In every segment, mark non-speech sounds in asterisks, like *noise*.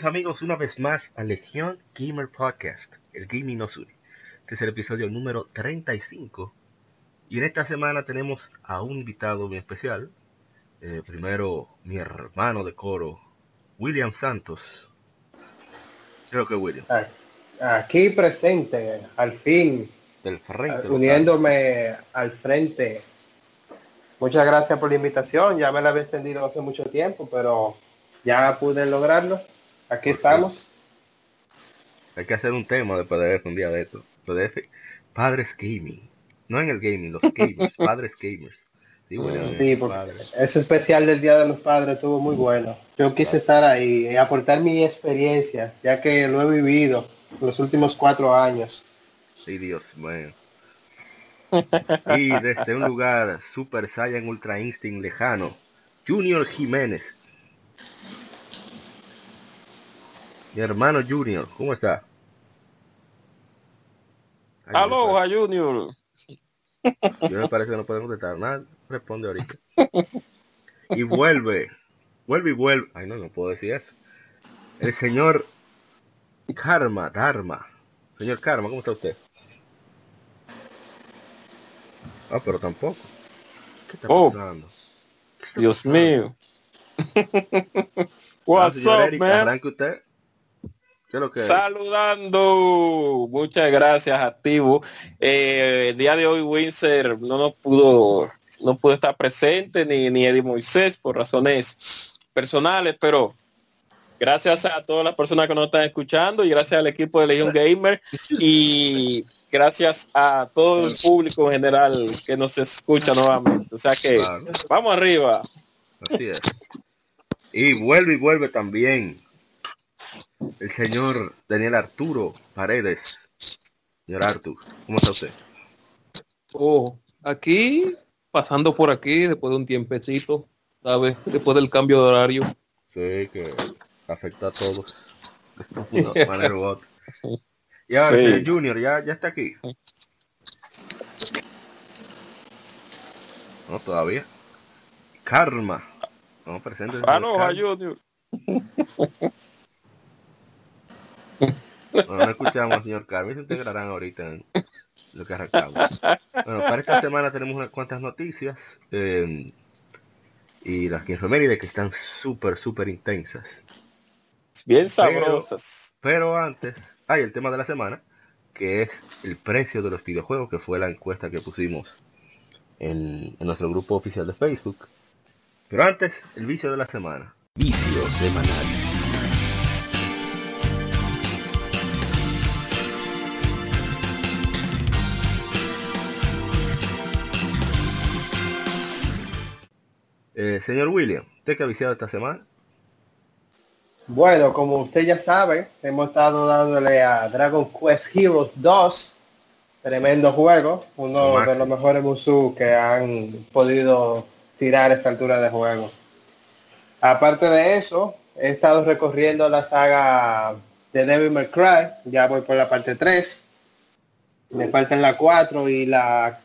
Bienvenidos amigos una vez más a Legión Gamer Podcast, el gaming nos une. Este es el episodio número 35 y en esta semana tenemos a un invitado muy especial. Eh, primero mi hermano de coro, William Santos. Creo que William. Aquí presente, al fin, Del frente. uniéndome al frente. Muchas gracias por la invitación, ya me la había extendido hace mucho tiempo, pero ya pude lograrlo. Aquí estamos. Hay que hacer un tema de PDF un día de esto. PDF, padres gaming. No en el gaming, los gamers, *laughs* padres gamers. Sí, William, Sí, porque ese especial del Día de los Padres estuvo muy bueno. Yo quise estar ahí y aportar mi experiencia, ya que lo he vivido los últimos cuatro años. Sí, Dios mío. *laughs* Y desde un lugar Super Saiyan Ultra Instinct lejano, Junior Jiménez. Mi hermano Junior, ¿cómo está? Aloha Junior. Yo me parece que no podemos contestar nada. Responde ahorita. Y vuelve. Vuelve y vuelve. Ay, no, no puedo decir eso. El señor Karma, Dharma. Señor Karma, ¿cómo está usted? Ah, pero tampoco. ¿Qué está Oh. pasando? ¿Qué está Dios pasando? mío. Ah, What's señor up, Eric, man? arranque usted. Saludando. Muchas gracias, activo. Eh, el día de hoy Windsor no nos pudo, no pudo estar presente, ni, ni Eddie Moisés por razones personales, pero gracias a todas las personas que nos están escuchando y gracias al equipo de Legion Gamer y gracias a todo el público en general que nos escucha nuevamente. O sea que Claro. vamos arriba. Así es. Y vuelve y vuelve también el señor Daniel Arturo Paredes. Señor Artur, ¿cómo está usted? Oh, aquí, pasando por aquí, después de un tiempecito, ¿sabes? Después del cambio de horario. Sí, que afecta a todos. De una manera u otra. Y ahora, Sí. señor Junior, ya, ya está aquí. No, todavía. Karma. No, presente. señor Aloha Karma. Junior. Bueno, no escuchamos señor Carmen, se integrarán ahorita en lo que arrancamos. Bueno, para esta semana tenemos unas cuantas noticias eh, y las que efemérides que están súper, súper intensas. Bien sabrosas. Pero antes, hay el tema de la semana, que es el precio de los videojuegos, que fue la encuesta que pusimos en, en nuestro grupo oficial de Facebook. Pero antes, el vicio de la semana. Vicio semanal. Eh, señor William, ¿usted qué ha esta semana? Bueno, como usted ya sabe, hemos estado dándole a Dragon Quest Heroes 2, tremendo juego, uno de los mejores Musou que han podido tirar a esta altura de juego. Aparte de eso, he estado recorriendo la saga de Devil May Cry, ya voy por la parte 3, me faltan la 4 y la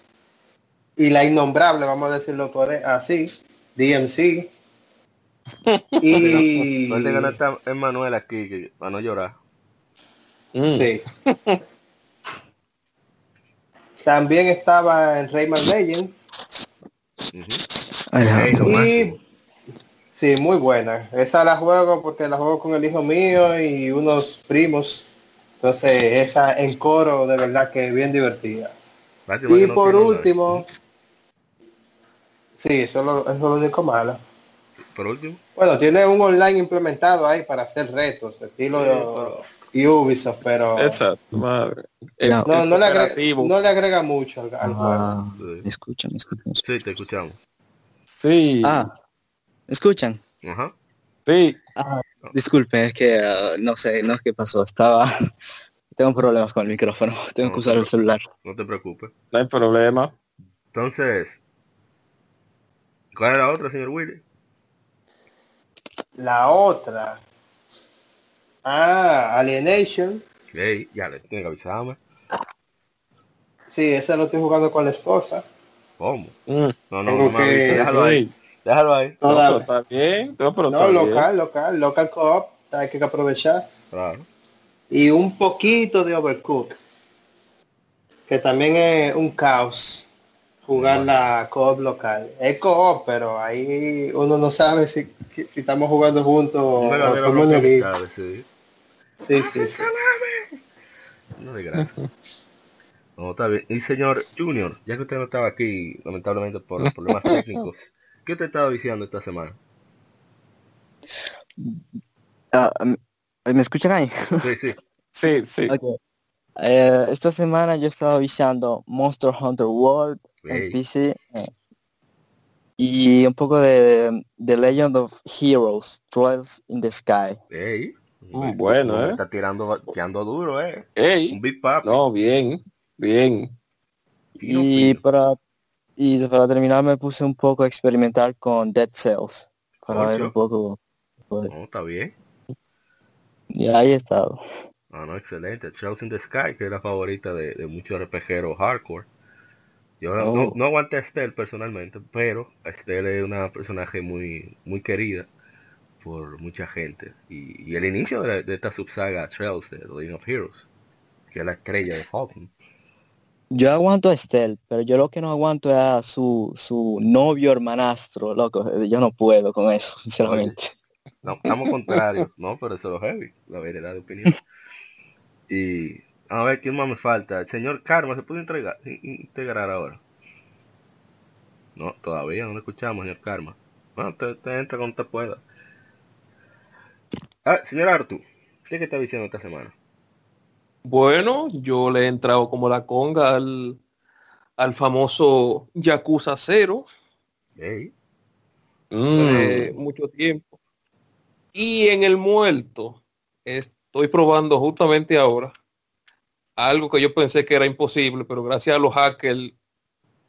y la innombrable, vamos a decirlo por así, DMC. *laughs* Y No gana esta Emanuel aquí, que, para no llorar. Mm. Sí. También estaba en Rayman Legends. Y sí, muy buena. Esa la juego porque la juego con el hijo mío y unos primos. Entonces, esa en coro de verdad que bien divertida. Lástima Y no por último, sí, eso es lo, eso es lo único malo. Por último, Bueno, tiene un online implementado ahí para hacer retos, estilo Ubisoft, pero Exacto, madre. El- No. no, le agrega, no le agrega mucho al, al. Ah, me escuchan, me escuchan. sí, te escuchamos. Sí. Ah, ¿me escuchan? Ajá. Sí, Ah, disculpe, es que ah, no sé, no es qué pasó. Estaba... *laughs* Tengo problemas con el micrófono. *laughs* Tengo que usar el celular. No te preocupes. no hay problema. Entonces, ¿cuál es la otra, señor Willy? La otra. Ah, Alienation. Ey, ya le tiene que avisarme. Sí, ese lo estoy jugando con la esposa. ¿Cómo? Mm. No, no, Tengo no me que- déjalo ahí. Déjalo ahí. No, pero está bien. No, pero No, está bien. local, local, local co-op. Hay que aprovechar. Claro. Y un poquito de Overcook. Que también es un caos jugar la co-op local. Es co-op, pero ahí uno no sabe si, si estamos jugando juntos o como en sí. Sí, sí, sí. No de gracia. *laughs* No, está bien. Y señor Junior, ya que usted no estaba aquí, lamentablemente por problemas *laughs* técnicos, ¿qué usted estaba viciando esta semana? Ah, mm, ¿Me escuchan ahí? Sí, sí. *laughs* Sí, sí. Ok. Eh, esta semana yo estaba visando Monster Hunter World en PC eh, y un poco de The Legend of Heroes, Trials in the Sky. ey. Mm, bueno, ¿eh? Está tirando, tirando duro, eh. Ey, Un Big Pop. no, bien, bien. Fino, y fino. para y para terminar me puse un poco a experimentar con Dead Cells para ver un poco pues, No, está bien. y ahí he estado. Ah, no, excelente. Trails in the Sky, que es la favorita de, de muchos RPGeros hardcore. Yo no, Oh. no aguanté a Estelle personalmente, pero Estelle es una personaje muy, muy querida por mucha gente. Y, y el inicio de, de esta subsaga Trails de The Legend of Heroes, que es la estrella de Falcon. Yo aguanto a Estelle, pero yo lo que no aguanto es a su, su novio hermanastro, loco. Yo no puedo con eso, *laughs* sinceramente. No, estamos contrarios, no, pero eso es heavy, la variedad de opinión. *laughs* Y a ver, ¿quién más me falta? El señor Karma, ¿se puede entregar, in- integrar ahora? No, todavía no lo escuchamos, señor Karma. Bueno, usted, usted entra cuando usted pueda. Ah, señor Artu, ¿qué está diciendo esta semana? Bueno, yo le he entrado como la conga al, al famoso Yakuza 0 Ey, Mm, eh, mucho tiempo. Y en el muerto estoy probando justamente ahora algo que yo pensé que era imposible, pero gracias a los hackers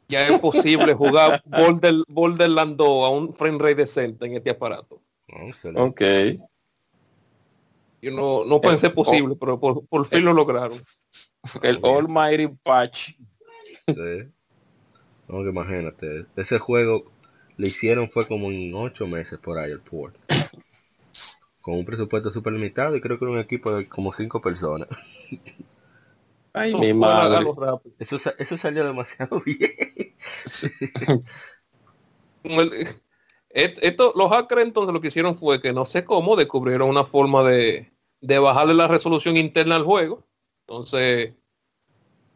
ya es posible jugar *laughs* Border, Borderlands 2 a un frame rate decente en este aparato. ok. Yo no, no pensé posible, pero por, por fin lo lograron. El Almighty Patch. Sí. No, que imagínate, ese juego le hicieron fue como en ocho meses por ahí el port. Con un presupuesto súper limitado y creo que era un equipo de como cinco personas. *laughs* Ay, mi madre. Eso, sa- eso salió demasiado *laughs* bien. Esto, los hackers entonces lo que hicieron fue que no sé cómo descubrieron una forma de, de bajarle la resolución interna al juego. Entonces,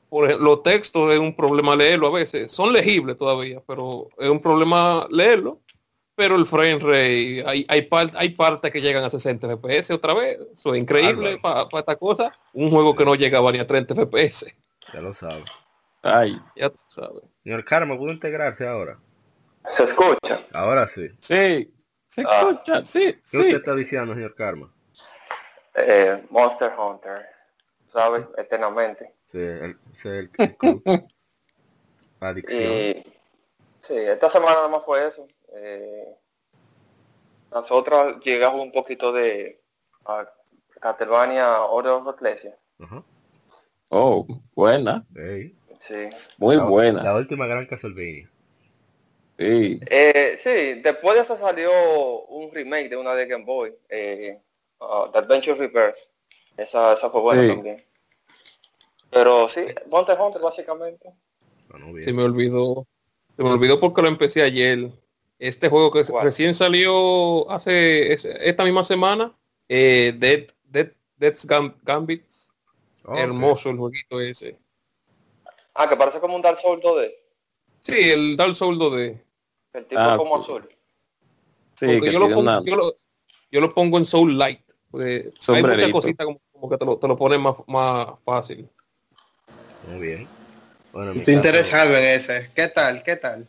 por ejemplo, los textos es un problema leerlo a veces. Son legibles todavía, pero es un problema leerlo. Pero el frame rate, hay, hay, par- hay partes que llegan a 60 FPS otra vez. Eso es increíble para esta cosa. Un juego que no llegaba ni a 30 FPS. Ya lo sabe. Ay, Ya tú sabes. Señor Karma, ¿pudo integrarse ahora? Se escucha. Ahora sí. sí. Se Ah. escucha, sí, ¿Qué usted sí. está diciendo, señor Karma? Eh, Monster Hunter. ¿Sabes? Eternamente. Sí, el, el, el club. *laughs* Adicción. Y sí, esta semana nada más fue eso. Eh, nosotros llegamos un poquito de a Castlevania Order of Ecclesia. Ajá. Oh, buena. Sí. Muy La- buena. La última gran Castlevania. Sí. Eh, sí, después de eso salió un remake de una de Game Boy, eh, uh, The Adventure Reverse. Esa, esa fue buena Sí. también. Pero sí, Monster Hunter básicamente. Bueno, bien. Se me olvidó. Se me olvidó porque lo empecé ayer. Este juego que ¿Cuál? recién salió hace es- esta misma semana, eh, Dead, Dead, Gam- Gambit. Hermoso el jueguito ese. Ah, que parece como un Dark Souls 2D. Sí, el Dark Souls 2D. El tipo Ah, como azul. Sí, que yo, lo pongo, una... yo, lo, yo lo pongo en Soul Light. porque hay muchas cositas como, como que te lo, te lo ponen más, más fácil. Muy bien. Bueno, Estoy caso- interesado en ese. ¿Qué tal? ¿Qué tal?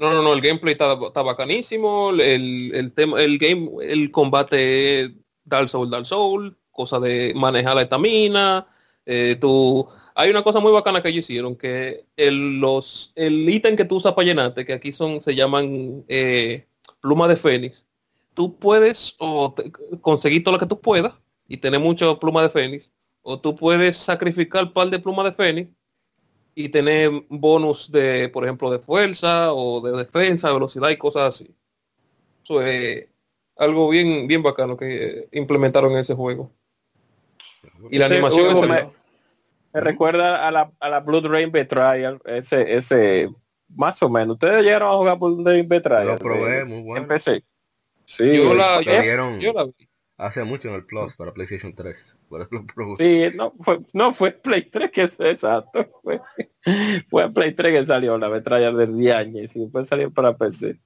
No, no, no, el gameplay está, bacanísimo, el, el tema, el game, el combate Dark Soul, Dark Soul, cosa de manejar la estamina, eh, tú, hay una cosa muy bacana que ellos hicieron, que el, los, el ítem que tú usas para llenarte, que aquí son, se llaman eh, pluma de fénix, tú puedes o te- conseguir todo lo que tú puedas y tener mucho pluma de fénix, o tú puedes sacrificar un par de plumas de fénix y tener bonus de, por ejemplo, de fuerza o de defensa, velocidad y cosas así. Eso es algo bien, bien bacano que implementaron en ese juego. Y la Ese animación es me- recuerda a la, a la Blood Rain Betrayal, ese, ese, más o menos. ¿Ustedes llegaron a jugar Blood Rain Betrayal? Lo probé, muy bueno. En PC. Sí, Yo la, yo la vi. Hace mucho en el Plus para PlayStation 3. Por eso lo probé. sí, no fue, no fue Play 3 que es exacto. Fue, fue Play 3 que salió la Betrayal del 10 años y después salió para PC.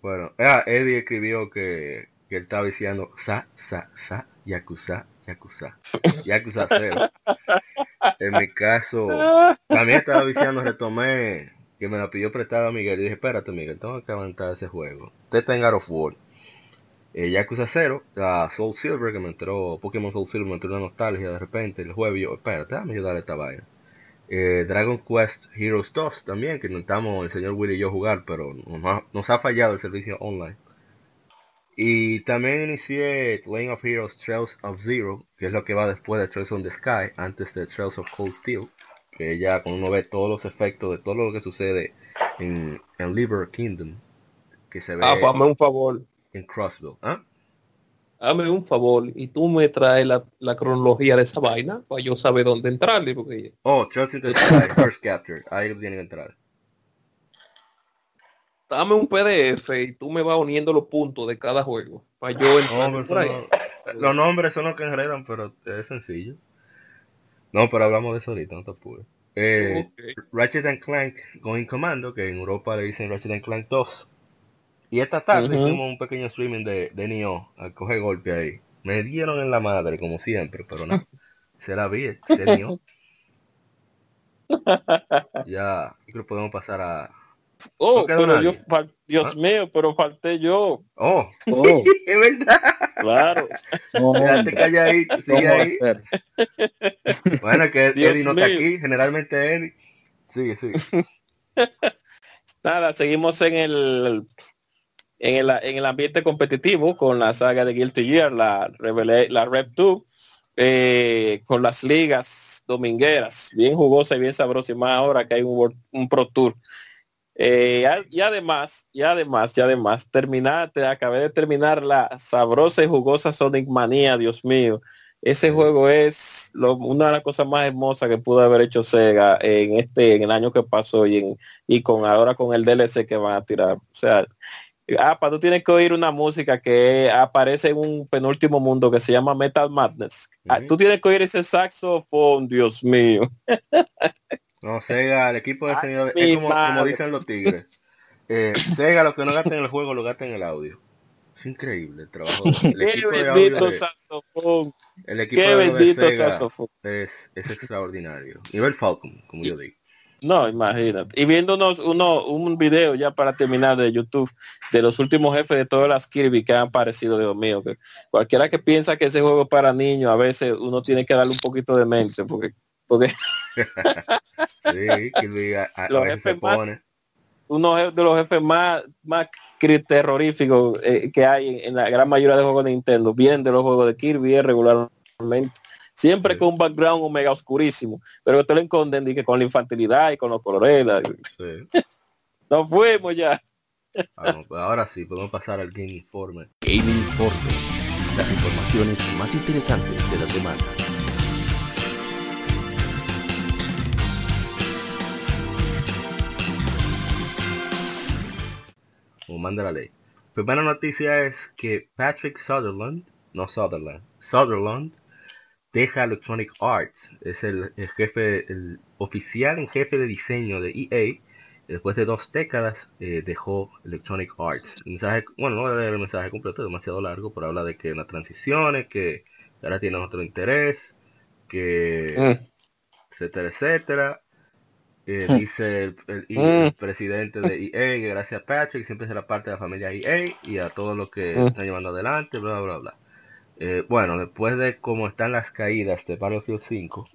Bueno, ah, Eddie escribió que, que él estaba diciendo sa, sa, sa, yakuza, yakuza, yakuza 0. En mi caso, también estaba diciendo, retomé que me la pidió prestada Miguel y dije, espérate Miguel, tengo que aguantar ese juego. Usted está en God of War. Eh, Yakuza 0, a Soul Silver, que me entró, Pokémon Soul Silver me entró una nostalgia de repente el jueves, y yo, espérate, déjame ayudar a esta vaina. Eh, Dragon Quest Heroes 2 también, que intentamos el señor Willy y yo jugar, pero nos ha, nos ha fallado el servicio online. Y también inicié Lane of Heroes Trails of Zero, que es lo que va después de Trails on the Sky, antes de Trails of Cold Steel, que ya cuando uno ve todos los efectos de todo lo que sucede en, en Liber Kingdom, que se ve Ah, hazme un favor. en Crossville. ¿Ah? Hazme un favor y tú me traes la, la cronología de esa vaina para yo saber dónde entrarle. Porque Oh, Trails in the Sky, First Capture, ahí tienen que entrar. dame un PDF y tú me vas uniendo los puntos de cada juego para yo entrar por ahí. no- los nombres son los que enredan, pero es sencillo. No, pero hablamos de eso ahorita, no te apures. Eh. Ratchet and Clank Going Commando, que en Europa le dicen Ratchet and Clank 2. Y esta tarde hicimos un pequeño streaming de, de Nioh, a coger golpe ahí. Me dieron en la madre, como siempre, pero no. *laughs* Se la vi, se Nioh. *laughs* Ya, yo creo que podemos pasar a... Oh, No pero nadie. yo, fal- Dios ¿Ah? mío, pero falté yo. Oh, Oh, *laughs* es verdad. Claro. no, Quédate calladito, ¿cómo sigue ahí. Bueno, que *laughs* Dios Eddie no está mío. aquí, generalmente Eddie. Sigue, sigue. *laughs* Nada, seguimos en el en el, en el ambiente competitivo con la saga de Guilty Gear, la, Revela- la Rev 2, eh, con las ligas domingueras, bien jugosa y bien sabrosa, y más ahora que hay un, un Pro Tour. Eh, y además, y además, y además, terminaste, acabé de terminar la sabrosa y jugosa Sonic Manía, Dios mío. Ese juego es lo- una de las cosas más hermosas que pudo haber hecho Sega en este, en el año que pasó y en, y con ahora con el DLC que van a tirar. O sea, para tú tienes que oír una música que aparece en un penúltimo mundo que se llama Metal Madness. Ah, tú tienes que oír ese saxofón, Dios mío. *laughs* No, Sega, el equipo de Ay, sonido, es como, dicen los tigres. Eh, *laughs* Sega lo que no gasta en el juego lo gasta en el audio. Es increíble el trabajo. de- El *laughs* Qué equipo de audio bendito de, saxofón. el equipo Qué de de bendito Sega es, es extraordinario. Nivel Falcon, como yo digo. No, imagínate. Y viéndonos uno, un video ya para terminar de YouTube de los últimos jefes de todas las Kirby que han aparecido, Dios mío, que cualquiera que piensa que ese juego es para niños, a veces uno tiene que darle un poquito de mente, porque, porque *laughs* Sí, Kirby a, a- a Los veces se más- uno de los jefes más, más terroríficos eh, que hay en, en la gran mayoría de juegos de Nintendo, bien de los juegos de Kirby es regularmente. Siempre Sí. con un background mega oscurísimo, pero que te lo esconden y que con la infantilidad y con los colores. la- Sí. *laughs* Nos fuimos ya. Vamos, pues ahora sí, podemos pasar al Game Informe. Gaming Informe. Las informaciones más interesantes de la semana. Como manda la ley. Primera noticia es que Patrick Sutherland, no Sutherland, Sutherland deja Electronic Arts, es el, el jefe, el oficial en jefe de diseño de EA. Después de dos décadas eh, dejó Electronic Arts. El mensaje, bueno, no voy a leer el mensaje completo, es demasiado largo, pero habla de que unas transiciones, que ahora tiene otro interés, que Mm. etcétera, etcétera. Eh, dice el, el- y Mm. el presidente de EA que gracias a Patrick siempre será parte de la familia EA y a todos los que Mm. están llevando adelante, bla, bla, bla. Eh, bueno, después de cómo están las caídas de Battlefield 5,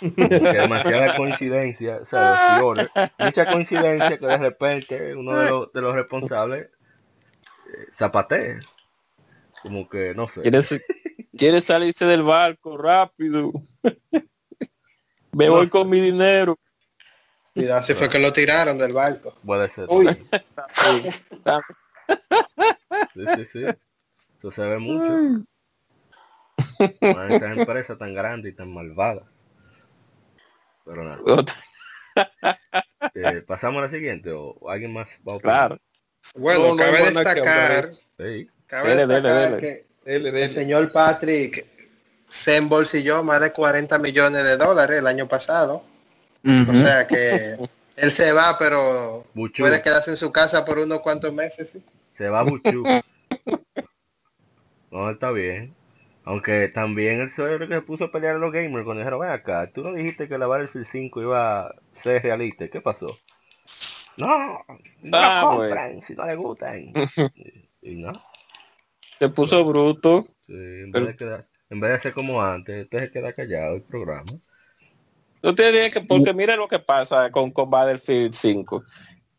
que demasiada coincidencia, o sea, mucha coincidencia que de repente uno de los, de los responsables eh, zapatee. Como que, no sé. Quiere salirse del barco rápido. *laughs* Me voy con mi dinero. Cuidado, si fue que lo tiraron del barco. Puede ser. Uy. Sí, sí, sí. Eso se ve mucho. Con esas empresas tan grandes y tan malvadas. Pero nada. Eh, ¿Pasamos a la siguiente o alguien más va a opinar? Claro. Bueno, No, no cabe hablar destacar, de Sí. cabe Dele, destacar dele. que Dele, el señor Patrick se embolsilló más de 40 millones de dólares el año pasado. O sea que él se va, pero Buchu. puede quedarse en su casa por unos cuantos meses. ¿sí? Se va Buchu. No, está bien. Aunque también el que se puso a pelear a los gamers cuando dijeron, ven acá, tú no dijiste que la Battlefield 5 iba a ser realista. ¿Qué pasó? No, no Ah, lo compren si no les gustan. y, *laughs* y no. Se puso bruto. Sí, en, vez de quedar- en vez de ser como antes, usted se queda callado el programa. No te que porque mira lo que pasa con, con Battlefield 5.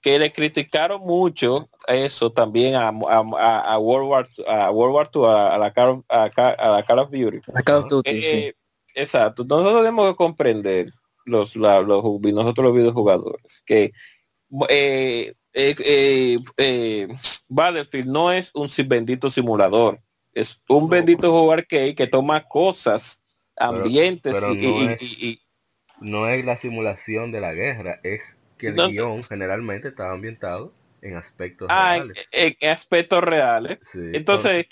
Que le criticaron mucho eso también a, a, a- World War a World War II, a, a la Call of, a, la Call of Duty. La Call of Duty, Eh, sí. eh, exacto. Nosotros tenemos que comprender los, la- los nosotros los videojugadores que eh, eh, eh, eh, Battlefield no es un bendito simulador. Es un bendito juego arcade que toma cosas, ambientes pero y- no y- es- y- y- No es la simulación de la guerra, es que el No. guion generalmente estaba ambientado en aspectos Ah, en, reales. en aspectos reales. Sí, Entonces,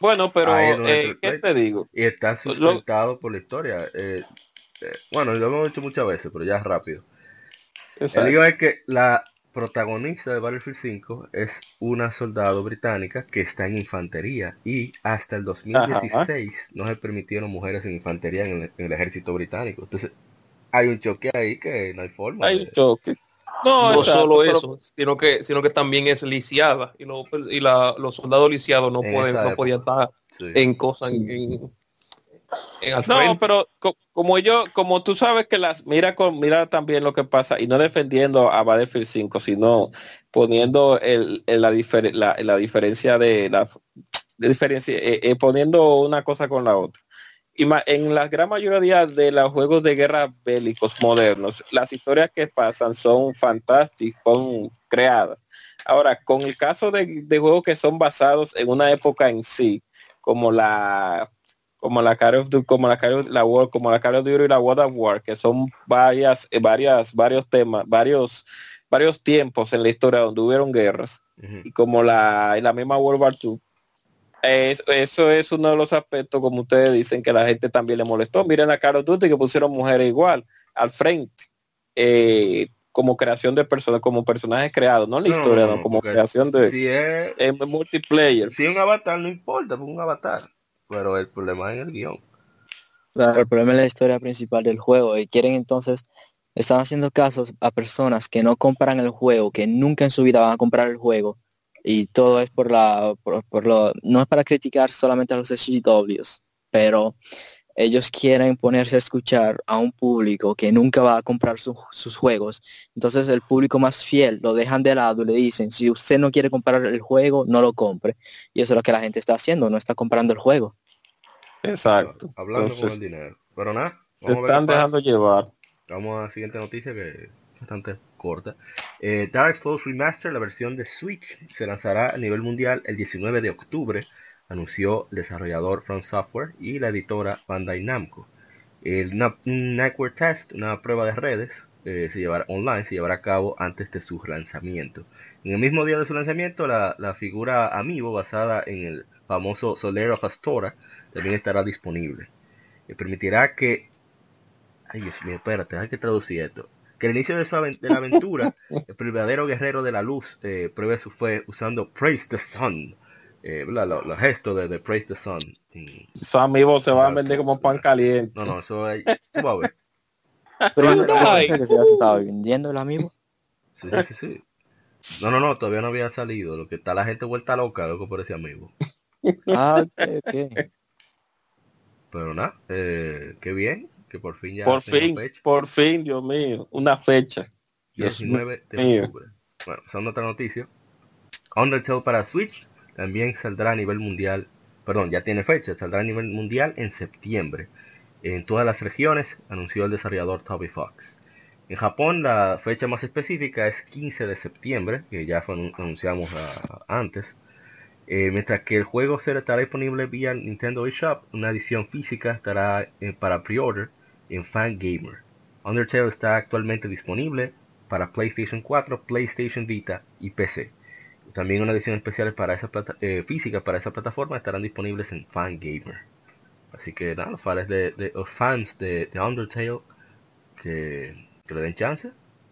bueno, pero es eh, el ¿qué te digo? y está sustentado por la historia. Eh, eh, bueno, lo hemos dicho muchas veces, pero ya rápido. El Exacto. lío es que la protagonista de Battlefield 5 es una soldado británica que está en infantería y hasta el 2016 no se permitieron mujeres en infantería en el, en el ejército británico. Entonces hay un choque ahí que no hay forma. Hay de- un choque. No, No exacto, solo pero- eso, sino que, sino que también es lisiada y, lo- y la- los soldados lisiados no En pueden, no podían estar sí. en cosas en- No, pero co- como yo, como tú sabes que las, mira con, mira también lo que pasa, y no defendiendo a Battlefield 5, sino poniendo el, el- la, difer- la, la diferencia de la de diferencia, eh, eh, poniendo una cosa con la otra. Y en la gran mayoría de los juegos de guerra bélicos modernos, las historias que pasan son fantásticas, son creadas. Ahora, con el caso de, de juegos que son basados en una época en sí, como la como la Call of Duty, como la Call of- la War, como la Call of Duty y la World of War, que son varias, eh, varias, varios temas, varios, varios tiempos en la historia donde hubieron guerras, y como la, la misma World War II. Es- eso es uno de los aspectos, como ustedes dicen, que la gente también le molestó. Miren a Call of Duty que pusieron mujeres igual al frente, eh, como creación de personas, como personajes creados, no la No, historia, no, no, como creación de Si es, en multiplayer. si es un avatar, no importa, un avatar. Pero el problema es el guion. Claro, el problema es la historia principal del juego y quieren entonces, están haciendo casos a personas que no compran el juego, que nunca en su vida van a comprar el juego y todo es por la, por lo, no es para criticar solamente a los SGWs, pero ellos quieren ponerse a escuchar a un público que nunca va a comprar su- sus juegos. Entonces el público más fiel lo dejan de lado y le dicen, si usted no quiere comprar el juego, no lo compre. Y eso es lo que la gente está haciendo, no está comprando el juego. Exacto. Hablando Entonces, con el dinero. Pero nada, se vamos a ver están pasa. dejando llevar. Vamos a la siguiente noticia que es bastante corta. Eh, Dark Souls Remaster, la versión de Switch, se lanzará a nivel mundial el 19 de octubre, anunció el desarrollador From Software y la editora Bandai Namco. El, network test, una prueba de redes, eh, se llevará online, se llevará a cabo antes de su lanzamiento. En el mismo día de su lanzamiento, la, la figura Amiibo, basada en el famoso Soler of Astora, también estará disponible. Eh, permitirá que Ay, Dios mío, espérate, hay que traducir esto. Que al inicio de, su de la aventura, *laughs* el verdadero guerrero de la luz eh, pruebe su fe usando Praise the Sun. Eh. Los gestos de, de Praise the Sun. Mm, Esos amigos se van a vender como pan caliente. No, no, eso es. Tú vas a ver. *laughs* Pero yo, pensé que se estaba vendiendo el amigo. Sí, sí, sí, sí. No, no, no, todavía no había salido. Lo que está la gente vuelta loca, loco, por ese amigo. Ah, ok, ok. Pero nada, eh, qué bien, que por fin ya por fin, fecha. por fin, Dios mío, una fecha. Dios 19 de mío. octubre. Bueno, pasando a otra noticia. Undertale para Switch también saldrá a nivel mundial. Perdón, ya tiene fecha. Saldrá a nivel mundial en septiembre. En todas las regiones, anunció el desarrollador Toby Fox. En Japón, la fecha más específica es 15 de septiembre, que ya fue, anunciamos ah, antes. Eh, mientras que el juego será, estará disponible vía Nintendo eShop, una edición física estará eh, para pre-order en Fangamer. Undertale está actualmente disponible para PlayStation 4, PlayStation Vita y PC. También una edición especial para esa plata- eh, física para esa plataforma estarán disponibles en Fangamer. Así que nada, los fans de, de- los fans de, de Undertale que, que le den chance.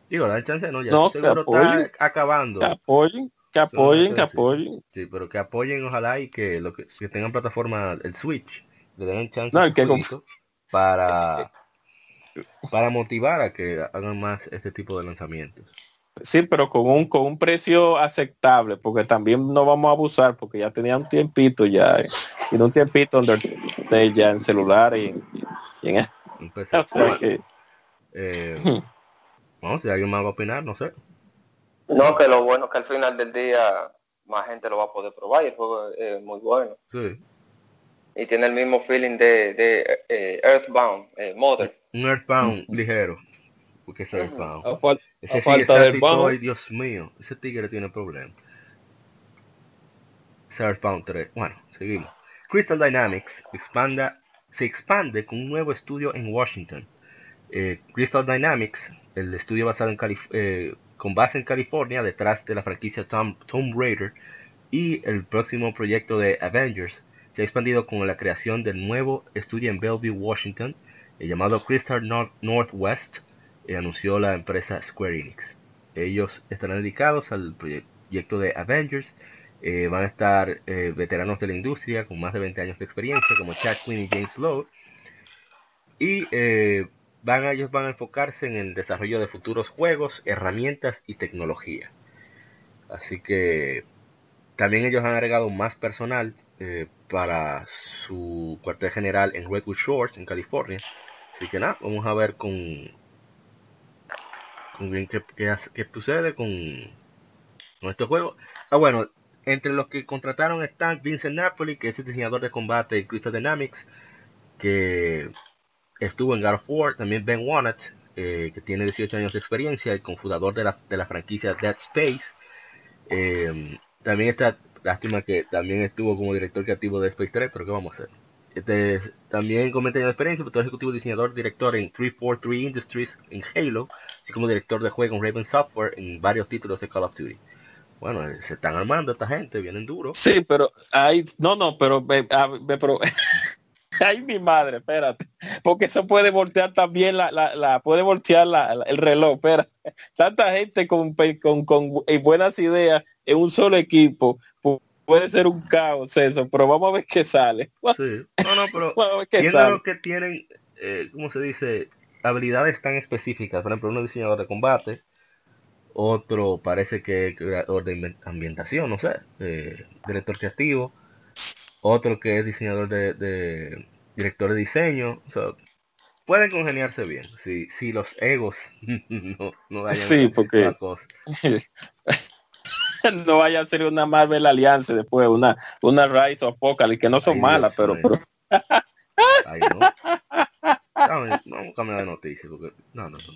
Digo, le den chance, no, ya No, seguro está acabando. Apoyen, que apoyen, que apoyen. Sí, pero que apoyen ojalá y que lo que, que tengan plataforma el Switch, le den chance No, y que para *laughs* para motivar a que hagan más este tipo de lanzamientos. Sí, pero con un con un precio aceptable, porque también no vamos a abusar, porque ya tenía un tiempito ya, eh, tiene un tiempito donde ya en celular y en, y en- *laughs* o sea que Eh, *laughs* vamos, si alguien más va a opinar, no sé. No, que lo bueno es que al final del día más gente lo va a poder probar y el juego es muy bueno. Sí. Y tiene el mismo feeling de, de eh, Earthbound, eh, Mother. Un Earthbound ligero. Porque es Earthbound. A, fal- Ese a falta del bajo. Toy, Dios mío, ese tigre tiene problemas. Earthbound 3. Bueno, seguimos. Crystal Dynamics expanda, se expande con un nuevo estudio en Washington. Eh, Crystal Dynamics, el estudio basado en Calif- eh, con base en California, detrás de la franquicia Tom- Tomb Raider y el próximo proyecto de Avengers, se ha expandido con la creación del nuevo estudio en Bellevue, Washington, eh, llamado Crystal Nor- Northwest, eh, anunció la empresa Square Enix. Ellos estarán dedicados al proyecto de Avengers. eh, van a estar veteranos de la industria con más de 20 años de experiencia, como Chad Quinn y James Lowe. Y van, ellos van a enfocarse en el desarrollo de futuros juegos, herramientas y tecnología. Así que también ellos han agregado más personal eh, para su cuartel general en Redwood Shores, en California. Así que nada, vamos a ver con, con bien qué, qué sucede con, con este juego. Ah, bueno, entre los que contrataron están Vincent Napoli, que es el diseñador de combate de Crystal Dynamics, que estuvo en God of War. También Ben Wannett, eh, que tiene 18 años de experiencia y cofundador de la, de la franquicia Dead Space. Eh, también está, lástima que también estuvo como director creativo de Space 3, pero ¿qué vamos a hacer? Este, es- también con 20 años de experiencia, productor ejecutivo, diseñador, director en 343 Industries en Halo, así como director de juego en Raven Software en varios títulos de Call of Duty. Bueno, eh, se están armando esta gente, vienen duros. sí, pero hay, no, no, pero, me- a- me- pero *laughs* *laughs* ay mi madre, espérate, porque eso puede voltear también la, la, la- puede voltear la, el reloj, espera, tanta gente con, con, con eh, buenas ideas en un solo equipo, pu- puede ser un caos eso, pero vamos a ver qué sale, *laughs* Sí. No, no, pero vamos a ver qué sale. que tienen, eh, ¿cómo se dice? Habilidades tan específicas. Por ejemplo, uno diseñador de combate, otro parece que creador de ambi- ambientación, no sé, eh, director creativo, otro que es diseñador de, de- director de diseño. O sea, pueden congeniarse bien si, si los egos *laughs* no, no vayan Sí, porque- cosa. *laughs* no vaya a ser una Marvel Alliance después, una, una Rise of Apocalypse, que no son Ay, malas, Dios pero, pero *laughs* Ay, no. Dame- Vamos a cambiar de noticia. Porque... No, no, no.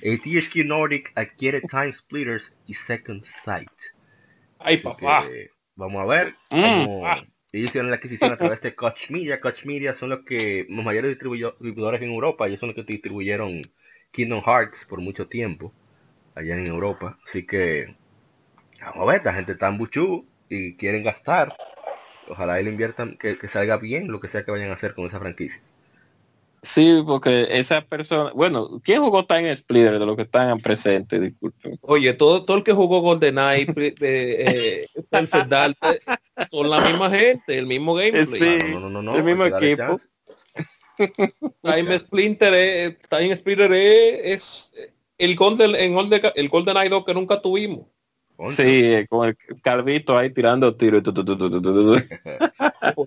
Eh, THQ Nordic adquiere Time Splitters y Second Sight. Ay, Así papá. que vamos a ver Mm, cómo ah. Ellos hicieron la adquisición a través de Koch Media. Koch Media son los que los mayores distribuidores en Europa. Ellos son los que distribuyeron Kingdom Hearts por mucho tiempo allá en Europa. Así que vamos a ver, la gente está en buchú y quieren gastar. Ojalá le inviertan, que, que salga bien lo que sea que vayan a hacer con esa franquicia. Sí, porque esa persona, bueno, ¿quién jugó Time Splitter de los que están presentes? Disculpen. Oye, todo, todo el que jugó GoldenEye, *laughs* eh, eh, Perfect Dark, eh, son la misma gente, el mismo gameplay. Sí. Ah, no, no, no, no, el mismo equipo. *laughs* Time Splinter es, Time Splinter es, el Golden, en Golden, el Golden Eye 2 que nunca tuvimos. Sí, con el calvito ahí tirando tiros. Por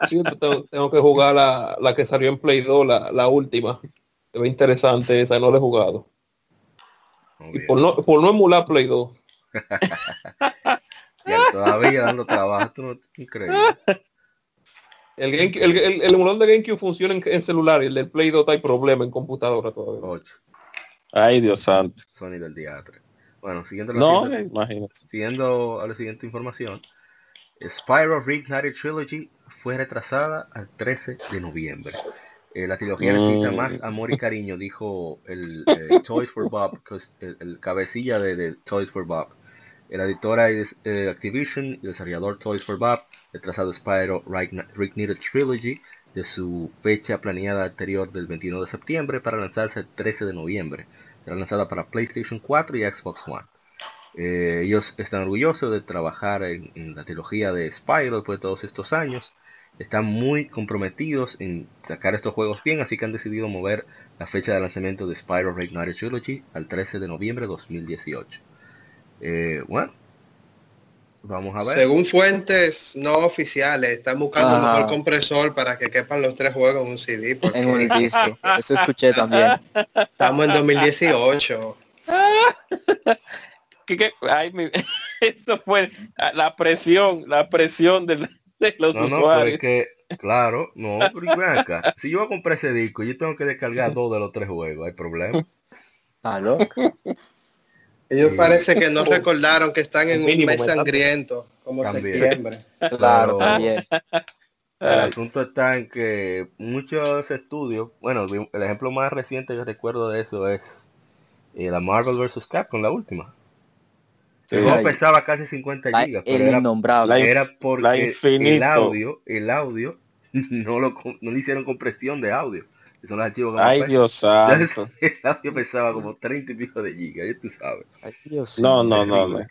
cierto, tengo, que jugar la, la, que salió en Play 2, la, la última. Se ve interesante esa, no la he jugado. y por no, por no emular Play 2. *laughs* ya todavía dando trabajo, tú no. El, el, el, el, emulador de GameCube funciona en, celular y el del Play 2 hay problema en computadora todavía. 8. Ay, Dios santo. Sony del diatre. Bueno, siguiendo la, no, siguiente, siguiendo a la siguiente información, Spyro Reignited Trilogy fue retrasada al 13 de noviembre. Eh, la trilogía necesita mm. más amor y cariño, dijo el eh, Toys for Bob, el, cabecilla de, Toys for Bob. La editora de eh, Activision y el desarrollador Toys for Bob retrasado Spyro Reignited Trilogy de su fecha planeada anterior del 21 de septiembre para lanzarse el 13 de noviembre. Será lanzada para PlayStation 4 y Xbox One. Eh, ellos están orgullosos de trabajar en, la trilogía de Spyro después de todos estos años. Están muy comprometidos en sacar estos juegos bien, así que han decidido mover la fecha de lanzamiento de Spyro Reignited Trilogy al 13 de noviembre de 2018. Eh, bueno, vamos a ver. Según fuentes no oficiales, están buscando un mejor compresor para que quepan los tres juegos en un CD. En un *laughs* disco, eso escuché también. Estamos en 2018. *laughs* ¿Qué, Ay, *laughs* eso fue la presión, la presión de, los usuarios. que, claro, no, pero acá. Si yo voy a comprar ese disco, yo tengo que descargar dos de los tres juegos, ¿hay problema? ¿Aló? Ellos parece que no *laughs* recordaron que están en un mes sangriento, como septiembre. *laughs* Claro, también. *laughs* El asunto está en que muchos estudios, bueno, el ejemplo más reciente que recuerdo de eso es eh, la Marvel vs. Capcom, la última. El juego pesaba casi 50 gigas, pero era, era porque el audio, el audio no, lo, no le hicieron compresión de audio. Son los archivos Ay, Dios *laughs* santo. *laughs* El audio pesaba como 30 y pico de gigas, ya tú sabes. Ay, Dios no, no, no, no.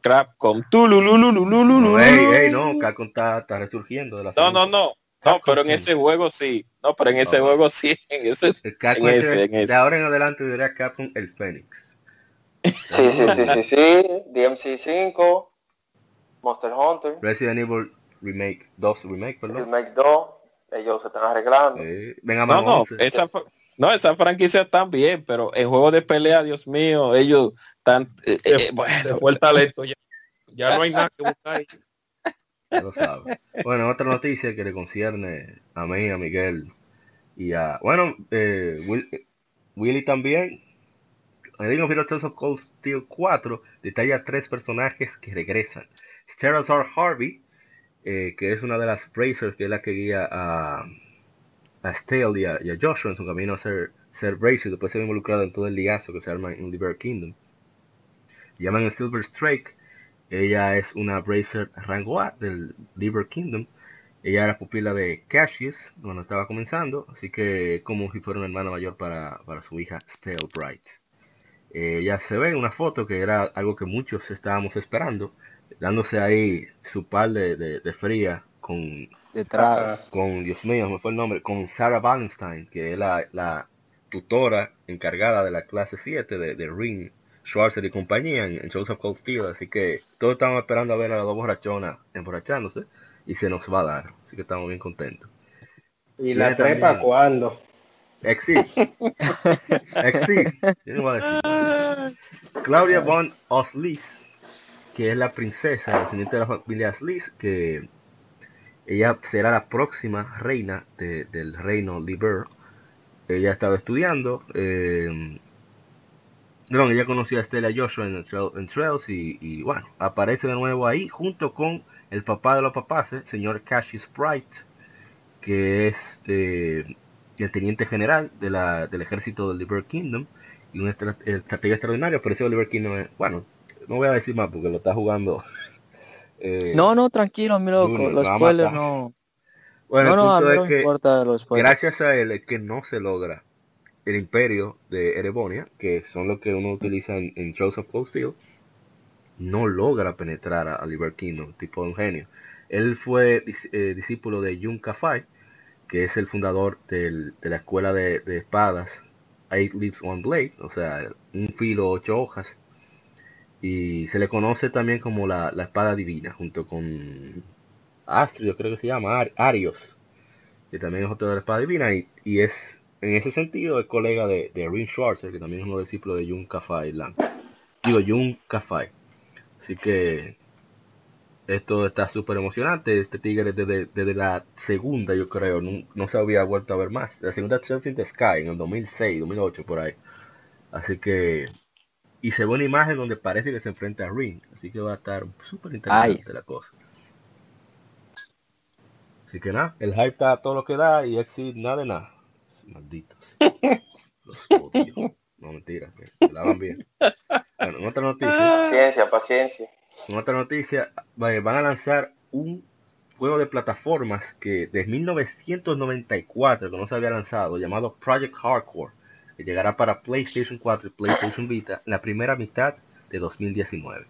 Crapcom. No, ey, ey, no, Capcom está, está resurgiendo de la No, no, no. No, pero en ese juego sí. No, pero en ese juego sí. *laughs* En ese, el en ese, en de ahora en adelante diría Capcom el Phoenix. Sí, sí, sí, sí, sí. DMC 5, Monster Hunter. Resident Evil Remake 2, Remake, perdón. Remake 2 ellos se están arreglando. venga, no, no, esa, no, esa franquicia están bien, pero en juego de pelea, Dios mío, ellos están... Eh, eh, bueno, fue el talento, ya, ya no hay nada que buscar ahí. Ya lo sabe. Bueno, otra noticia que le concierne a mí, a Miguel y a... Bueno, eh, Willy también. Of Heroes of Cold Steel 4 detalla tres personajes que regresan. Sterazar Harvey, eh, que es una de las Brazers que es la que guía a, a Stale y a, Joshua en su camino a ser, ser Bracer y después ser involucrado en todo el liazo que se arma en Liber Kingdom. Llaman a Silver Strike. Ella es una Bracer rango A del Liber Kingdom. Ella era pupila de Cassius cuando estaba comenzando, así que como si fuera una hermana mayor para, para su hija Stale Bright. Eh, ya se ve en una foto que era algo que muchos estábamos esperando dándose ahí su par de, de, fría con, con, Dios mío, me fue el nombre, con Sarah Wallenstein, que es la, la tutora encargada de la clase 7 de, de Ring, Schwarzer y compañía en, Shows of Cold Steel, así que todos estamos esperando a ver a las dos borrachonas emborrachándose y se nos va a dar, así que estamos bien contentos. ¿Y la trepa cuándo? Exit. *laughs* Exit. Claudia von Oslis que es la princesa descendiente de la familia Sliss, que ella será la próxima reina del reino Liber. Ella ha estado estudiando. Eh, ella conoció a Stella Joshua en, en Trails y, bueno, aparece de nuevo ahí junto con el papá de los papás, el señor Cassius Sprite, que es eh, el teniente general de la, del ejército del Liber Kingdom y una estrategia extraordinaria. Por eso Liber Kingdom, bueno, no voy a decir más porque lo está jugando. *laughs* Eh, no, no, tranquilo, mi loco, los spoilers no. Bueno, no, no, es que importa los gracias a él es que no se logra el imperio de Erebonia, que son los que uno utiliza en, en of Cold Steel, no logra penetrar a, Liber Kingdom, tipo de un genio. Él fue eh, discípulo de Yun Kafai, que es el fundador del- de la escuela de, de espadas Eight Leaves One Blade, o sea, un filo, ocho hojas. Y se le conoce también como la, la espada divina, junto con Astrid, creo que se llama, Ar- Arios, que también es otro de la espada divina, y, y es, en ese sentido, es colega de, de Rin Schwarzer, que también es uno discípulo de Jun Kafai Lang. Digo, Jun Kafai. Así que esto está súper emocionante. Este tigre desde, desde la segunda, yo creo, no, no se había vuelto a ver más. La segunda Trails in the Sky en el 2006, 2008, por ahí. Así que... Y se ve una imagen donde parece que se enfrenta a Ring. Así que va a estar súper interesante la cosa. Así que nada, el hype está a todo lo que da y Exit nada de nada. Malditos. *laughs* Los odio. No, mentira, que que la van bien. Bueno, en otra noticia. Paciencia, paciencia. En otra noticia, va- van a lanzar un juego de plataformas que desde 1994 que no se había lanzado, llamado Project Hardcore, llegará para PlayStation 4 y PlayStation Vita en la primera mitad de 2019.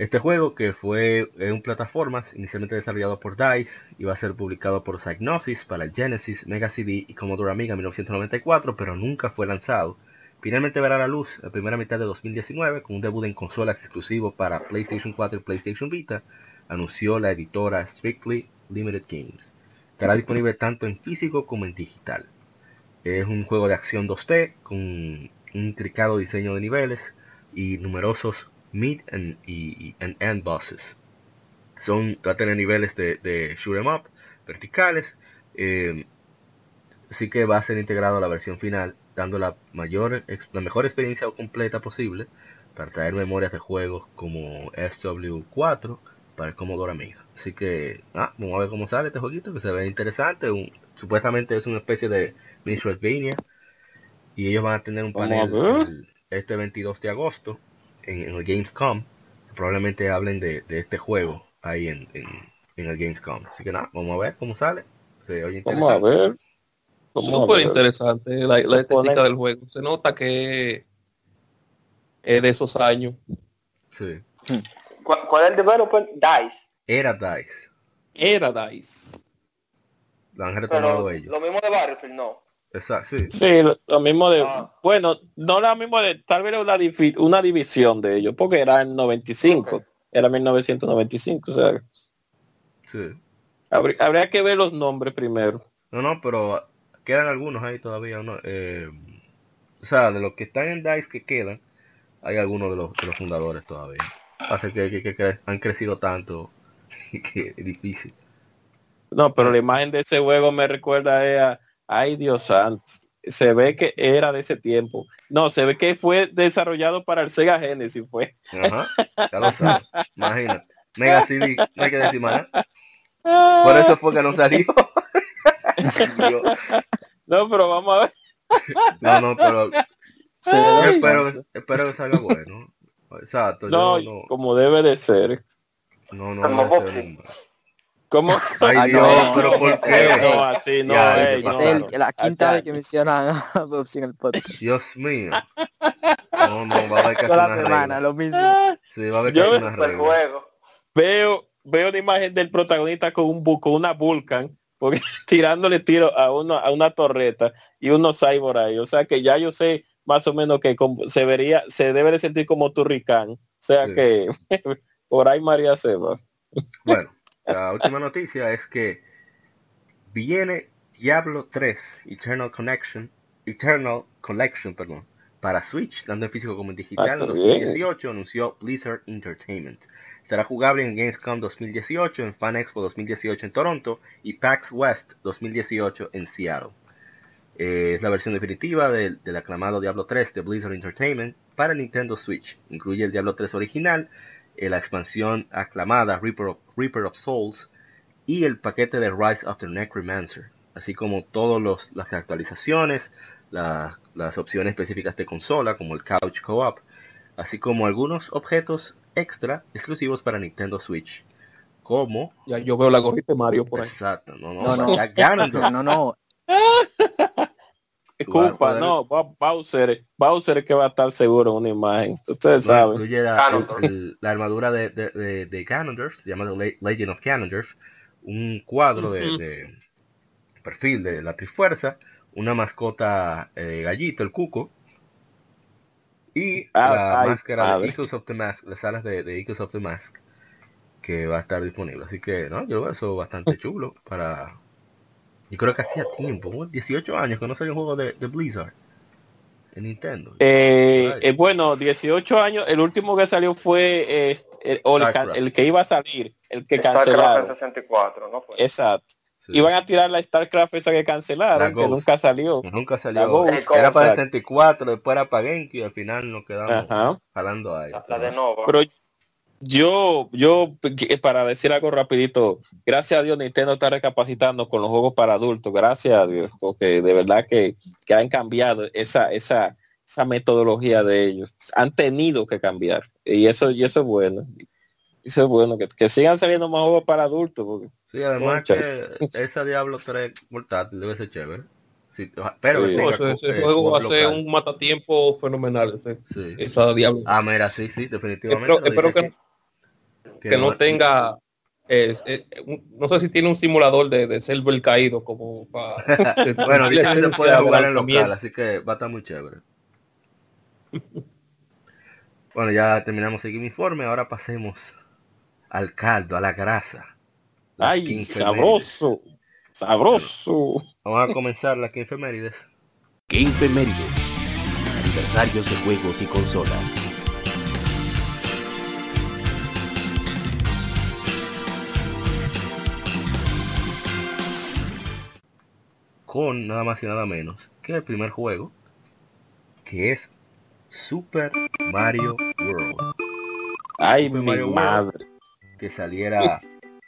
Este juego, que fue en plataformas inicialmente desarrollado por DICE, iba a ser publicado por Psygnosis para Genesis, Mega CD y Commodore Amiga en 1994, pero nunca fue lanzado. Finalmente verá la luz la primera mitad de 2019 con un debut en consolas exclusivo para PlayStation 4 y PlayStation Vita, anunció la editora Strictly Limited Games. Estará disponible tanto en físico como en digital. Es un juego de acción 2D con un intricado diseño de niveles y numerosos mid and, y, and end bosses. Son, va a tener niveles de, de shoot 'em up verticales, eh, así que va a ser integrado a la versión final, dando la mayor, la mejor experiencia completa posible para traer memorias de juegos como SW4 para el Commodore Amiga. Así que, ah, vamos a ver cómo sale este jueguito, que se ve interesante. un- supuestamente es una especie de Metroidvania. Y ellos van a tener un panel el- este 22 de agosto en, en el Gamescom. que probablemente hablen de, de este juego ahí en, en, en el Gamescom. Así que nada, vamos a ver cómo sale. Se oye Vamos a ver. Súper interesante la, la estética del juego. Se nota que es de esos años. Sí. ¿Cuál, cuál es el developer? DICE. Era DICE. Era DICE. Lo han retomado Pero ellos. lo mismo de Battlefield, no. Exacto, sí. Sí, lo, lo mismo de... Ah. Bueno, no lo mismo de... Tal vez era una, una división de ellos, porque era en 95. Ok. Era 1995, o sea... sí. Habría, habría que ver los nombres primero. No, no, pero quedan algunos ahí todavía, ¿no? Eh, o sea, de los que están en DICE que quedan, hay algunos de los, de los fundadores todavía. Hace que, que- que cre- han crecido tanto *laughs* que es difícil. No, pero la imagen de ese juego me recuerda eh, a... Ay, Dios santo. Se ve que era de ese tiempo. No, se ve que fue desarrollado para el Sega Genesis, fue. Ajá, ya lo sabes. Imagínate. Mega CD, no hay que decir más. Por eso fue que no salió. No, pero vamos a ver. No, no, pero yo dos espero, que salga bueno. Exacto, No, yo no, como debe de ser. no, no, Como no. ¿Cómo? *laughs* Ay, Ay, Dios, no. pero ¿por No, qué? así no, Ya, ey, ¿qué no? El- la quinta Acá- vez que mencionan a *laughs* Bobsy en el podcast. Dios mío. No, no, va a haber que *laughs* Toda la una semana, regla. lo mismo. Sí, va a haber que Yo- hacer juego. veo veo una imagen del protagonista con un bu- con una Vulcan porque tirándole tiro a uno a una torreta y unos cyborg ahí o sea que ya yo sé más o menos que como- se vería se debe de sentir como Turricán o sea Sí. que por ahí María se va Bueno, la última noticia es que viene Diablo 3 Eternal Connection, Eternal Collection, perdón, para Switch, tanto en físico como en digital Ah, en está bien. 2018, anunció Blizzard Entertainment. Estará jugable en Gamescom 2018, en Fan Expo 2018 en Toronto y PAX West 2018 en Seattle. Eh, es la versión definitiva del, del aclamado Diablo 3 de Blizzard Entertainment para Nintendo Switch. Incluye el Diablo 3 original, la expansión aclamada Reaper of, Reaper of Souls y el paquete de Rise of the Necromancer, así como todas las actualizaciones, la- las opciones específicas de consola como el Couch Co-op, así como algunos objetos extra exclusivos para Nintendo Switch, como Ya yo veo la gorrita de Mario por ahí. exacto, no, no, No, no. No, no, *laughs* Culpa, no, Bowser, Bowser es que va a estar seguro en una imagen. Ustedes No, saben. incluye la, Ganondorf. el- la armadura de, de, de, de Ganondorf, se llama The Legend of Ganondorf, un cuadro de, perfil de la Trifuerza, una mascota eh, gallito, el cuco, y Ah, la ay, máscara de. Eagles of the Mask, las alas de, de Eagles of the Mask, que va a estar disponible. Así que, no, yo veo eso bastante *laughs* chulo para... Yo creo que hacía tiempo, como 18 años que no salió un juego de, de Blizzard en Nintendo. Eh, eh, bueno, 18 años, el último que salió fue eh, el, que iba a salir, el que StarCraft cancelaron. en 64, ¿no fue? Exacto. Sí. Iban a tirar la StarCraft esa que La cancelaron, que nunca salió. Nunca La salió. Ghost. Era para el Exacto. 64, después era para GameCube y al final nos quedamos Ajá. jalando ahí. La, la de Nova. Pero yo, yo, eh, para decir algo rapidito, gracias a Dios Nintendo está recapacitando con los juegos para adultos, gracias a Dios, porque de verdad que, que han cambiado esa, esa, esa metodología de ellos. Han tenido que cambiar. Y eso, y eso es bueno. Eso es bueno, que, que sigan saliendo más juegos para adultos. Porque, Sí, además Concha. que esa Diablo 3 portátil debe ser chévere. Sí, pero Sí. No, ese, ese eh, juego va a ser un matatiempo fenomenal. Ese, Sí. esa diablo. Ah, mira, sí, sí, definitivamente. Espero- lo espero dice que- que no tenga eh, eh, no sé si tiene un simulador de, de server caído como para *laughs* Bueno, dice que se puede jugar en local, así que va a estar muy chévere. *laughs* Bueno, ya terminamos el informe, ahora pasemos al caldo, a la grasa. Ay, sabroso, sabroso. Vamos a comenzar las quinfemérides. Game Femérides. Aniversarios de juegos y consolas. Con nada más y nada menos que el primer juego, que es Super Mario World, Ay, Super mi Mario World. madre. que saliera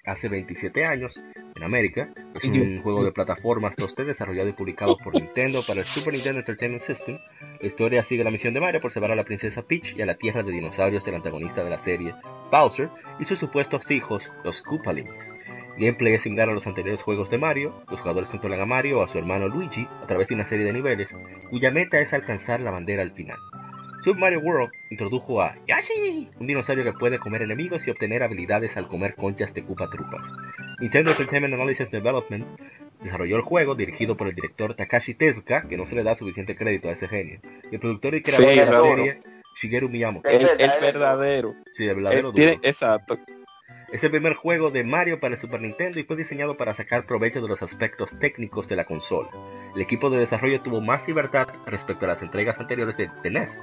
hace 27 años en América. Es un juego de plataformas 2D desarrollado y publicado por Nintendo para el Super Nintendo Entertainment System. La historia sigue la misión de Mario por salvar a la princesa Peach y a la tierra de dinosaurios del antagonista de la serie, Bowser, y sus supuestos hijos, los Koopalings. Gameplay es similar a los anteriores juegos de Mario. Los jugadores controlan a Mario o a su hermano Luigi a través de una serie de niveles, cuya meta es alcanzar la bandera al final. Super Mario World introdujo a Yoshi, un dinosaurio que puede comer enemigos y obtener habilidades al comer conchas de Koopa Trupas. Nintendo Entertainment Analysis Development desarrolló el juego dirigido por el director Takashi Tezuka, que no se le da suficiente crédito a ese genio, y el productor y creador Sí, de la serie Shigeru Miyamoto. El, el verdadero. Sí, el Es- verdadero tiene- exacto. Es el primer juego de Mario para el Super Nintendo y fue diseñado para sacar provecho de los aspectos técnicos de la consola. El equipo de desarrollo tuvo más libertad respecto a las entregas anteriores de, de NES.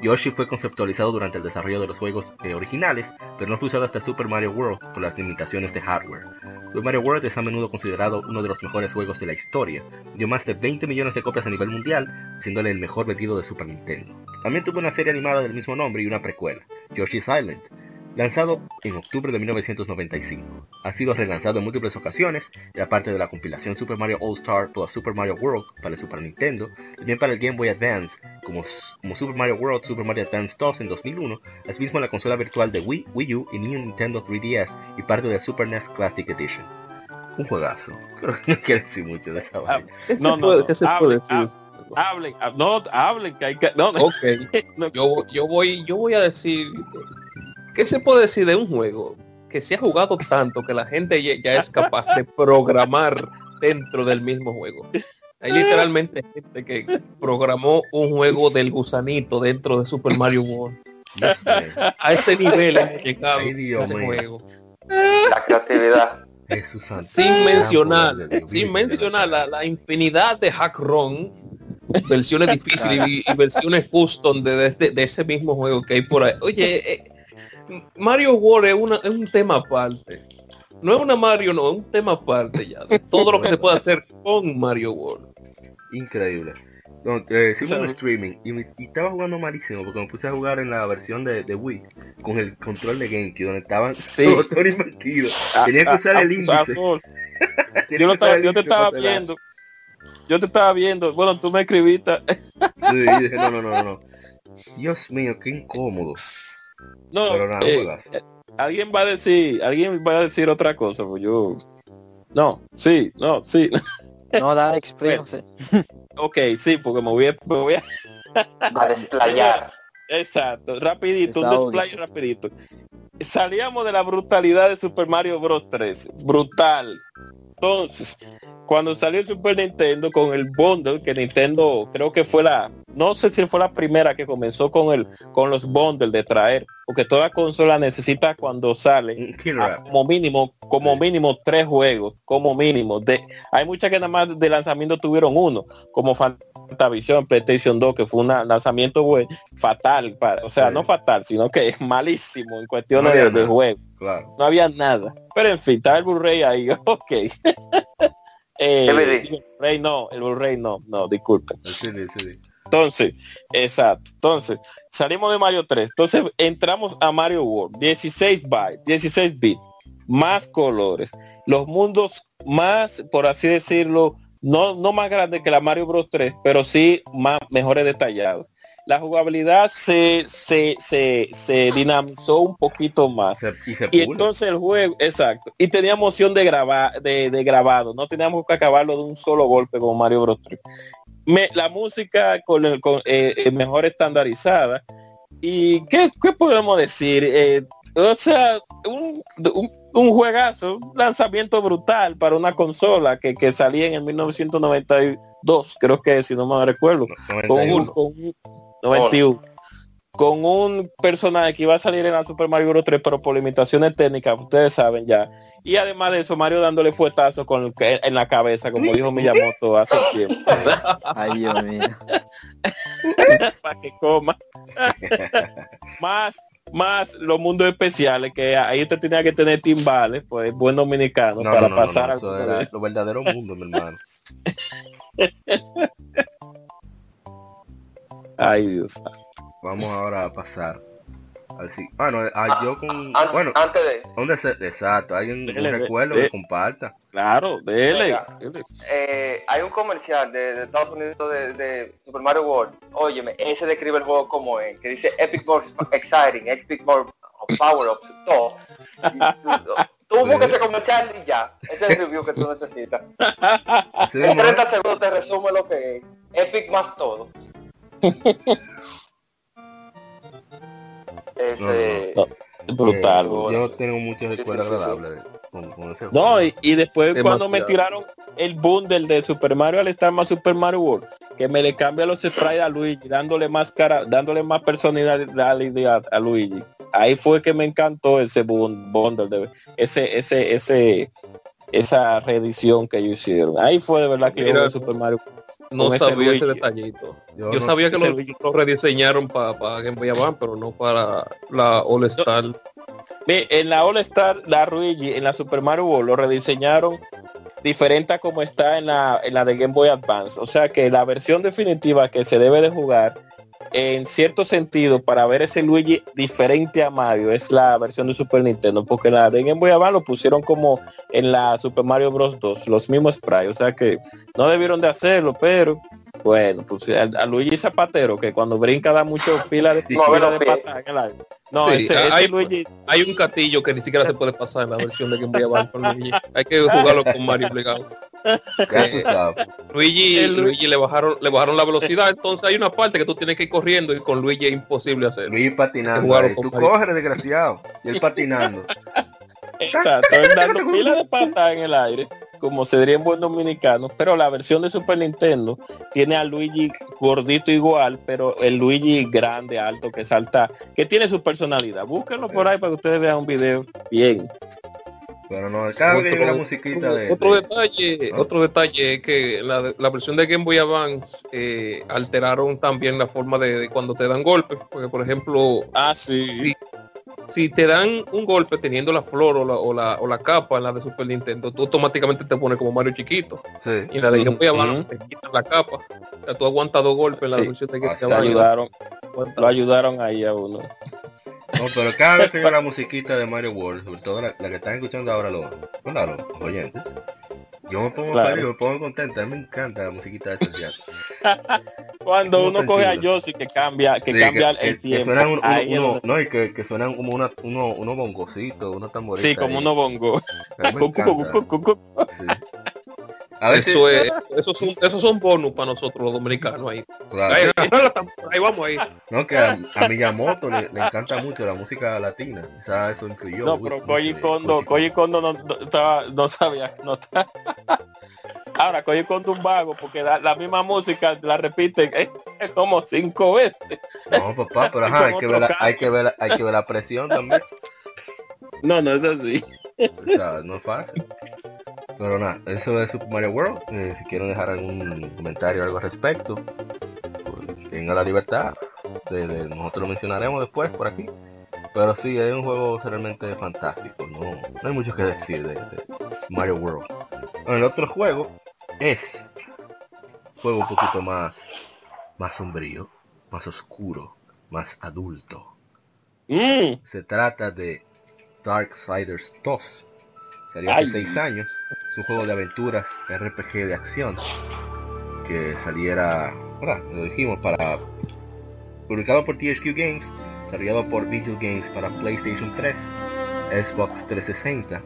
Yoshi fue conceptualizado durante el desarrollo de los juegos eh, originales, pero no fue usado hasta Super Mario World por las limitaciones de hardware. Super Mario World es a menudo considerado uno de los mejores juegos de la historia. Dio más de 20 millones de copias a nivel mundial, haciéndole el mejor vendido de Super Nintendo. También tuvo una serie animada del mismo nombre y una precuela, Yoshi's Island, lanzado en octubre de 1995. Ha sido relanzado en múltiples ocasiones, y aparte de la compilación Super Mario All Star plus Super Mario World para el Super Nintendo, también para el Game Boy Advance, como, como Super Mario World, Super Mario Advance 2 en 2001, asimismo en la consola virtual de Wii, Wii U y New Nintendo 3DS y parte del Super NES Classic Edition. Un juegazo. *laughs* Creo que no quiero decir mucho de esa Ah, vaina. ¿Qué No, se no, puede, no. qué se puede decir? hable. Hablen, hab- no, hablen, que hay que... No, no, Ok, *laughs* no. yo, yo voy yo voy a decir ¿qué se puede decir de un juego que se ha jugado tanto que la gente ya, ya es capaz de programar dentro del mismo juego? Hay literalmente gente que programó un juego del gusanito dentro de Super Mario World. A ese nivel hemos llegado Ay, Dios ese juego. La creatividad. Jesús. Sin mencionar, sin mencionar la, la infinidad de hack run, versiones difíciles y, y versiones custom de, de, de ese mismo juego que hay por ahí. Oye, eh, Mario World es, una, es un tema aparte. No es una Mario, no, es un tema aparte ya. De todo lo que se puede hacer con Mario World. Increíble. No, eh, hicimos un streaming y, me- y estaba jugando malísimo porque me puse a jugar en la versión de, de Wii con el control de GameCube donde estaban *laughs* Sí. todos invertidos. Ah, Tenía que ah, usar ah, el índice. Yo, que usar estaba- el yo te estaba viendo. Yo te estaba viendo. Bueno, tú me escribiste. Sí, dije, no, no, no, no, no. Dios mío, qué incómodo. No, Pero nada, eh, juegazo. alguien va a decir, alguien va a decir otra cosa, pues yo. No, sí, no, sí. *laughs* No, dale, exprímase. ok, sí, porque me voy a, me voy a- *laughs* A desplayar. Exacto, rapidito, un display rapidito. Salíamos de la brutalidad de Super Mario Bros 3. Brutal. Entonces, cuando salió el Super Nintendo con el bundle, que Nintendo creo que fue la, no sé si fue la primera que comenzó con el, con los bundles de traer, porque toda consola necesita cuando sale ah, como mínimo, como Sí. mínimo tres juegos, como mínimo. De, hay muchas que nada más de lanzamiento tuvieron uno, como Fantavision, PlayStation 2, que fue un lanzamiento güey, fatal, para, o sea, Sí. no fatal, sino que es *laughs* malísimo en cuestiones No de, juego Claro. no había nada. Pero en fin, está el Blu-ray ahí, *laughs* ok. eh, el Blu-ray no, el Blu-ray no, no, disculpen. CD, CD. Entonces, exacto. Entonces, salimos de Mario 3. Entonces, entramos a Mario World. 16 bytes, 16 bits, más colores. Los mundos más, por así decirlo, no, no más grandes que la Mario Bros 3, pero sí más mejores detallados. La jugabilidad se, se, se, se dinamizó un poquito más. Se- y entonces el juego, exacto. Y teníamos opción de grabar, de, de grabado. No teníamos que acabarlo de un solo golpe como Mario Bros. 3. Me- la música con, el- con, eh, eh, mejor estandarizada. ¿Y qué, qué podemos decir? Eh, o sea, un, un, un juegazo, un lanzamiento brutal para una consola que, que salía en el 1992, creo que si no me recuerdo. Con un, 91. con un- 91 con un personaje que iba a salir en la Super Mario Bros. 3 pero por limitaciones técnicas ustedes saben ya. Y además de eso Mario dándole fuetazo con el que- en la cabeza como dijo Miyamoto hace tiempo. *laughs* Ay, Dios mío. *laughs* para que coma. *laughs* Más más los mundos especiales que ahí usted tenía que tener timbales pues buen dominicano No, para no, no, pasar al mundo lo verdadero mundo, mi hermano. *laughs* ay Dios Vamos ahora a pasar Bueno, a yo con An- bueno, Antes de, ¿dónde se exacto? ¿Hay un, Dele, recuerdo de- que comparta? claro dele, dele. eh, hay un comercial de, de Estados Unidos de, de Super Mario World. Óyeme, ese describe el juego como es, que dice Epic More *laughs* Exciting, Epic More Power Up, todo. *laughs* Tú- buscas ese comercial y ya. Ese es el review que tú necesitas. *laughs* En mismo, ¿eh? 30 segundos te resume lo que es. Epic más todo. Ese, No, brutal Eh, yo tengo muchos recuerdos sí, sí. agradables con, con ese No, y, y después cuando me tiraron el bundle de Super Mario al estar más Super Mario World, que me le cambia los sprites a Luigi, dándole más cara, dándole más personalidad a Luigi. Ahí fue que me encantó ese bun- bundle, de, ese, ese, ese, esa reedición que ellos hicieron. Ahí fue de verdad que yo Mira, jugué Super Mario. No ese sabía ese Luigi. detallito. Yo Yo no- sabía que lo, Luigi. lo rediseñaron para Game Boy Advance, pero no para la All Star. Ve, en la All Star, la Luigi, en la Super Mario World, lo rediseñaron diferente a como está en la, en la de Game Boy Advance. O sea que la versión definitiva que se debe de jugar, en cierto sentido, para ver ese Luigi diferente a Mario, es la versión de Super Nintendo, porque la de Game Boy Advance lo pusieron como en la Super Mario Bros. 2, los mismos sprites. O sea que no debieron de hacerlo, pero bueno, pues a, a Luigi Zapatero, que cuando brinca da mucho pila de, Sí. pila de patada en el aire. No, Sí, ese, ese hay- Luigi Hay un castillo que ni siquiera se puede pasar en la versión de Game Boy Advance con Luigi. Hay que jugarlo con Mario obligado. Sabes. Luigi, Luigi le bajaron le bajaron la velocidad, entonces hay una parte que tú tienes que ir corriendo y con Luigi es imposible hacerlo. Luis patinando. Ahí. con Tú Mario. coges, desgraciado. Y él patinando. *laughs* Exacto, él dando pila de patada en el aire, como se diría en buen dominicano, pero la versión de Super Nintendo tiene a Luigi gordito igual, pero el Luigi grande, alto, que salta, que tiene su personalidad. Búsquenlo por ahí para que ustedes vean un video bien. Pero no, Otro- la musiquita de. otro de- detalle ¿no? otro detalle es que la, la versión de Game Boy Advance eh, alteraron también la forma de, de cuando te dan golpes porque por ejemplo Ah, sí. Sí. Si te dan un golpe teniendo la flor o la, o la, o la capa en la de Super Nintendo tú automáticamente te pones como Mario chiquito Sí. y en la de Game Boy. Advance te quitan la capa o sea, tú aguantas dos golpes en la Sí. de Game Boy. Advance ayudaron, lo ayudaron ahí a uno. No, pero cada vez que llega la musiquita de Mario World, sobre todo la, la que están escuchando ahora los, los, los oyentes, yo me pongo Claro. feliz, me pongo contento. A mí me encanta la musiquita de ese jazz. *laughs* Cuando uno coge a. Yoshi que cambia, que Sí, cambia que, el que- que tiempo. suenan un- uno, no, y que, que suenan como una, uno, unos bongocitos, unos tamboritos. sí, como ahí. uno bongo. A mí me *laughs* Cu, cu, cu, encanta. cu, cu, cu. Sí. A ver si- Eso es, esos son, esos son bonus para nosotros los dominicanos ahí. claro. Ahí, ahí vamos ahí. No, que a, a Miyamoto le, le encanta mucho la música latina. Quizás eso influyó. No, pero Koji Kondo, Koji Kondo no, no, estaba- no sabía, no está. Ahora, Koji Kondo un vago, porque la, la misma música la repiten eh, como cinco veces. No, papá, pero ajá, hay que, ver la, hay, que ver la, hay que ver la presión también. No, no es así. O sea, no es fácil. Pero nada, eso es Super Mario World. Eh, si quieren dejar algún comentario o algo al respecto, pues tengan la libertad. De, de- nosotros lo mencionaremos después por aquí. Pero sí, es un juego realmente fantástico. No, no hay mucho que decir de, de Mario World. Bueno, el otro juego es un juego un poquito más, más sombrío, más oscuro, más adulto. Mm, Se trata de Darksiders 2. Salió hace Ay. 6 años. Es un juego de aventuras RPG de acción. Que saliera, ahora lo dijimos, para publicado por THQ Games, desarrollado por Vigil Games para PlayStation 3, Xbox 360,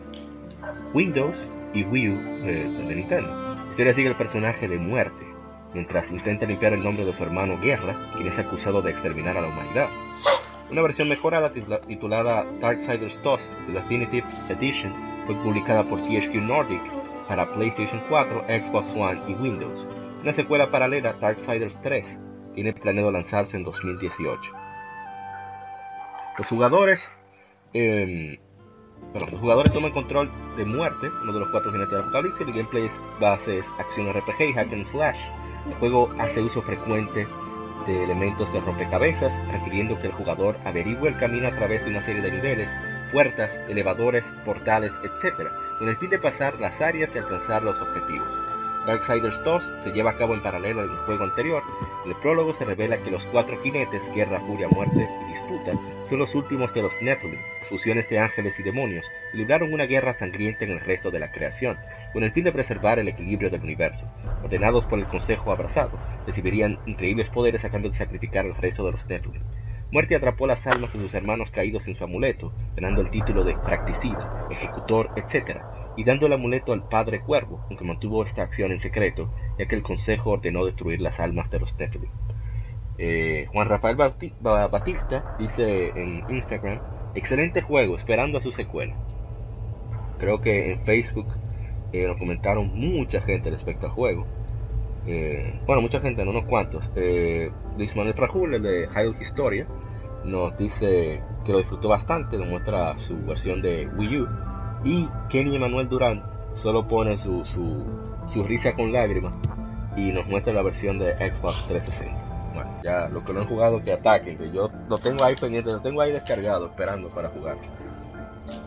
Windows y Wii U eh, de Nintendo. La historia sigue el personaje de muerte, mientras intenta limpiar el nombre de su hermano Guerra, quien es acusado de exterminar a la humanidad. Una versión mejorada titula- titulada Darksiders 2 The Definitive Edition fue publicada por THQ Nordic para PlayStation 4, Xbox One y Windows. Una secuela paralela, Darksiders 3, tiene planeado lanzarse en 2018. Los jugadores, eh, los jugadores toman control de muerte, uno de los cuatro jinetes del apocalipsis. El gameplay base es acción RPG y hack and slash. El juego hace uso frecuente de elementos de rompecabezas, requiriendo que el jugador averigüe el camino a través de una serie de niveles, puertas, elevadores, portales, etc., con el fin de pasar las áreas y alcanzar los objetivos. Darksiders 2 se lleva a cabo en paralelo al juego anterior. En el prólogo se revela que los cuatro jinetes, Guerra, Furia, Muerte y Disputa, son los últimos de los Nephilim, fusiones de ángeles y demonios, y libraron una guerra sangrienta en el resto de la creación, con el fin de preservar el equilibrio del universo. Ordenados por el Consejo Abrazado, recibirían increíbles poderes a de sacrificar al resto de los Nephilim. Muerte atrapó las almas de sus hermanos caídos en su amuleto, ganando el título de Fracticida, Ejecutor, etc., y dando el amuleto al Padre Cuervo, aunque mantuvo esta acción en secreto, ya que el Consejo ordenó destruir las almas de los Nephilim. Juan Rafael Batista dice en Instagram, excelente juego, esperando a su secuela. Creo que en Facebook eh, lo comentaron mucha gente respecto al juego. Eh, bueno, mucha gente, no unos cuantos. Eh, Luis Manuel Frajul, el de Hyrule Historia, nos dice que lo disfrutó bastante, nos muestra su versión de Wii U. Y Kenny Emanuel Durán solo pone su, su, su risa con lágrimas y nos muestra la versión de Xbox 360. Bueno, ya lo que no han jugado que ataquen, que yo lo tengo ahí pendiente, lo tengo ahí descargado esperando para jugar.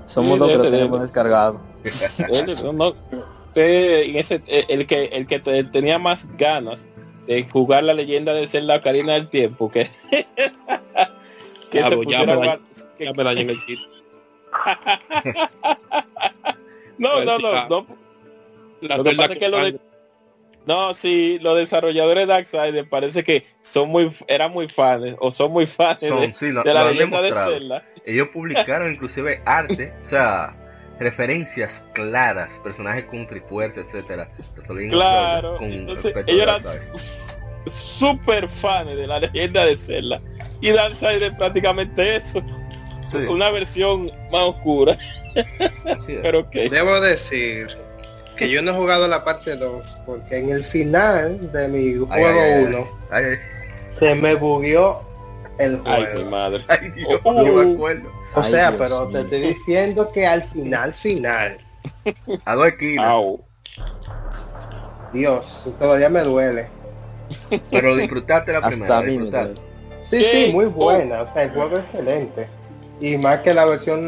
Somos los que lo tenemos descargado. *laughs* Eh, el que el que te- tenía más ganas de jugar la leyenda de ser la Ocarina del Tiempo que *laughs* que se ya pusiera a me la- jugar- que- no no no no. La Lo que verdad pasa es que lo de- no sí los desarrolladores de Darkseid parece que son muy eran muy fans o son muy fans de, Son, sí, lo, de la leyenda de. Zelda. Ellos publicaron inclusive arte, o sea, referencias claras, personajes con trifuerza, etcétera. claro Con entonces ellos eran super fans de la leyenda de Zelda. Y Darkseid es prácticamente eso Sí, una versión más oscura pero que Debo decir que yo no he jugado la parte 2 porque en el final de mi juego ay, ay, 1 Ay, ay, se me bugueó el ay mi juego. madre ay, Dios, Oh, no me uh. acuerdo. o sea, pero te estoy diciendo que al final, final, A dos esquinas. Dios, todavía me duele. Pero disfrutaste la primera, Hasta disfrutaste. Sí, ¿Qué? sí, muy Oh. buena. O sea, el juego es excelente. Y más que la versión,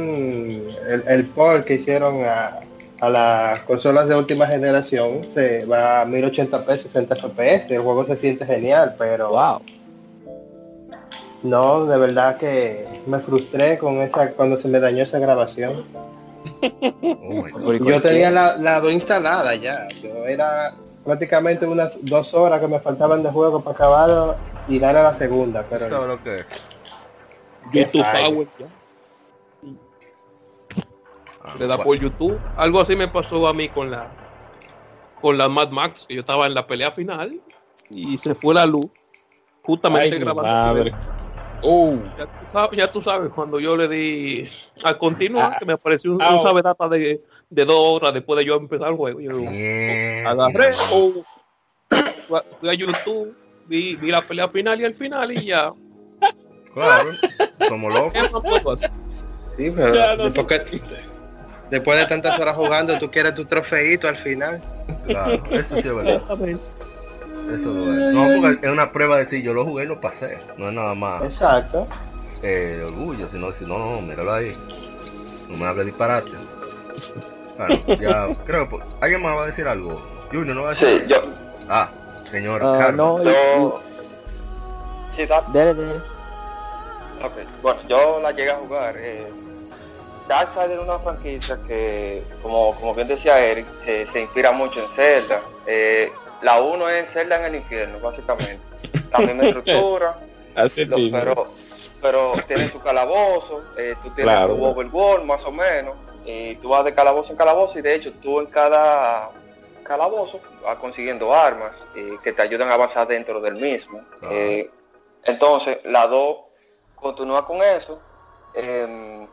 el, el port que hicieron a, a las consolas de última generación, se va a 1080p, 60 fps. El juego se siente genial, pero Wow. no, de verdad que me frustré con esa cuando se me dañó esa grabación. Oh Yo tenía la, la 2 instalada ya. Yo era prácticamente unas dos horas que me faltaban de juego para acabarlo y dar a la segunda, pero ¿Sabes lo que es? YouTube. Power. Ah, Le da bueno. por YouTube. Algo así me pasó a mí con la con la Mad Max, que yo estaba en la pelea final y se fue la luz. Justamente Ay, grabando. madre. Oh, Ya tú, sabes, ya tú sabes, cuando yo le di a continuar, Ah. que me apareció un, un oh. sabe data de, de dos horas después de yo empezar el juego. Yo agarré, oh, fui a- YouTube, vi, vi la pelea final y al final y ya. Claro, somos locos. ¿Qué más puedo hacer? Sí, pero no después de tantas horas jugando, tú quieres tu trofeito al final. Claro, eso sí es verdad. *laughs* Eso lo es. No, porque es una prueba de decir, yo lo jugué y lo pasé. No es nada más Exacto. eh, de orgullo, sino decir, no, no, míralo ahí. No me hable disparate. Claro, ya *laughs* creo, pues, ¿alguien más va a decir algo? Junior, ¿no va a decir Sí, yo? Ah, señor Carlos. no, yo, sí, da- y- dele, dele. Ok, bueno, yo la llegué a jugar. Eh, Darkseid es una franquicia que, como, como bien decía Eric, se, se inspira mucho en Zelda. Eh, la 1 es Zelda en el infierno, básicamente. La misma *laughs* estructura, así pero, pero tiene su calabozo, eh, tú tienes Claro. tu overworld más o menos, y tú vas de calabozo en calabozo y de hecho tú en cada calabozo vas consiguiendo armas eh, que te ayudan a avanzar dentro del mismo. Eh, entonces, la 2 continúa con eso, em,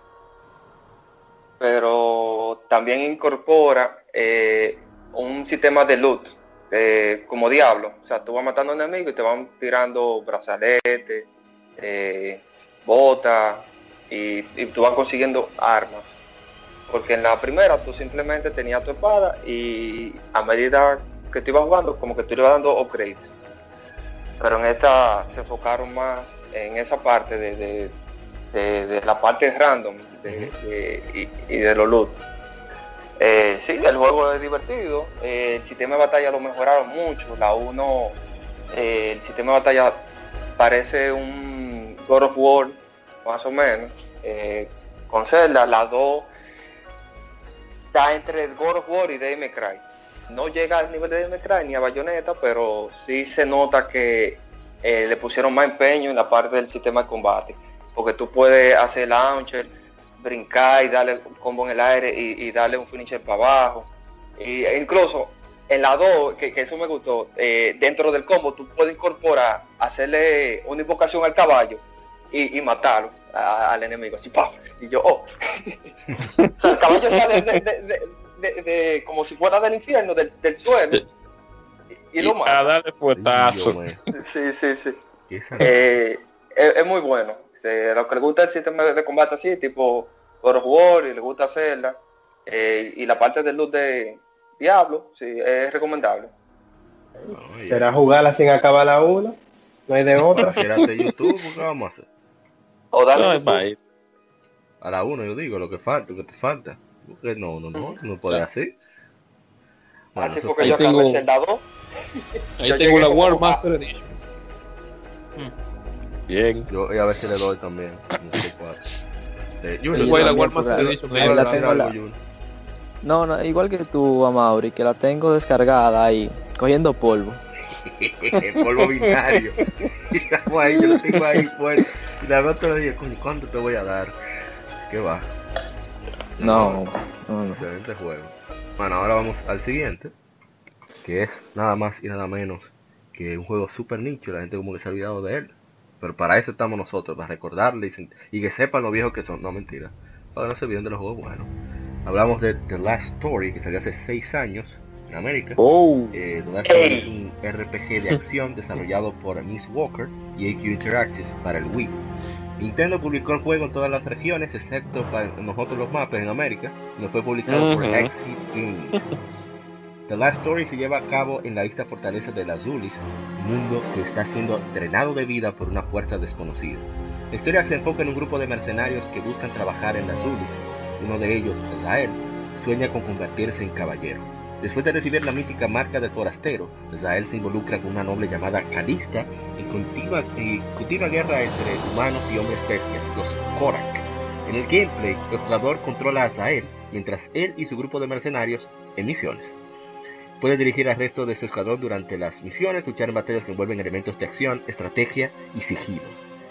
pero también incorpora eh, un sistema de loot, eh, como Diablo. O sea, tú vas matando enemigos y te van tirando brazaletes, eh, botas, y, tú vas consiguiendo armas. Porque en la primera tú simplemente tenías tu espada y a medida que tú ibas jugando, como que tú le ibas dando upgrades. Pero en esta se enfocaron más en esa parte de- de la parte random y, de los loot. Eh, sí, el juego es divertido. eh, el sistema de batalla lo mejoraron mucho. La 1, eh, el sistema de batalla parece un God of War, más o menos. eh, con Zelda, la 2 está entre el God of War y May Cry. No llega al nivel de May Cry ni a Bayonetta, pero sí se nota que le pusieron más empeño en la parte del sistema de combate. Porque tú puedes hacer launcher, brincar y darle un combo en el aire y, y darle un finisher para abajo. Y, e incluso en la 2, que, que eso me gustó, eh, dentro del combo tú puedes incorporar, hacerle una invocación al caballo y, y matarlo a- al enemigo. Así, ¡pam! Y yo, oh. *laughs* o sea, el caballo sale de, de- de- de- de- como si fuera del infierno, del, del suelo. Y, y lo a mata. darle puestazo. mío, Sí, sí, sí. Eh, es, es muy bueno. Eh, a los que les gusta el sistema de combate así, tipo God of War, y les gusta hacerla, eh, y la parte de luz de Diablo, sí, es recomendable. Será jugarla sin acabar la 1. No hay de *laughs* otra. En YouTube, ¿qué vamos a hacer? O darle No, bye. A la 1 yo digo, lo que falta, lo que te falta. Porque no, no, no, no puede así. Bueno, así porque yo tengo- acabé 2. Ahí Yo tengo la War a- Master Edition. Bien. Yo y a ver si le doy también. No. Eh. No, no, igual que tú, Amaury, que la tengo descargada ahí, cogiendo polvo. *laughs* polvo binario. *laughs* Estamos ahí, yo lo tengo ahí fuerte. Y la veo todos los días, coño, ¿cuánto te voy a dar? ¿Qué va? No, no, no. Excelente juego. Bueno, ahora vamos al siguiente. Que es nada más y nada menos que un juego super nicho. La gente como que se ha olvidado de él. Pero para eso estamos nosotros, para recordarle y, y que sepan lo viejos que son. No, mentira. Para que no se olviden de los juegos buenos. Hablamos de The Last Story, que salió hace 6 años en América. Oh. Eh, The Last Story es un RPG de acción desarrollado por Miss Walker y AQ Interactive para el Wii. Nintendo publicó el juego en todas las regiones, excepto para nosotros los mapas en América, no fue publicado por. Exit Games. The Last Story se lleva a cabo en la isla fortaleza de las Zulis, mundo que está siendo drenado de vida por una fuerza desconocida. La historia se enfoca en un grupo de mercenarios que buscan trabajar en las Zulis. Uno de ellos, Zael, sueña con convertirse en caballero. Después de recibir la mítica marca de forastero, Zael se involucra con una noble llamada Calista en continua, en continua guerra entre humanos y hombres bestias, los Korak. En el gameplay, el jugador controla a Zael, mientras él y su grupo de mercenarios en misiones. Puede dirigir al resto de su escuadrón durante las misiones, luchar en batallas que envuelven elementos de acción, estrategia y sigilo.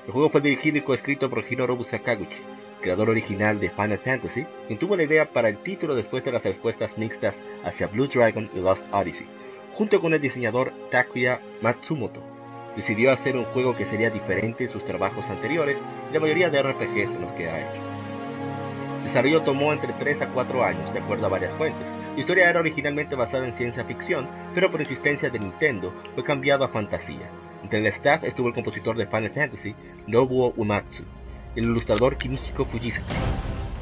El juego fue dirigido y coescrito por Hinorobu Sakaguchi. creador original de Final Fantasy, quien tuvo la idea para el título después de las respuestas mixtas hacia Blue Dragon y Lost Odyssey, junto con el diseñador Takuya Matsumoto. Decidió hacer un juego que sería diferente en sus trabajos anteriores y la mayoría de RPGs en los que ha hecho. El desarrollo tomó entre 3 a 4 años, de acuerdo a varias fuentes. La historia era originalmente basada en ciencia ficción, pero por insistencia de Nintendo fue cambiado a fantasía. Entre el staff estuvo el compositor de Final Fantasy, Nobuo Uematsu, y el ilustrador Kimihiko Fujisaki.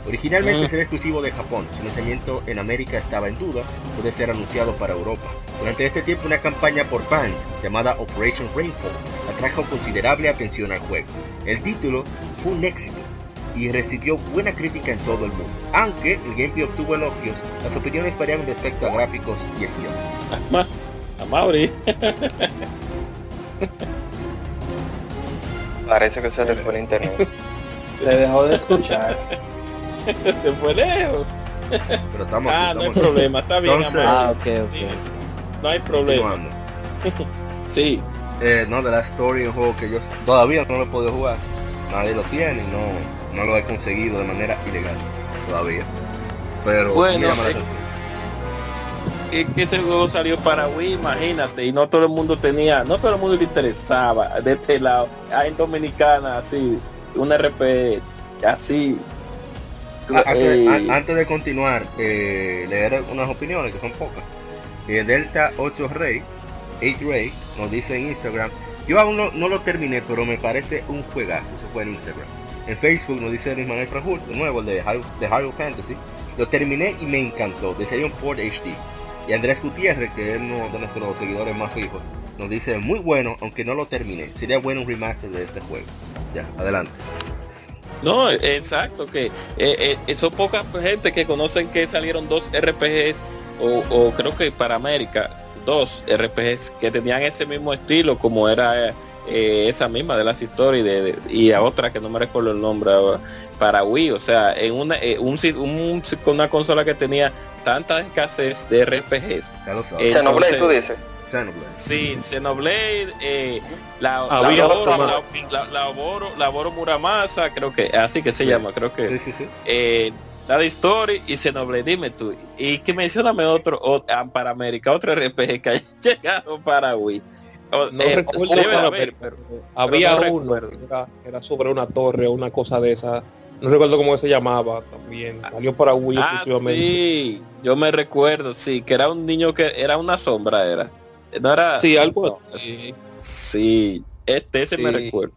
Originalmente Mm. sería exclusivo de Japón, su lanzamiento en América estaba en duda, puede ser anunciado para Europa. Durante este tiempo una campaña por fans llamada Operation Rainfall atrajo considerable atención al juego. El título fue un éxito y recibió buena crítica en todo el mundo. Aunque el gameplay obtuvo elogios, las opiniones variaban respecto a gráficos y el guion. Ma- a Mauri. Parece que se le fue el internet. *laughs* Se dejó de escuchar. *laughs* Se fue lejos. Pero estamos Ah, aquí, no hay estamos aquí. problema, está bien, Entonces- Amaury. Ah, ok, ok. Sí, no hay problema. *laughs* Sí. Eh, no, de la Story, un juego que yo todavía no lo he podido jugar. Nadie lo tiene y no, no lo he conseguido de manera ilegal todavía. Pero Bueno, me llama la eh, atención. Es que ese juego salió para Wii, imagínate, y no todo el mundo tenía, no todo el mundo le interesaba de este lado. Hay en Dominicana así, un RP así. Antes, eh, a- antes de continuar, eh, leer unas opiniones que son pocas. Eh, Delta 8 Rey, 8 Rey, nos dice en Instagram, yo aún no, no lo terminé, pero me parece un juegazo, eso fue en Instagram. En Facebook nos dice Luis Manuel de nuevo, el de de Hyrule Fantasy, lo terminé y me encantó, desearía un port HD. Y Andrés Gutiérrez, que es uno de nuestros seguidores más fijos, nos dice, muy bueno, aunque no lo terminé, sería bueno un remaster de este juego. Ya, adelante. No, exacto, que eh, eh, son pocas gente que conocen que salieron dos RPGs, o, o creo que para América, dos RPGs que tenían ese mismo estilo, como era eh, esa misma de las historias de, de- y a otra que no me recuerdo el nombre ahora, para Wii, o sea, en una, eh, un, un- con una consola que tenía tanta escasez de RPGs. Ya lo sabes. Xenoblade, entonces- tú dices. Xenoblade. Sí, Xenoblade, eh, la, Había la, la, Laboro Muramasa, creo que así que se Sí. llama, creo que Sí, sí, sí. eh, la de Story y Xenoblade, dime tú. Y que mencioname otro o- ah, para América, otro RPG que haya *laughs* llegado para Wii. O- No eh, recuerdo debe de haber, ver, pero había no uno era, era sobre una torre o una cosa de esa. No recuerdo cómo se llamaba también. Salió para Wii Ah, exclusivamente. sí, yo me recuerdo, sí, que era un niño que era una sombra, era. No era. Sí, algo así. Sí, este ese me Sí. recuerdo.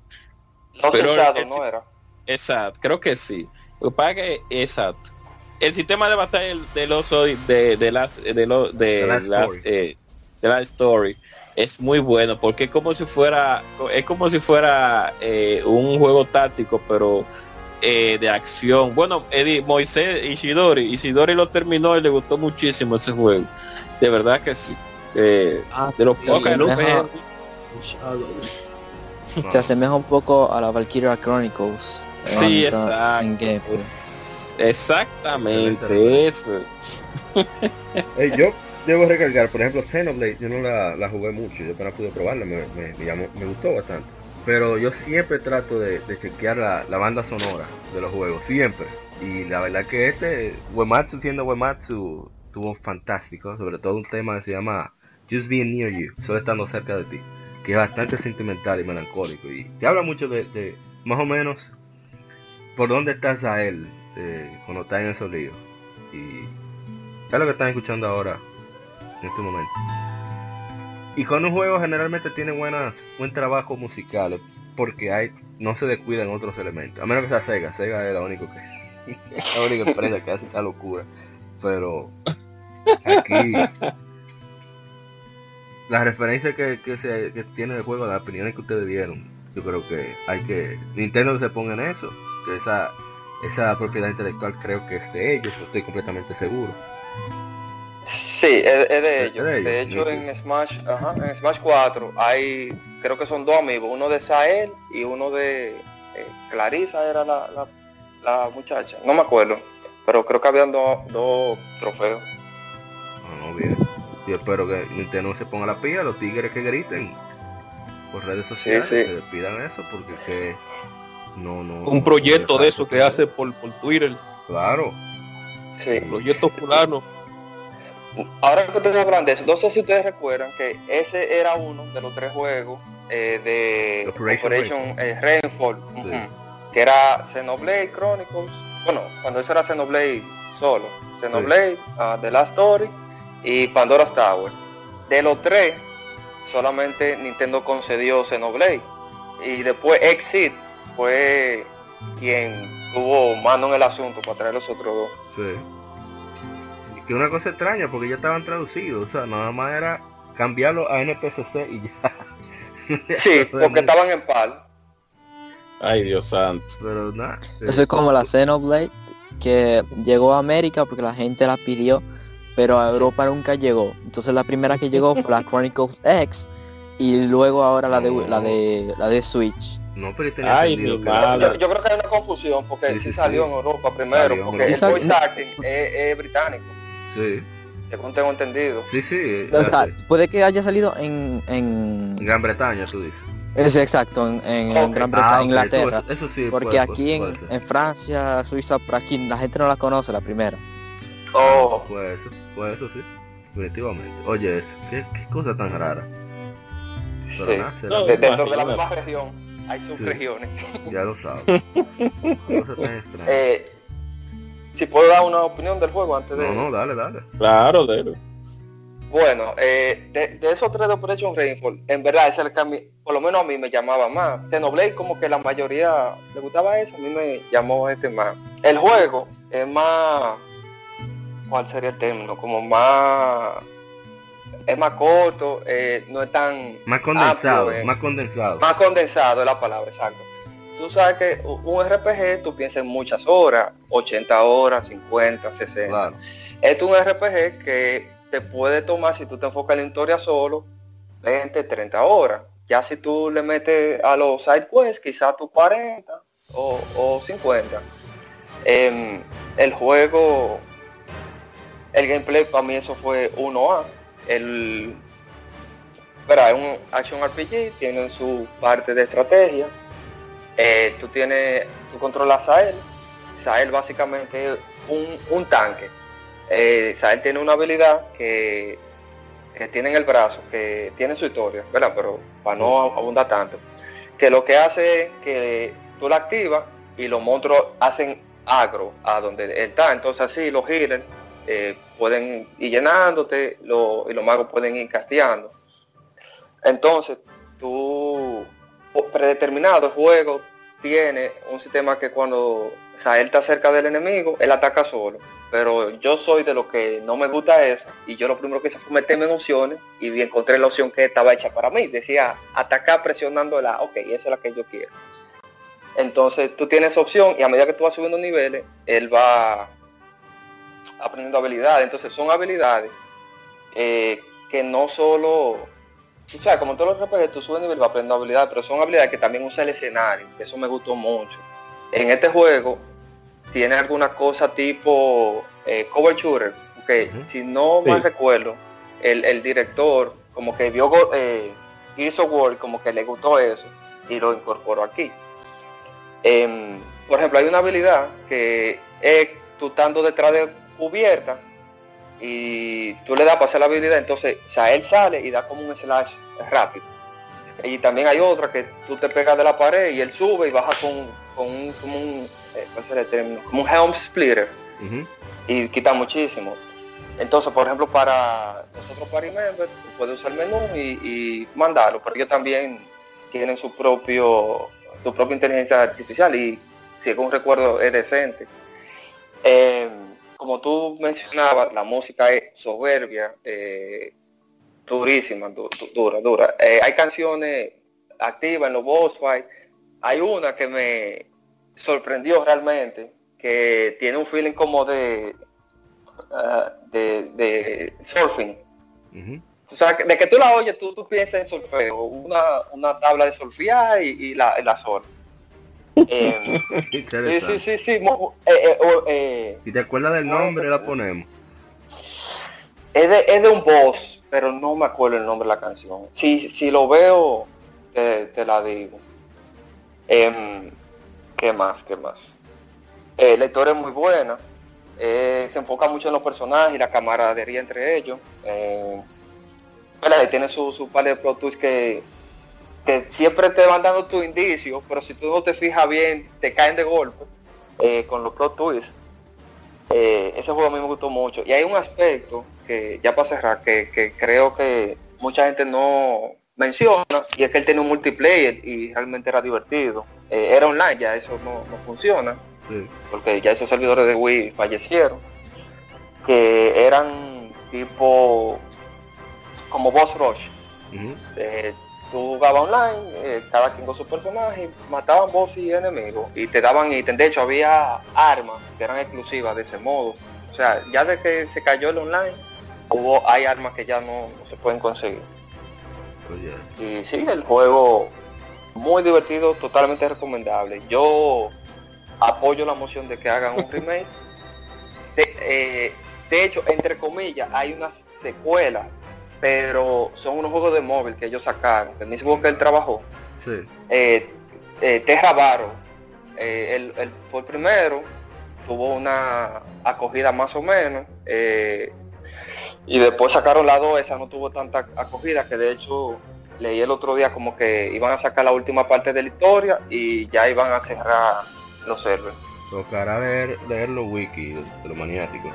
Los Pero Shadow, el- ¿no era? Exacto, creo que sí. Lo que exacto. El sistema de batalla de los de, de las de, lo- de Last las Story. eh, de la story es muy bueno porque es como si fuera es como si fuera eh, un juego táctico pero eh, de acción. Bueno, Eddie, Moisés Ishidori, Ishidori lo terminó y le gustó muchísimo ese juego. De verdad que sí. Eh, Ah, de los sí, pocos. Se asemeja un poco a la Valkyria Chronicles. Sí, en- exacto. Es- exactamente eso. Eh, yo debo recalcar, por ejemplo, Xenoblade, yo no la, la jugué mucho, yo apenas pude probarla, me, me, gustó bastante. Pero yo siempre trato de, chequear la, la banda sonora de los juegos, siempre. Y la verdad que este, Uematsu siendo Uematsu, tuvo fantástico, sobre todo un tema que se llama Just Being Near You, solo estando cerca de ti, que es bastante sentimental y melancólico. Y te habla mucho de, más o menos por dónde estás a él eh, cuando está en esos líos. Y es lo que están escuchando ahora, en este momento. Y con un juego generalmente tiene buenas, buen trabajo musical, porque hay, no se descuidan otros elementos. A menos que sea Sega, Sega es la única que, *laughs* la única empresa que hace esa locura. Pero aquí las referencias que, que se que tiene el juego, las opiniones que ustedes dieron, yo creo que hay que Nintendo que se ponga en eso, que esa esa propiedad intelectual creo que es de ellos, estoy completamente seguro. Sí, es, es de ellos. de De, ellos, hecho, sí. en Smash, ajá, en Smash 4 hay, creo que son dos amigos, uno de Sael y uno de eh, Clarisa era la, la, la muchacha, no me acuerdo, pero creo que habían dos dos trofeos. No, no, bien. Yo espero que Nintendo se ponga la pilla, los tigres que griten por redes sociales, sí. que pidan eso, porque que No, no. Un proyecto de eso que hace por, por Twitter, Claro. Sí. proyecto fulano. Ahora que ustedes hablan de eso, no sé si ustedes recuerdan que ese era uno de los tres juegos eh, de Operation Operation, eh, Rainfall, Sí. ujú, que era Xenoblade Chronicles, bueno, cuando eso era Xenoblade solo, Xenoblade, ah, The Last Story y Pandora's Tower. De los tres, solamente Nintendo concedió Xenoblade y después Exit fue quien tuvo mano en el asunto para traer los otros dos. Sí. Que una cosa extraña, porque ya estaban traducidos, o sea, nada más era cambiarlo a NTCC y ya. *laughs* Sí, porque estaban en par. Ay, Dios santo. Pero nada. Eso es como la Xenoblade que llegó a América porque la gente la pidió, pero a Europa nunca llegó. Entonces la primera que llegó fue la Chronicles X y luego ahora la de la de la de Switch. No, pero yo tenía Ay, entendido mi que- madre. Yo, yo creo que hay una confusión porque Sí, sí, sí, salió sí. en Europa primero, Salió porque el voice acting es, es británico, Sí, según tengo entendido. sí, sí. O sea, puede que haya salido en en en Gran Bretaña, tú dices. es exacto en. Gran Bretaña, Ah, Inglaterra. eso sí. Porque puede- aquí puede en, en Francia, Suiza, por aquí la gente no la conoce la primera. Oh, Pues eso, pues eso sí. Definitivamente. Oye, eso, qué, qué cosa tan rara. Pero sí. nada, No, De- dentro de la misma región hay subregiones. ya lo *laughs* sabes. Cosa tan extraña. Eh, si puedo dar una opinión del juego antes de... No, no, dale, dale. Claro, de Bueno, eh, de, de esos tres de Operation Rainfall, en verdad ese es el que a mí, por lo menos a mí me llamaba más. Xenoblade como que la mayoría le gustaba eso, a mí me llamó este más. El juego es más, ¿cuál sería el término? Como más, es más corto, eh, no es tan Más condensado, amplio, eh. más condensado. más condensado es la palabra, exacto. Tú sabes que un RPG tú piensas en muchas horas, 80 horas, 50, 60. Claro. Este es un RPG que te puede tomar, si tú te enfocas en la historia solo, 20, 30 horas. Ya si tú le metes a los side quests, quizás tú 40 o, o 50. Em, el juego, el gameplay para mí eso fue 1A. El, verá, es un action RPG, tiene su parte de estrategia. Eh, tú tienes, tú controlas a él. Sael básicamente es un, un tanque. Eh, Sael tiene una habilidad que, que tiene en el brazo, que tiene su historia, ¿verdad? Pero para no abundar tanto. Que lo que hace es que tú la activas y los monstruos hacen agro a donde él está. Entonces así los healers eh, pueden ir llenándote lo- y los magos pueden ir casteando. Entonces, tú predeterminado el juego tiene un sistema que cuando Sael está cerca del enemigo, él ataca solo. Pero yo soy de los que no me gusta eso y yo lo primero que hice fue meterme en opciones y encontré la opción que estaba hecha para mí. Decía atacar presionando la, ok, esa es la que yo quiero. Entonces tú tienes opción y a medida que tú vas subiendo niveles, él va aprendiendo habilidades. Entonces son habilidades eh, que no solo, o sea, como todos los RPG, tú subes nivel, vas aprendiendo habilidades, pero son habilidades que también usa el escenario, que eso me gustó mucho. En este juego tiene alguna cosa tipo eh, cover shooter, porque Ujú. si no Sí. mal recuerdo, el, el director como que vio eh, Gears of War, como que le gustó eso y lo incorporó aquí. Em, por ejemplo, hay una habilidad que es tú estando detrás de cubierta y tú le das para hacer la habilidad, entonces o sea, él sale y da como un slash rápido. Y también hay otra que tú te pegas de la pared y él sube y baja con, con un, como un, eh, ¿cuál será el término? Como un helm splitter y quita muchísimo. Entonces, por ejemplo, para nosotros party members, tú puedes usar el menú y, y mandarlo, pero ellos también tienen su propio su propia inteligencia artificial y si es un recuerdo es decente. Eh, como tú mencionabas, la música es soberbia, eh, durísima, du- du- dura, dura. Eh, hay canciones activas en los boss fight. Hay una que me sorprendió realmente, que tiene un feeling como de ah, de, de surfing. O sea, de que tú la oyes, tú, tú piensas en solfeo, una, una tabla de solfear y, y la, y la sol. Eh, *laughs* sí, sí, sí, sí. eh, eh, Si te acuerdas del nombre, la ponemos. es, de, es de un boss, pero no me acuerdo el nombre de la canción. Si, si lo veo, te, te la digo. Em, ¿Qué más? ¿Qué más? La historia es muy buena. Eh, se enfoca mucho en los personajes y la camaradería entre ellos. Eh, tiene su, su par de plot twists que, que siempre te van dando tus indicios, pero si tú no te fijas bien, te caen de golpe eh, con los plot twists. Eh, ese juego a mí me gustó mucho. Y hay un aspecto que, ya para cerrar, que, que creo que mucha gente no menciona, y es que él tiene un multiplayer y realmente era divertido. Eh, era online, ya eso no, no funciona, Sí. porque ya esos servidores de Wii fallecieron, que eran tipo como boss rush. Eh, tú jugabas online, eh, cada quien con su personaje, mataban boss y enemigos y te daban ítem. De hecho había armas que eran exclusivas de ese modo. O sea, ya de que se cayó el online, hubo, hay armas que ya no, no se pueden conseguir. Y sí, el juego muy divertido, totalmente recomendable. Yo apoyo la moción de que hagan un *laughs* remake. De, eh, de hecho, entre comillas, hay unas secuelas, pero son unos juegos de móvil que ellos sacaron. El mismo que él trabajó. sí. Eh, eh, Terra eh, él, él fue el primero, tuvo una acogida más o menos. eh, y después sacaron la 2, esa no tuvo tanta acogida, que de hecho leí el otro día como que iban a sacar la última parte de la historia y ya iban a cerrar los servers. Tocará leer, leer los wiki de, los maniáticos.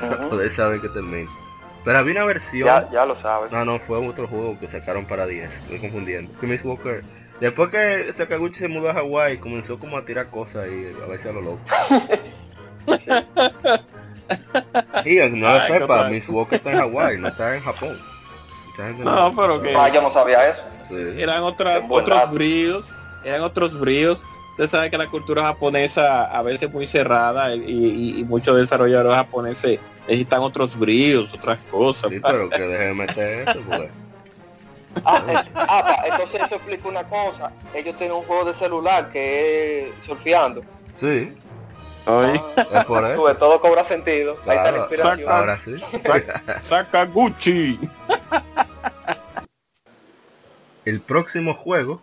para Ujú. *laughs* poder saber que termina. Pero había una versión. ya, ya lo sabes. No, no, fue otro juego que sacaron para 10. Estoy confundiendo. Que Miss Walker. Después que Sakaguchi se mudó a Hawái, comenzó como a tirar cosas y a veces a lo loco. *laughs* y no lo sepa. Miss Walker está en Hawái, no está en Japón. Mucha gente No, pero que- Ah, yo no sabía eso. Sí. eran buen otros bríos, eran otros bríos. Usted sabe que la cultura japonesa a veces es muy cerrada y, y- y muchos desarrolladores japoneses necesitan otros bríos, otras cosas. Sí, pero que deje de meter eso, porque. *laughs* Ah, eh, ah, pa, entonces eso explica una cosa. Ellos tienen un juego de celular que es surfeando. Sí, Ay, es por Tú *laughs* eso. ves, todo cobra sentido. Ahí está la Claro, inspiración. ahora sí. *laughs* Sakaguchi. El próximo juego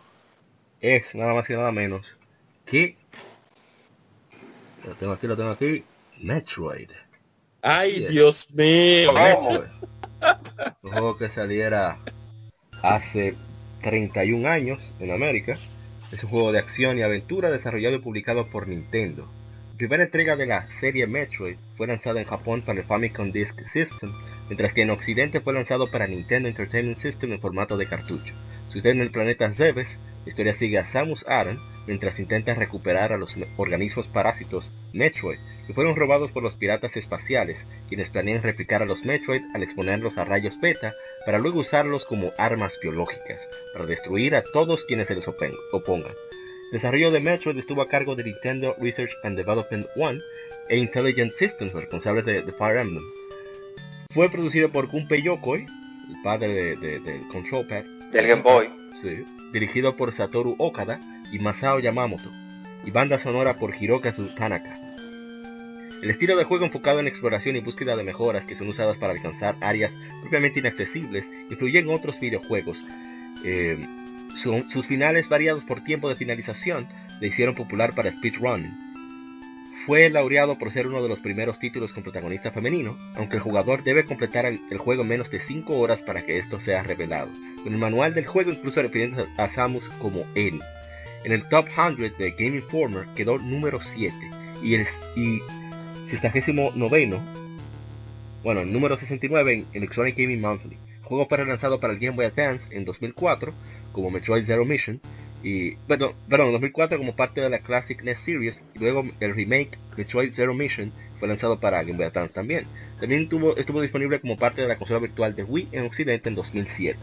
es nada más y nada menos que. Lo tengo aquí, lo tengo aquí. Metroid. Ay, Yes. Dios mío. *laughs* Un juego que saliera hace 31 años en América. Es un juego de acción y aventura desarrollado y publicado por Nintendo. Primera entrega de la serie Metroid fue lanzada en Japón para el Famicom Disk System, mientras que en Occidente fue lanzado para Nintendo Entertainment System en formato de cartucho. Sucede en el planeta Zebes, la historia sigue a Samus Aran mientras intenta recuperar a los organismos parásitos Metroid, que fueron robados por los piratas espaciales, quienes planean replicar a los Metroid al exponerlos a rayos beta para luego usarlos como armas biológicas, para destruir a todos quienes se les opongan. Desarrollo de Metroid estuvo a cargo de Nintendo Research and Development One e Intelligent Systems, responsables de, de Fire Emblem. Fue producido por Gunpei Yokoi, el padre de, de- del Control Pad, Del Game Boy. Sí. Dirigido por Satoru Okada y Masao Yamamoto. Y banda sonora por Hirokazu Tanaka. El estilo de juego enfocado en exploración y búsqueda de mejoras que son usadas para alcanzar áreas propiamente inaccesibles influye en otros videojuegos. Eh, su- sus finales variados por tiempo de finalización le hicieron popular para speedrun. Fue laureado por ser uno de los primeros títulos con protagonista femenino, aunque el jugador debe completar el, el juego en menos de 5 horas para que esto sea revelado con el manual del juego incluso refiriendo a Samus como él. En el top 100 de Game Informer quedó número 7 y el y 69 bueno, el número 69 en Electronic Gaming Monthly. Juego fue relanzado para el Game Boy Advance en 2004 como Metroid Zero Mission y perdón, perdón, en 2004 como parte de la Classic NES Series y luego el remake Metroid Zero Mission fue lanzado para Game Boy Advance también. También tuvo, estuvo disponible como parte de la consola virtual de Wii en Occidente en 2007.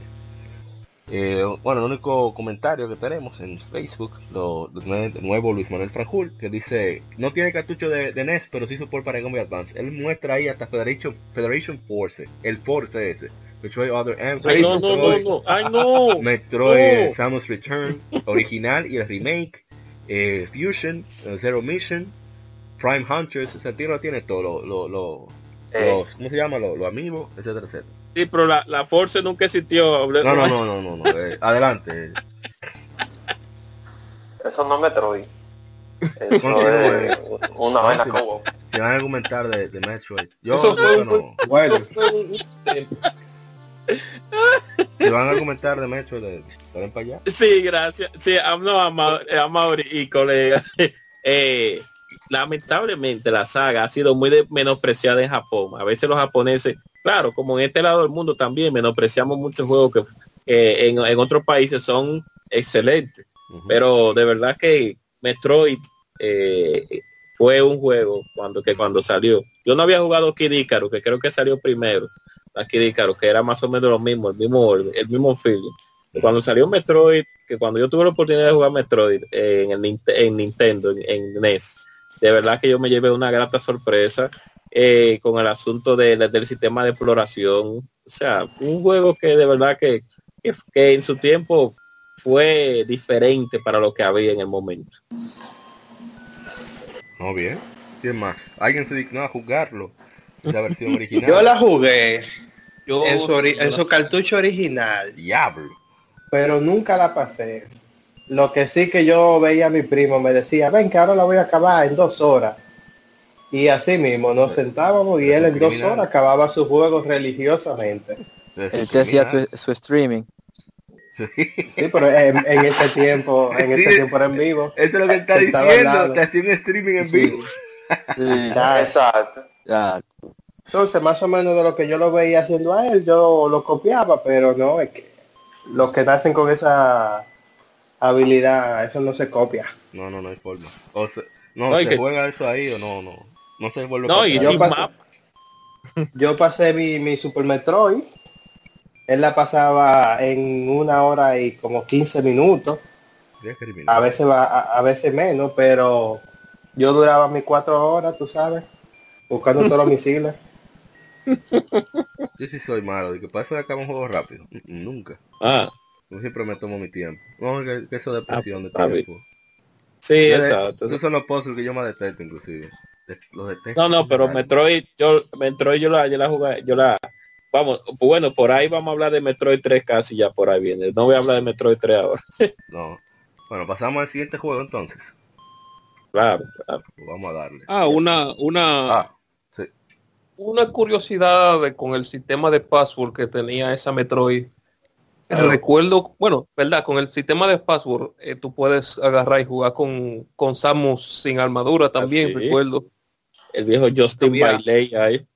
Eh, bueno, el único comentario que tenemos en Facebook, lo, de nuevo Luis Manuel Franjul, que dice, no tiene cartucho de, NES, pero sí support para Game Boy Advance. Él muestra ahí hasta Federation, Federation Force, el Force ese, Metroid Other M, Ay, no, no, no, Metroid, no. Ay, no. *laughs* Metroid No. Samus Return, original y el remake, eh, Fusion, eh, Zero Mission, Prime Hunters, o sea, el tiene todo, lo, lo, lo- Eh. los, ¿cómo se llama? Los los amigos, etcétera, etcétera. Sí, pero la, la Force nunca existió. No, no, no, no, no, no, eh, adelante. Eso no es Metroid. Eso es una vaina como... Si van a argumentar de, de Metroid. Yo Eso fue un- no. Bueno, Fue un- un tiempo. Si van a argumentar de para allá. Sí, gracias. Sí, a, no, a, Ma- a Mauri y colega. *laughs* Eh, lamentablemente la saga ha sido muy de- menospreciada en Japón. A veces los japoneses, claro, como en este lado del mundo también menospreciamos muchos juegos que eh, en, en otros países son excelentes. Pero de verdad que Metroid eh, fue un juego cuando que cuando salió. Yo no había jugado Kid Icarus, que creo que salió primero. A Kid Icarus, que era más o menos lo mismo, el mismo, el mismo feeling. Cuando salió Metroid, que cuando yo tuve la oportunidad de jugar Metroid en, el en Nintendo, en, en NES, de verdad que yo me llevé una grata sorpresa eh, con el asunto de- del sistema de exploración. O sea, un juego que de verdad que, que, que en su tiempo fue diferente para lo que había en el momento. No, bien. ¿Quién más? ¿Alguien se dignó a jugarlo? Esa versión *laughs* original. yo la jugué Yo, en su, ori- en su cartucho original, Diablo. pero nunca la pasé. Lo que sí que yo veía a mi primo me decía, ven que ahora la voy a acabar en dos horas. Y así mismo nos sentábamos y él en dos horas acababa su juego religiosamente. Él te hacía su streaming. Sí. Sí, pero en, en ese tiempo, en ese Sí. tiempo era en vivo. Eso es lo que él está diciendo. Te hacía un streaming en Sí. vivo. Sí, Ya, Exacto. ya. Entonces, más o menos de lo que yo lo veía haciendo a él, yo lo copiaba, pero no, es que los que nacen con esa habilidad, eso no se copia. No, no, no hay forma. O se, no, No, se que- juega eso ahí o no, no. No se vuelve No, y atrás. sin pas- mapa. *laughs* Yo pasé mi, mi Super Metroid, él la pasaba en una hora y como 15 minutos, a veces va, a, a veces menos, pero yo duraba mis cuatro horas, tú sabes, buscando todos los *laughs* misiles. *laughs* Yo sí soy malo, de que para eso de acá un juego rápido. Nunca. Ah, Yo siempre me tomo mi tiempo. No, que, que eso de presión de está bien. tiempo. sí, de- exacto. Esos son los puzzles que yo más detesto, inclusive. De- los detesto. No, no, pero Metroid, yo, Metroid yo la, yo la jugué, yo la, vamos, bueno, por ahí vamos a hablar de Metroid 3 casi ya por ahí viene. No voy a hablar de Metroid 3 ahora. *laughs* No. Bueno, pasamos al siguiente juego entonces. Claro, claro. Pues vamos a darle. ah, una, una, Ah. Una curiosidad de, con el sistema de password que tenía esa Metroid. Recuerdo, bueno, verdad, con el sistema de password eh, tú puedes agarrar y jugar con, con Samus sin armadura también, sí? recuerdo. El viejo Justin Bailey ahí.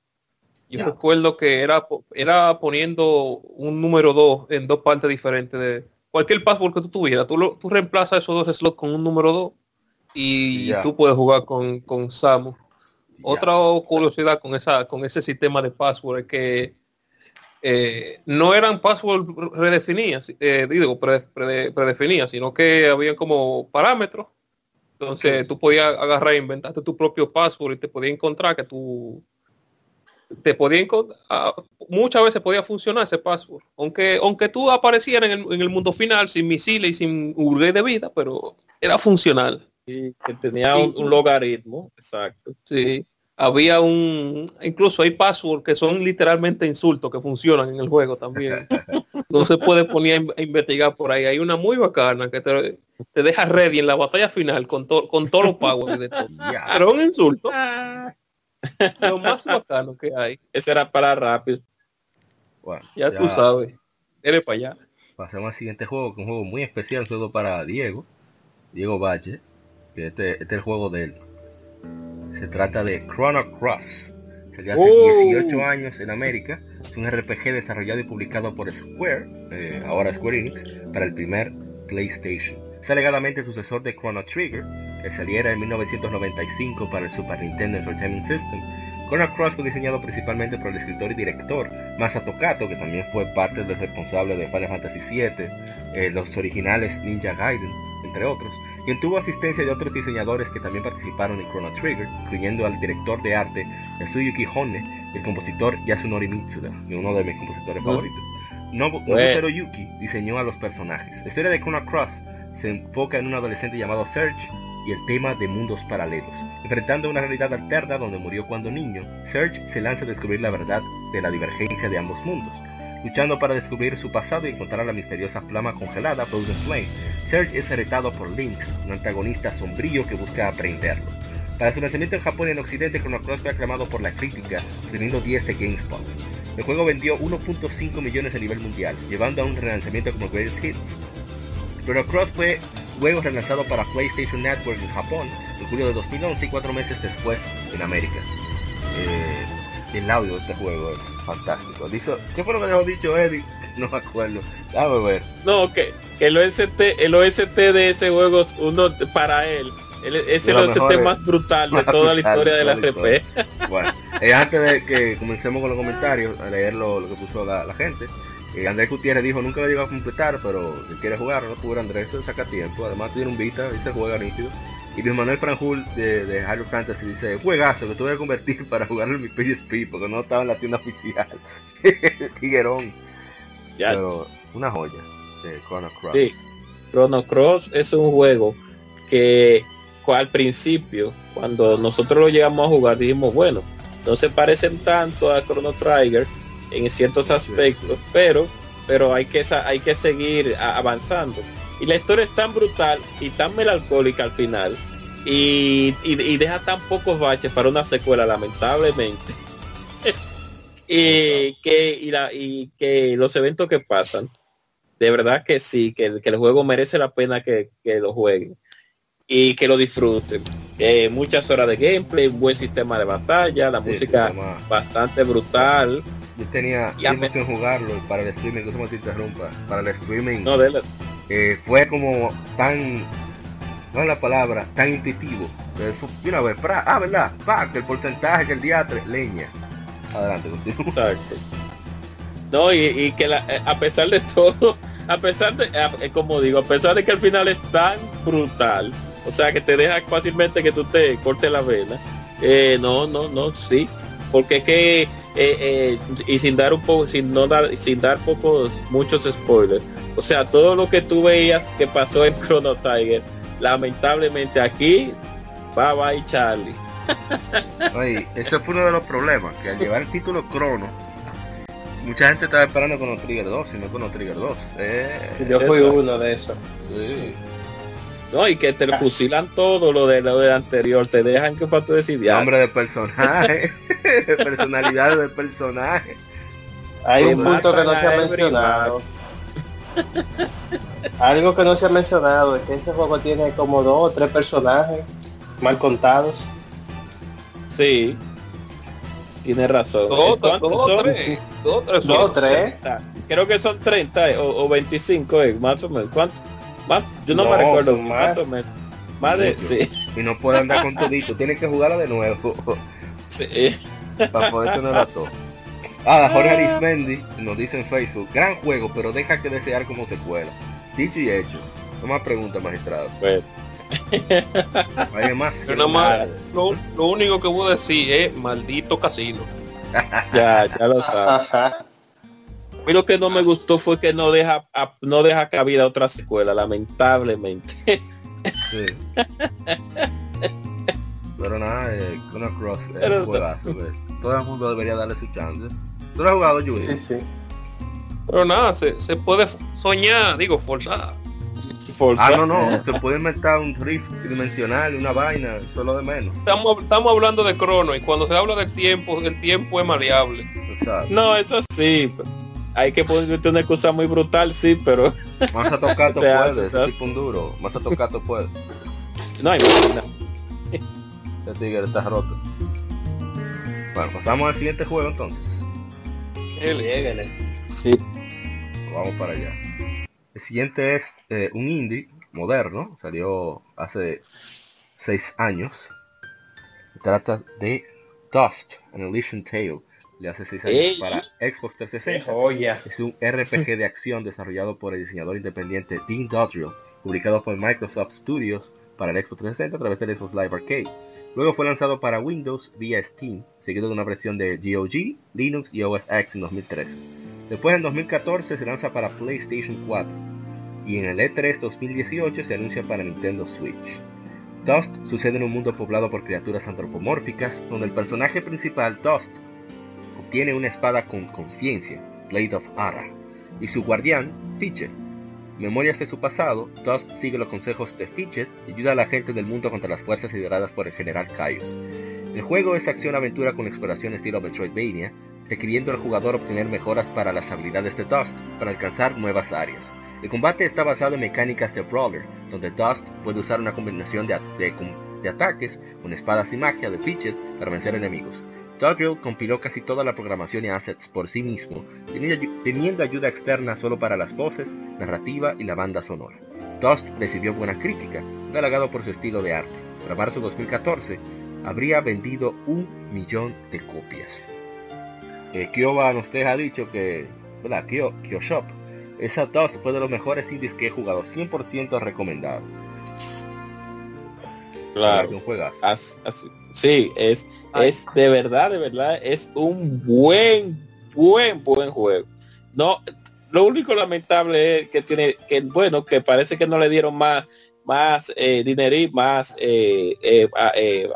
Yo recuerdo que era, era poniendo un número 2 en dos partes diferentes de cualquier password que tú tuvieras. Tú, lo- tú reemplazas esos dos slots con un número 2 y tú puedes jugar con, con Samus. Otra curiosidad con esa con ese sistema de password es que eh, no eran password redefinidas, eh, digo, pre- pre- predefinidas, sino que había como parámetros. Entonces tú podías agarrar e inventarte tu propio password y te podía encontrar que tú te podía ah, muchas veces podía funcionar ese password. Aunque aunque tú aparecieras en el, en el mundo final sin misiles y sin urge de vida, pero era funcional. Sí, que tenía un, un logaritmo, exacto. Sí, había un, incluso hay passwords que son literalmente insultos que funcionan en el juego también. *laughs* No se puede poner a in- a investigar por ahí. Hay una muy bacana que te, te deja ready en la batalla final con, to- con todos los powers de todo. *laughs* Pero un insulto. Lo más bacano que hay. Ese era para rápido. Bueno, Ya, tú sabes. Eres para allá. Pasemos al siguiente juego, que es un juego muy especial, solo para Diego, Diego Valle, que este, este es el juego de él. Se trata de Chrono Cross. Salió hace Oh. 18 años en América. Es un RPG desarrollado y publicado por Square, eh, ahora Square Enix, para el primer PlayStation. Es alegadamente el sucesor de Chrono Trigger, que saliera en 1995 para el Super Nintendo Entertainment System. Chrono Cross fue diseñado principalmente por el escritor y director Masato Kato, que también fue parte del responsable de Final Fantasy VII, eh, los originales Ninja Gaiden, entre otros, quien tuvo asistencia de otros diseñadores que también participaron en Chrono Trigger, incluyendo al director de arte Yasuyuki Honne y el compositor Yasunori Mitsuda, uno de mis compositores favoritos. Nobu- Nobuteru Yuki diseñó a los personajes. La historia de Chrono Cross se enfoca en un adolescente llamado Serge y el tema de mundos paralelos. Enfrentando una realidad alterna donde murió cuando niño, Serge se lanza a descubrir la verdad de la divergencia de ambos mundos. Luchando para descubrir su pasado y encontrar la misteriosa flama congelada Frozen Flame, Serge es retado por Lynx, un antagonista sombrío que busca aprenderlo. Para su lanzamiento en Japón y en Occidente, Chrono Cross fue aclamado por la crítica, teniendo 10 de GameSpot. El juego vendió 1.5 millones a nivel mundial, llevando a un relanzamiento como Greatest Hits. Chrono Cross fue luego relanzado para PlayStation Network en Japón en julio de 2011 y cuatro meses después en América. Eh, el audio de este juego es fantástico. Dice, ¿Qué fue lo que dejó dicho Eddie? *laughs* No me acuerdo. Déjame ver. No, que, el OST, el OST de ese juego es uno para él. el- Es el OST es- más brutal de más toda la historia de la RP. Bueno, eh, antes de que comencemos con los comentarios, a leer lo, lo que puso la, la gente. eh, Andrés Gutiérrez dijo, nunca lo llegó a completar, pero si quiere jugar, no pudo Andrés, se saca tiempo. Además tiene un Vita y se juega nítido. Y Luis Manuel Franjul de, de Hyrule Fantasy dice, juegazo que tuve que convertir para jugarlo en mi PSP porque no estaba en la tienda oficial. *laughs* Tiguerón. Ya, Pero una joya de Chrono Cross. Sí. Chrono Cross es un juego que al principio, cuando nosotros lo llegamos a jugar, dijimos, bueno, no se parecen tanto a Chrono Trigger en ciertos aspectos, sí. pero pero hay que hay que seguir avanzando. Y la historia es tan brutal y tan melancólica al final y, y- y deja tan pocos baches para una secuela, lamentablemente. *laughs* y que y, la- y que los eventos que pasan de verdad que sí, que, el- que el juego merece la pena que, que lo jueguen y que lo disfruten. Eh, muchas horas de gameplay, un buen sistema de batalla, la Sí, música sí, bastante brutal. Yo tenía tiempo sin jugarlo para el streaming, que se me te interrumpa, para el streaming No, de la- eh, fue como tan, no es la palabra, tan intuitivo. Eh, una vez, pra- ah, ¿verdad? Pa, que el porcentaje, que el diatre, leña. Adelante, continúa. exacto. No, y, y que la- eh, a pesar de todo, a pesar de, eh, como digo, a pesar de que al final es tan brutal, o sea que te deja fácilmente que tú te cortes la vena, eh, no, no, no, sí, porque es que, eh, eh, y sin dar un poco, sin no dar, sin dar pocos, muchos spoilers, o sea, todo lo que tú veías que pasó en Chrono Tiger, lamentablemente aquí, bye bye Charlie. Oye, ese fue uno de los problemas, que al llevar el título Crono, mucha gente estaba esperando Chrono Trigger 2, y no Chrono Trigger 2. Eh, Yo fui Eso. uno de esos. sí. No, y que te lo fusilan todo lo de lo del anterior, te dejan que para tú decidir. Nombre de personaje, *laughs* personalidad del personaje. Hay un punto que no se ha mencionado. Algo que no se ha mencionado es que este juego tiene como dos o tres personajes mal contados. Sí. Tienes razón. Dos, ¿Es cuántos dos, son? tres, dos, tres, Dos o son. tres. 30. Creo que son 30 eh, o, o 25, eh, más o menos. ¿Cuánto? Más, yo no, No, me recuerdo. Más. más. o menos. Más de, sí, Y no puede andar con todito, tiene que jugarla de nuevo. *laughs* sí. para poder tener a todo. Ah, Jorge Arismendi nos dice en Facebook, gran juego, pero deja que desear como secuela. Dicho y hecho. No más preguntas, magistrado. *laughs* Bueno, ¿Hay más? Yo nada más, lo, lo único que voy a decir es maldito casino. *laughs* ya, ya lo sabes. Ajá. A mí lo que no me gustó fue que no deja a- no deja cabida a otra secuela, lamentablemente. Sí. *laughs* Pero nada, eh, Chrono Cross es Pero- un juegazo. que Todo el mundo debería darle su chance. ¿Tú lo has jugado, Junior? Sí, sí. Pero nada, se, se puede soñar, digo, forzar. Ah, no, no. Se puede inventar un rift dimensional, una vaina, solo de menos. Estamos, estamos hablando de crono y cuando se habla del tiempo, el tiempo es maleable. Exacto. No, eso sí. Hay que poner una excusa muy brutal, sí, pero *laughs* Más a tocar O *laughs* sea, puede, se ese tipo un duro. Más a tocar puede. no hay nada. Este tigre está roto. Bueno, pasamos al siguiente juego entonces. El- Sí. Vamos para allá. El siguiente es eh, un indie moderno. Salió hace 6 años. Se trata de Dust, an Elysian Tale. Le hace 6 años Ey. para Xbox Qué 360. joya. Es un RPG de acción desarrollado por el diseñador independiente Dean Dodrill, publicado por Microsoft Studios para el Xbox 360 a través del Xbox Live Arcade. Luego fue lanzado para Windows vía Steam, seguido de una versión de GOG, Linux y OS X en 2013. Después en 2014 se lanza para PlayStation 4 y en el E E3 2018 se anuncia para Nintendo Switch. Dust sucede en un mundo poblado por criaturas antropomórficas, donde el personaje principal, Dust, obtiene una espada con conciencia Blade of Ara, y su guardián, Fidget. Memorias de su pasado, Dust sigue los consejos de Fidget y ayuda a la gente del mundo contra las fuerzas lideradas por el general Caius. El juego es acción-aventura con exploración estilo Metroidvania, requiriendo al jugador obtener mejoras para las habilidades de Dust para alcanzar nuevas áreas. El combate está basado en mecánicas de Brawler, donde Dust puede usar una combinación de, de, de ataques con espadas y magia de Fidget para vencer enemigos. Dodrill compiló casi toda la programación y assets por sí mismo, teniendo ayuda externa solo para las voces, narrativa y la banda sonora. Dust recibió buena crítica, halagado por su estilo de arte. Para marzo de 2014, habría vendido un millón de copias. Eh, Kyoba nos ha dicho que, ¿verdad? Kyo, Shop, esa Dust fue de los mejores indies que he jugado, 100% recomendado. Claro. Un sí, es, es de verdad, de verdad, es un buen, buen, buen juego. No, lo único lamentable es que tiene, que bueno, que parece que no le dieron más, más eh, más eh, eh, eh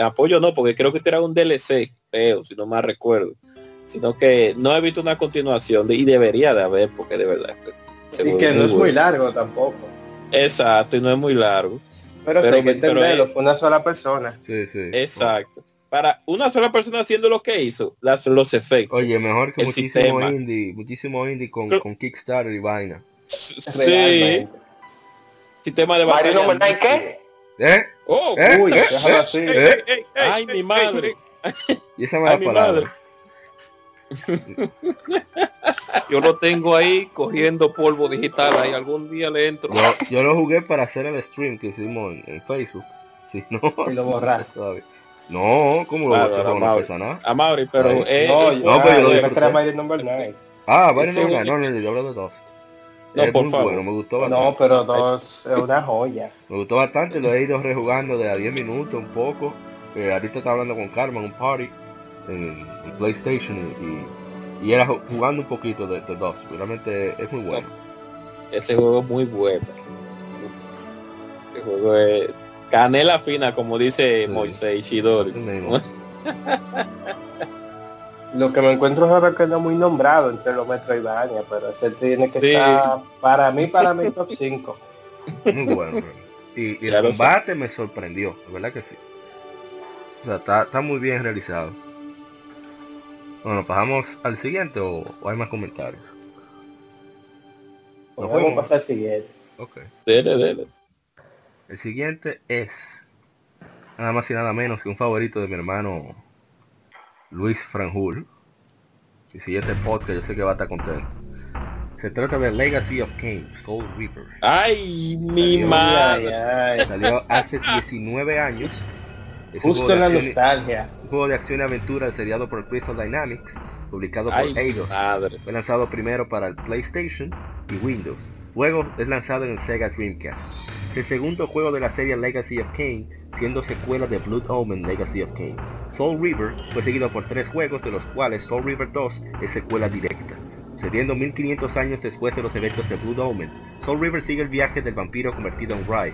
apoyo, no, porque creo que este era un DLC, feo, si no más recuerdo. Sino que no he visto una continuación y debería de haber, porque de verdad. Pues, y que no es muy largo tampoco. Exacto, y no es muy largo. Pero, pero, que entenderlo, fue una sola persona. Sí, sí. Exacto. Para una sola persona haciendo lo que hizo, las, los efectos. Oye, mejor que muchísimo indie, muchísimo indie con, con Kickstarter y vaina. Sí. Sistema de batalla. ¿Mario qué? ¿Eh? Oh, ¿Eh? uy, ¿Eh? déjalo así. ¿Eh? Ay, mi madre. *laughs* Y esa me la Madre. Yo lo tengo ahí cogiendo polvo digital. Ahí algún día le entro. Yo, lo jugué para hacer el stream que hicimos en, Facebook. *laughs* Si no y lo borraste. *laughs* No ¿cómo lo vas a no pesa nada. A Mauri pero eh, no, yo, no, pero yo lo disfruté. Number 9 ah Mario Number 9 no, no, no yo hablo de Dust no, es por favor. Bueno, me gustó bastante. No, pero dos es una joya. Me gustó bastante, lo he ido rejugando de a 10 minutos un poco. Eh, ahorita estaba hablando con Carmen, un party en, PlayStation y, y, era jugando un poquito de, de DOS. Realmente es muy bueno. Ese juego es muy bueno. Ese juego es canela fina, como dice sí, Moisés Ishidori. Lo que me encuentro es ahora que no muy nombrado entre los Metroidvania, pero ese tiene que estar para mí, para mi top 5. Muy bueno. Y, y el combate me sorprendió, ¿verdad que sí? O sea, está, está muy bien realizado. Bueno, pasamos al siguiente o, hay más comentarios. Pues vamos a pasar al siguiente. Ok. Dele, dele. El siguiente es nada más y nada menos que un favorito de mi hermano Luis Franjul. Y si este podcast yo sé que va a estar contento. Se trata de Legacy of Kane, Soul Reaper. ¡Ay, mi madre! Salió hace 19 años Justo la nostalgia. Un juego de acción y aventura seriado por Crystal Dynamics, publicado por Eidos. Fue lanzado primero para el PlayStation y Windows. Luego es lanzado en el Sega Dreamcast. el segundo juego de la serie Legacy of Kane, siendo secuela de Blood Omen Legacy of Kane. Soul River fue seguido por tres juegos, de los cuales Soul River 2 es secuela directa. Sucediendo 1500 años después de los eventos de Blood Omen, Soul River sigue el viaje del vampiro convertido en Rai,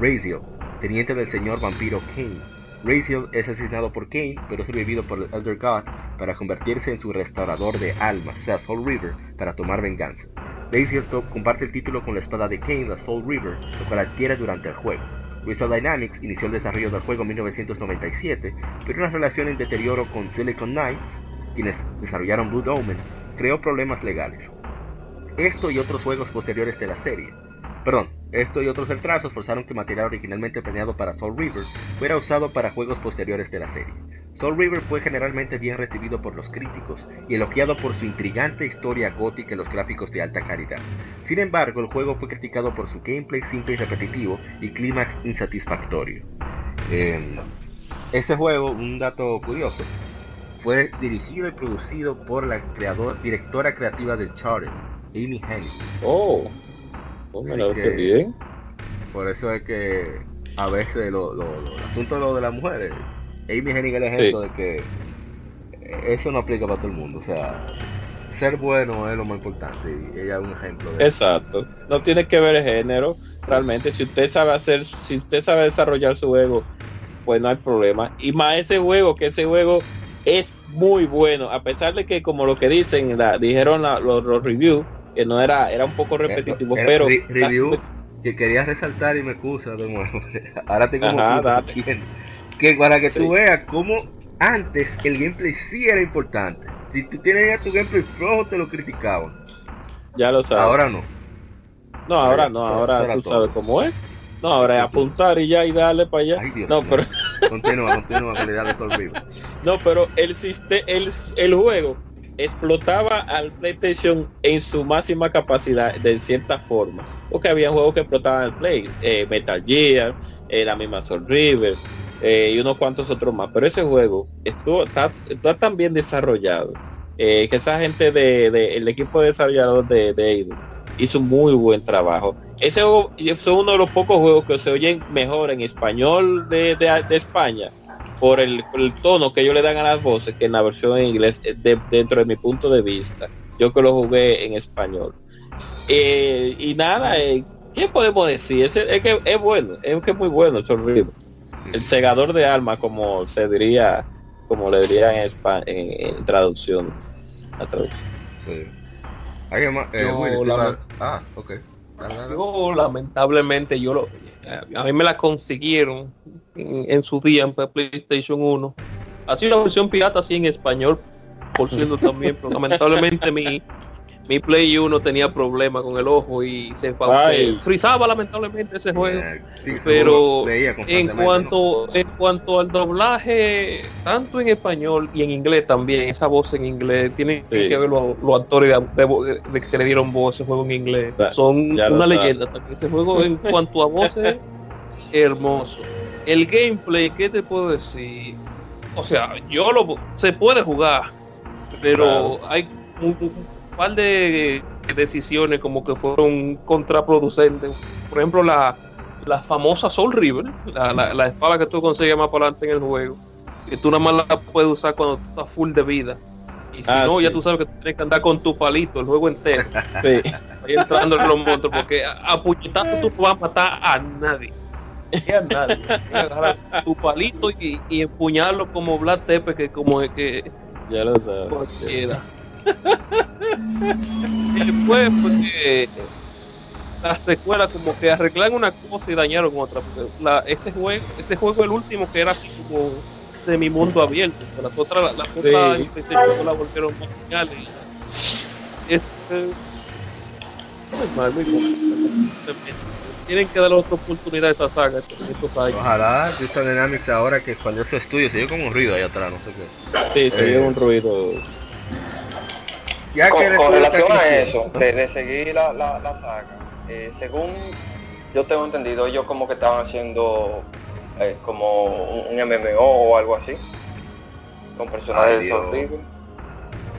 Razio, teniente del señor vampiro Kane. Raziel es asesinado por Kane, pero es revivido por el Elder God para convertirse en su restaurador de almas, sea Soul River, para tomar venganza. Raziel comparte el título con la espada de Kane, la Soul River, lo cual adquiere durante el juego. Crystal Dynamics inició el desarrollo del juego en 1997, pero una relación en deterioro con Silicon Knights, quienes desarrollaron Blood Omen, creó problemas legales. Esto y otros juegos posteriores de la serie, Perdón, esto y otros retrasos forzaron que material originalmente planeado para Soul River fuera usado para juegos posteriores de la serie. Soul River fue generalmente bien recibido por los críticos y elogiado por su intrigante historia gótica y los gráficos de alta calidad. Sin embargo, el juego fue criticado por su gameplay simple y repetitivo y clímax insatisfactorio. Em, ese juego, un dato curioso, fue dirigido y producido por la directora creativa de Charted, Amy Hennig. Oh. Oh, bien. Por eso es que a veces lo, lo, el asunto de, lo de las mujeres, Amy Hennig es el ejemplo de que eso no aplica para todo el mundo. O sea, ser bueno es lo más importante y ella es un ejemplo de Exacto. No tiene que ver el género. Realmente, si usted sabe hacer, si usted sabe desarrollar su juego, pues no hay problema. Y más ese juego, que ese juego es muy bueno, a pesar de que como lo que dicen, la, dijeron la- los, los reviews, que no era, era un poco repetitivo, pero re- review que quería resaltar y me excusa de nuevo. *laughs* Ahora tengo Ajá, *laughs* que para que Sí. tú veas cómo antes el gameplay sí era importante. Si tú tienes ya tu gameplay flojo te lo criticaban. ya lo sabes. Ahora no. no, ahora no, ahora tú todo. sabes cómo es. No, ahora es apuntar y ya y darle para allá. Ay, Dios no, pero Continúa, continúa idea de Survivor. *laughs* no, pero el el, el juego explotaba al PlayStation en su máxima capacidad de cierta forma. Porque había juegos que explotaban el Play, eh, Metal Gear, eh, la misma Soul River eh, y unos cuantos otros más. Pero ese juego estuvo está, está tan bien desarrollado eh, que esa gente de, de- el equipo de desarrollador de, de hizo un muy buen trabajo. Ese juego es uno de los pocos juegos que se oyen mejor en español de, de- de España por el, por el tono que ellos le dan a las voces que en la versión en inglés eh, de- dentro de mi punto de vista. Yo que lo jugué en español. Eh, y nada, eh, ¿qué podemos decir? Es, es que es bueno, es que es muy bueno River. El segador de alma, como se diría, como le dirían en, en- en traducción. La traducción. Sí. ¿Alguien más? Eh, Willy, la- Ah, ok. Yo lamentablemente yo lo a mí me la consiguieron en, en su día en PlayStation 1. Así una versión pirata así en español, por cierto también, pero lamentablemente mi mi Play 1 tenía problemas con el ojo y se, se frizaba lamentablemente ese juego. Eh, sí, pero En cuanto en cuanto al doblaje, tanto en español y en inglés también, esa voz en inglés, tienen Sí. que ver los, los actores de, de de que le dieron voz ese juego en inglés. Son una leyenda. Ese juego en cuanto a voces, *laughs* hermoso. El gameplay, ¿qué te puedo decir? O sea, yo lo se puede jugar, pero hay un, un par de decisiones como que fueron contraproducentes. Por ejemplo, la, la famosa Soul River, la, la, la espada que tú consigues más para adelante en el juego, que tú nada más la puedes usar cuando estás full de vida. Y si Ah, no, ya tú sabes que tienes que andar con tu palito el juego entero, *laughs* Sí. ahí entrando en los monstruos, porque a, a puñetazo tú no vas a matar a nadie. Agarrar tu palito y, y empuñarlo como Black Tepe, que como es que Ya lo sabes. cualquiera. y después porque la secuela como que arreglan una cosa y dañaron otra porque la, ese juego ese juego el último que era así como de mi mundo abierto las otras las otras Sí. la volvieron más geniales este muy mal muy mal tienen que darle otra oportunidad a esa saga estos estos años Ojalá Crystal Dynamics ahora que expandió su estudio, se dio como un ruido ahí atrás, no sé qué. Sí, se Eh, oye un ruido. Ya Con, relación a eso, de, de seguir la, la, la saga, eh, según yo tengo entendido, ellos como que estaban haciendo eh, como un, un MMO o algo así, con Ay, personajes de River.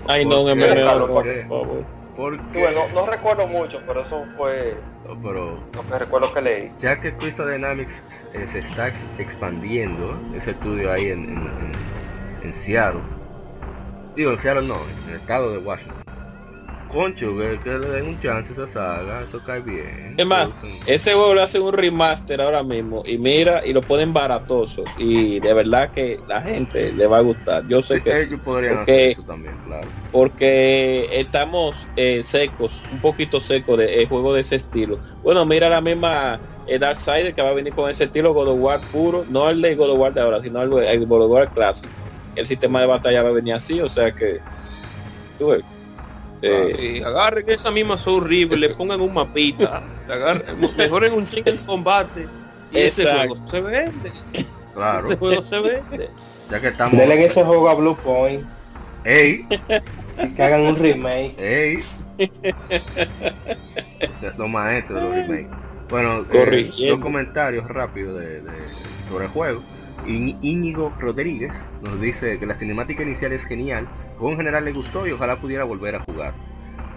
Ay, no, ¿por un MMO, No, no recuerdo mucho, pero eso fue no, pero lo que recuerdo que leí. ya que Crystal Dynamics eh, se está ex- expandiendo ese estudio ahí en, en, en, en Seattle, digo en Seattle no, en el estado de Washington. Concho, que, que le den un chance a esa saga, eso cae bien. Es más, Ese juego le hacen un remaster ahora mismo y mira y lo ponen baratoso y de verdad que la gente le va a gustar. Yo sé Sí, que ellos podrían porque- hacer eso también, claro. porque estamos eh, secos, un poquito secos de eh, juego de ese estilo. Bueno, mira la misma eh, Darksider que va a venir con ese estilo God of War puro, no el de God of War de ahora, sino el, el God of War clásico. El sistema de batalla va a venir así, o sea que tú ves, eh, agarren esa misma Soul River, le pongan un mapita, le agarren, *laughs* mejoren un chicken combate y ese juego se vende, Claro, ese juego se vende. ya que estamos... Denle ese juego a Blue Point ¡Ey! y que hagan un remake. ¡Ey! O sea, los maestros de los remakes. Bueno, eh, dos comentarios rápidos de, de- sobre el juego. Íñigo Rodríguez nos dice que la cinemática inicial es genial, juego en general le gustó y ojalá pudiera volver a jugar.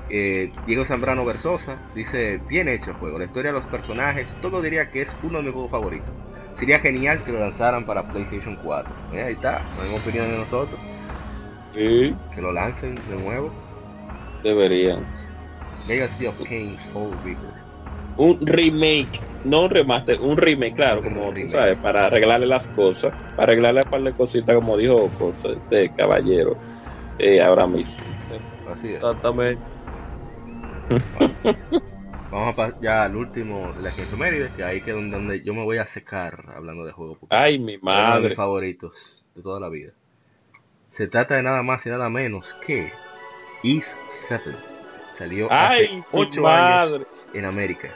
Eh, Diego Zambrano Versosa dice, bien hecho el juego, la historia de los personajes, todo diría que es uno de mis juegos favoritos. Sería genial que lo lanzaran para PlayStation 4. Eh, ahí está, la misma opinión de nosotros, sí, que lo lancen de nuevo. deberían. Legacy of Kings Soul Reaper. Un remake, no un remaster, un remake, claro, como tú sabes, para arreglarle las cosas, para arreglarle un par de cositas, como dijo José de Caballero, eh, ahora mismo. Así es. Exactamente. *laughs* Vamos a pasar ya al último de la efemérides, que ahí que es donde, yo me voy a secar hablando de porque Ay, mi es uno de mis madre. favoritos de toda la vida. Se trata de nada más y nada menos que East 7. Salió hace mi 8 años en América.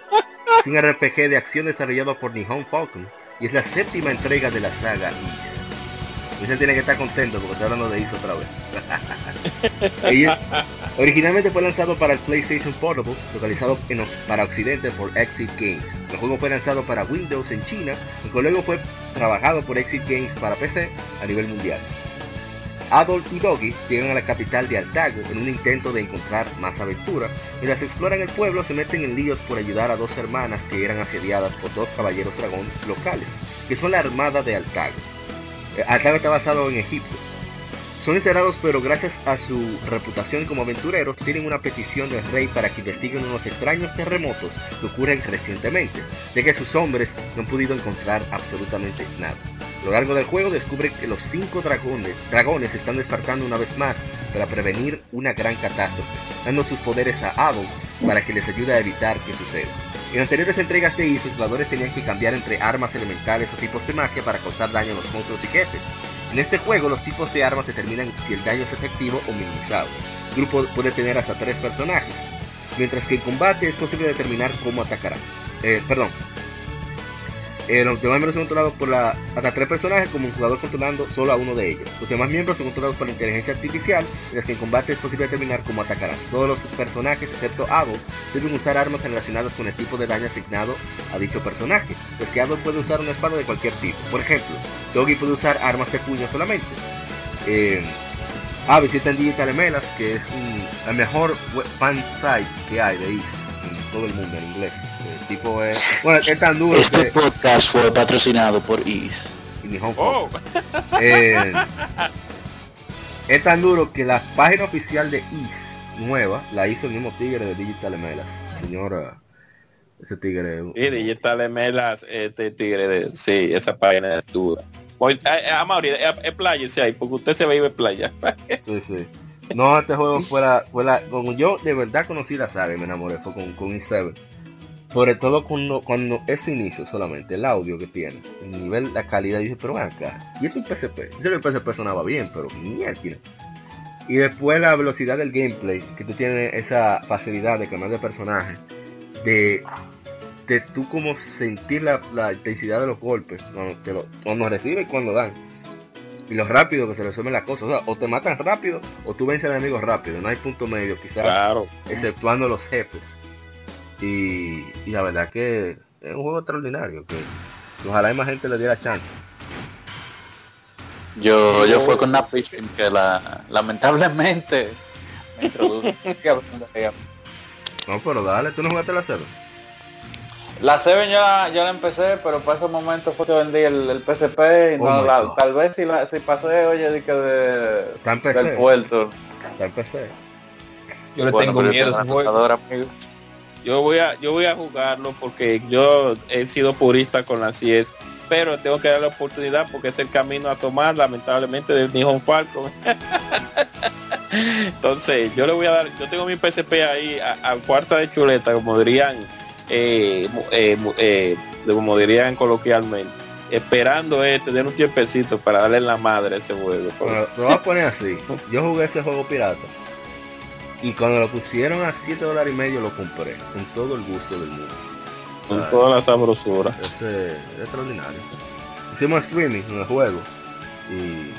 Es un RPG de acción desarrollado por Nihon Falcon y es la séptima entrega de la saga Is. Usted tiene que estar contento porque estoy hablando de Is otra vez. *laughs* Originalmente fue lanzado para el PlayStation Portable, localizado en para Occidente por Exit Games. El juego fue lanzado para Windows en China y que luego fue trabajado por Exit Games para PC a nivel mundial. Adol y Doggy llegan a la capital de Altago en un intento de encontrar más aventura. Mientras exploran el pueblo se meten en líos por ayudar a dos hermanas que eran asediadas por dos caballeros dragón locales, que son la armada de Altago. Eh, Altago está basado en Egipto. Son encerrados pero gracias a su reputación como aventureros tienen una petición del rey para que investiguen unos extraños terremotos que ocurren recientemente, ya que sus hombres no han podido encontrar absolutamente nada. A lo largo del juego descubre que los cinco dragones, dragones están despertando una vez más para prevenir una gran catástrofe, dando sus poderes a Adol para que les ayude a evitar que suceda. En anteriores entregas de Is, los jugadores tenían que cambiar entre armas elementales o tipos de magia para causar daño a los monstruos y jefes. En este juego los tipos de armas determinan si el daño es efectivo o minimizado. El grupo puede tener hasta tres personajes, mientras que en combate es posible determinar cómo atacarán. Eh, perdón. Eh, los demás miembros son controlados por la, hasta tres personajes como un jugador controlando solo a uno de ellos. Los demás miembros son controlados por la inteligencia artificial, mientras que en combate es posible determinar cómo atacarán. Todos los personajes, excepto Adol, deben usar armas relacionadas con el tipo de daño asignado a dicho personaje. Pues que Adol puede usar una espada de cualquier tipo. Por ejemplo, Doggy puede usar armas de puño solamente. Eh, ah, visita en Digital Melas, que es un, el mejor fan site que hay de Is en todo el mundo en inglés. Tipo es, bueno, es tan duro Este que, podcast fue patrocinado por Is. y Oh, eh, es tan duro que la página oficial de Is nueva la hizo el mismo tigre de Digital Melas. Señora, ese tigre. y Digital Melas, este tigre de, sí, esa página es dura. Voy, eh, eh, eh, eh, pláyese ahí, porque usted se va a ir de playa. *laughs* Sí, sí. No, este juego fue la, fue la, como yo de verdad conocí la saga y me enamoré, fue con, con E7. Sobre todo cuando, cuando ese inicio solamente, el audio que tiene, el nivel, la calidad, dije, pero ven acá, y esto es un PSP. Yo sé que el PSP sonaba bien, pero mierda. Y después la velocidad del gameplay, que tú tienes esa facilidad de cambiar de personaje, de, de tú como sentir la, la intensidad de los golpes, cuando, te lo, cuando recibe y cuando dan y lo rápido que se resuelven las cosas. O, sea, o te matan rápido o tú vences al enemigo rápido. No hay punto medio, quizás, Claro. exceptuando los jefes. Y, y la verdad que es un juego extraordinario. Que, que ojalá hay más gente le diera chance. Yo, yo fui con una pitching que la, lamentablemente me introdujo. *laughs* No, pero dale, tú no jugaste la cero. La Seven ya, la- ya la empecé, pero para esos momentos fue que vendí el, el PSP y Oh no la- tal vez si, la, si pasé, oye, de que de, Está en PC. del puerto. Está en PC. Yo le Bueno, tengo miedo a ese juego. amigo. Yo voy a, yo voy a jugarlo porque yo he sido purista con la CS, pero tengo que dar la oportunidad porque es el camino a tomar, lamentablemente, del Nihon Falcon. *laughs* Entonces, yo le voy a dar, yo tengo mi PSP ahí a, a cuarta de chuleta, como dirían, eh, eh, eh, como dirían coloquialmente, esperando tener un tiempecito para darle la madre a ese juego. Lo voy a poner así. Yo jugué ese juego pirata. Y cuando lo pusieron a 7 dólares y medio lo compré. Con todo el gusto del mundo. O Con toda la sabrosura. Ese es extraordinario. Hicimos streaming en el juego. Y,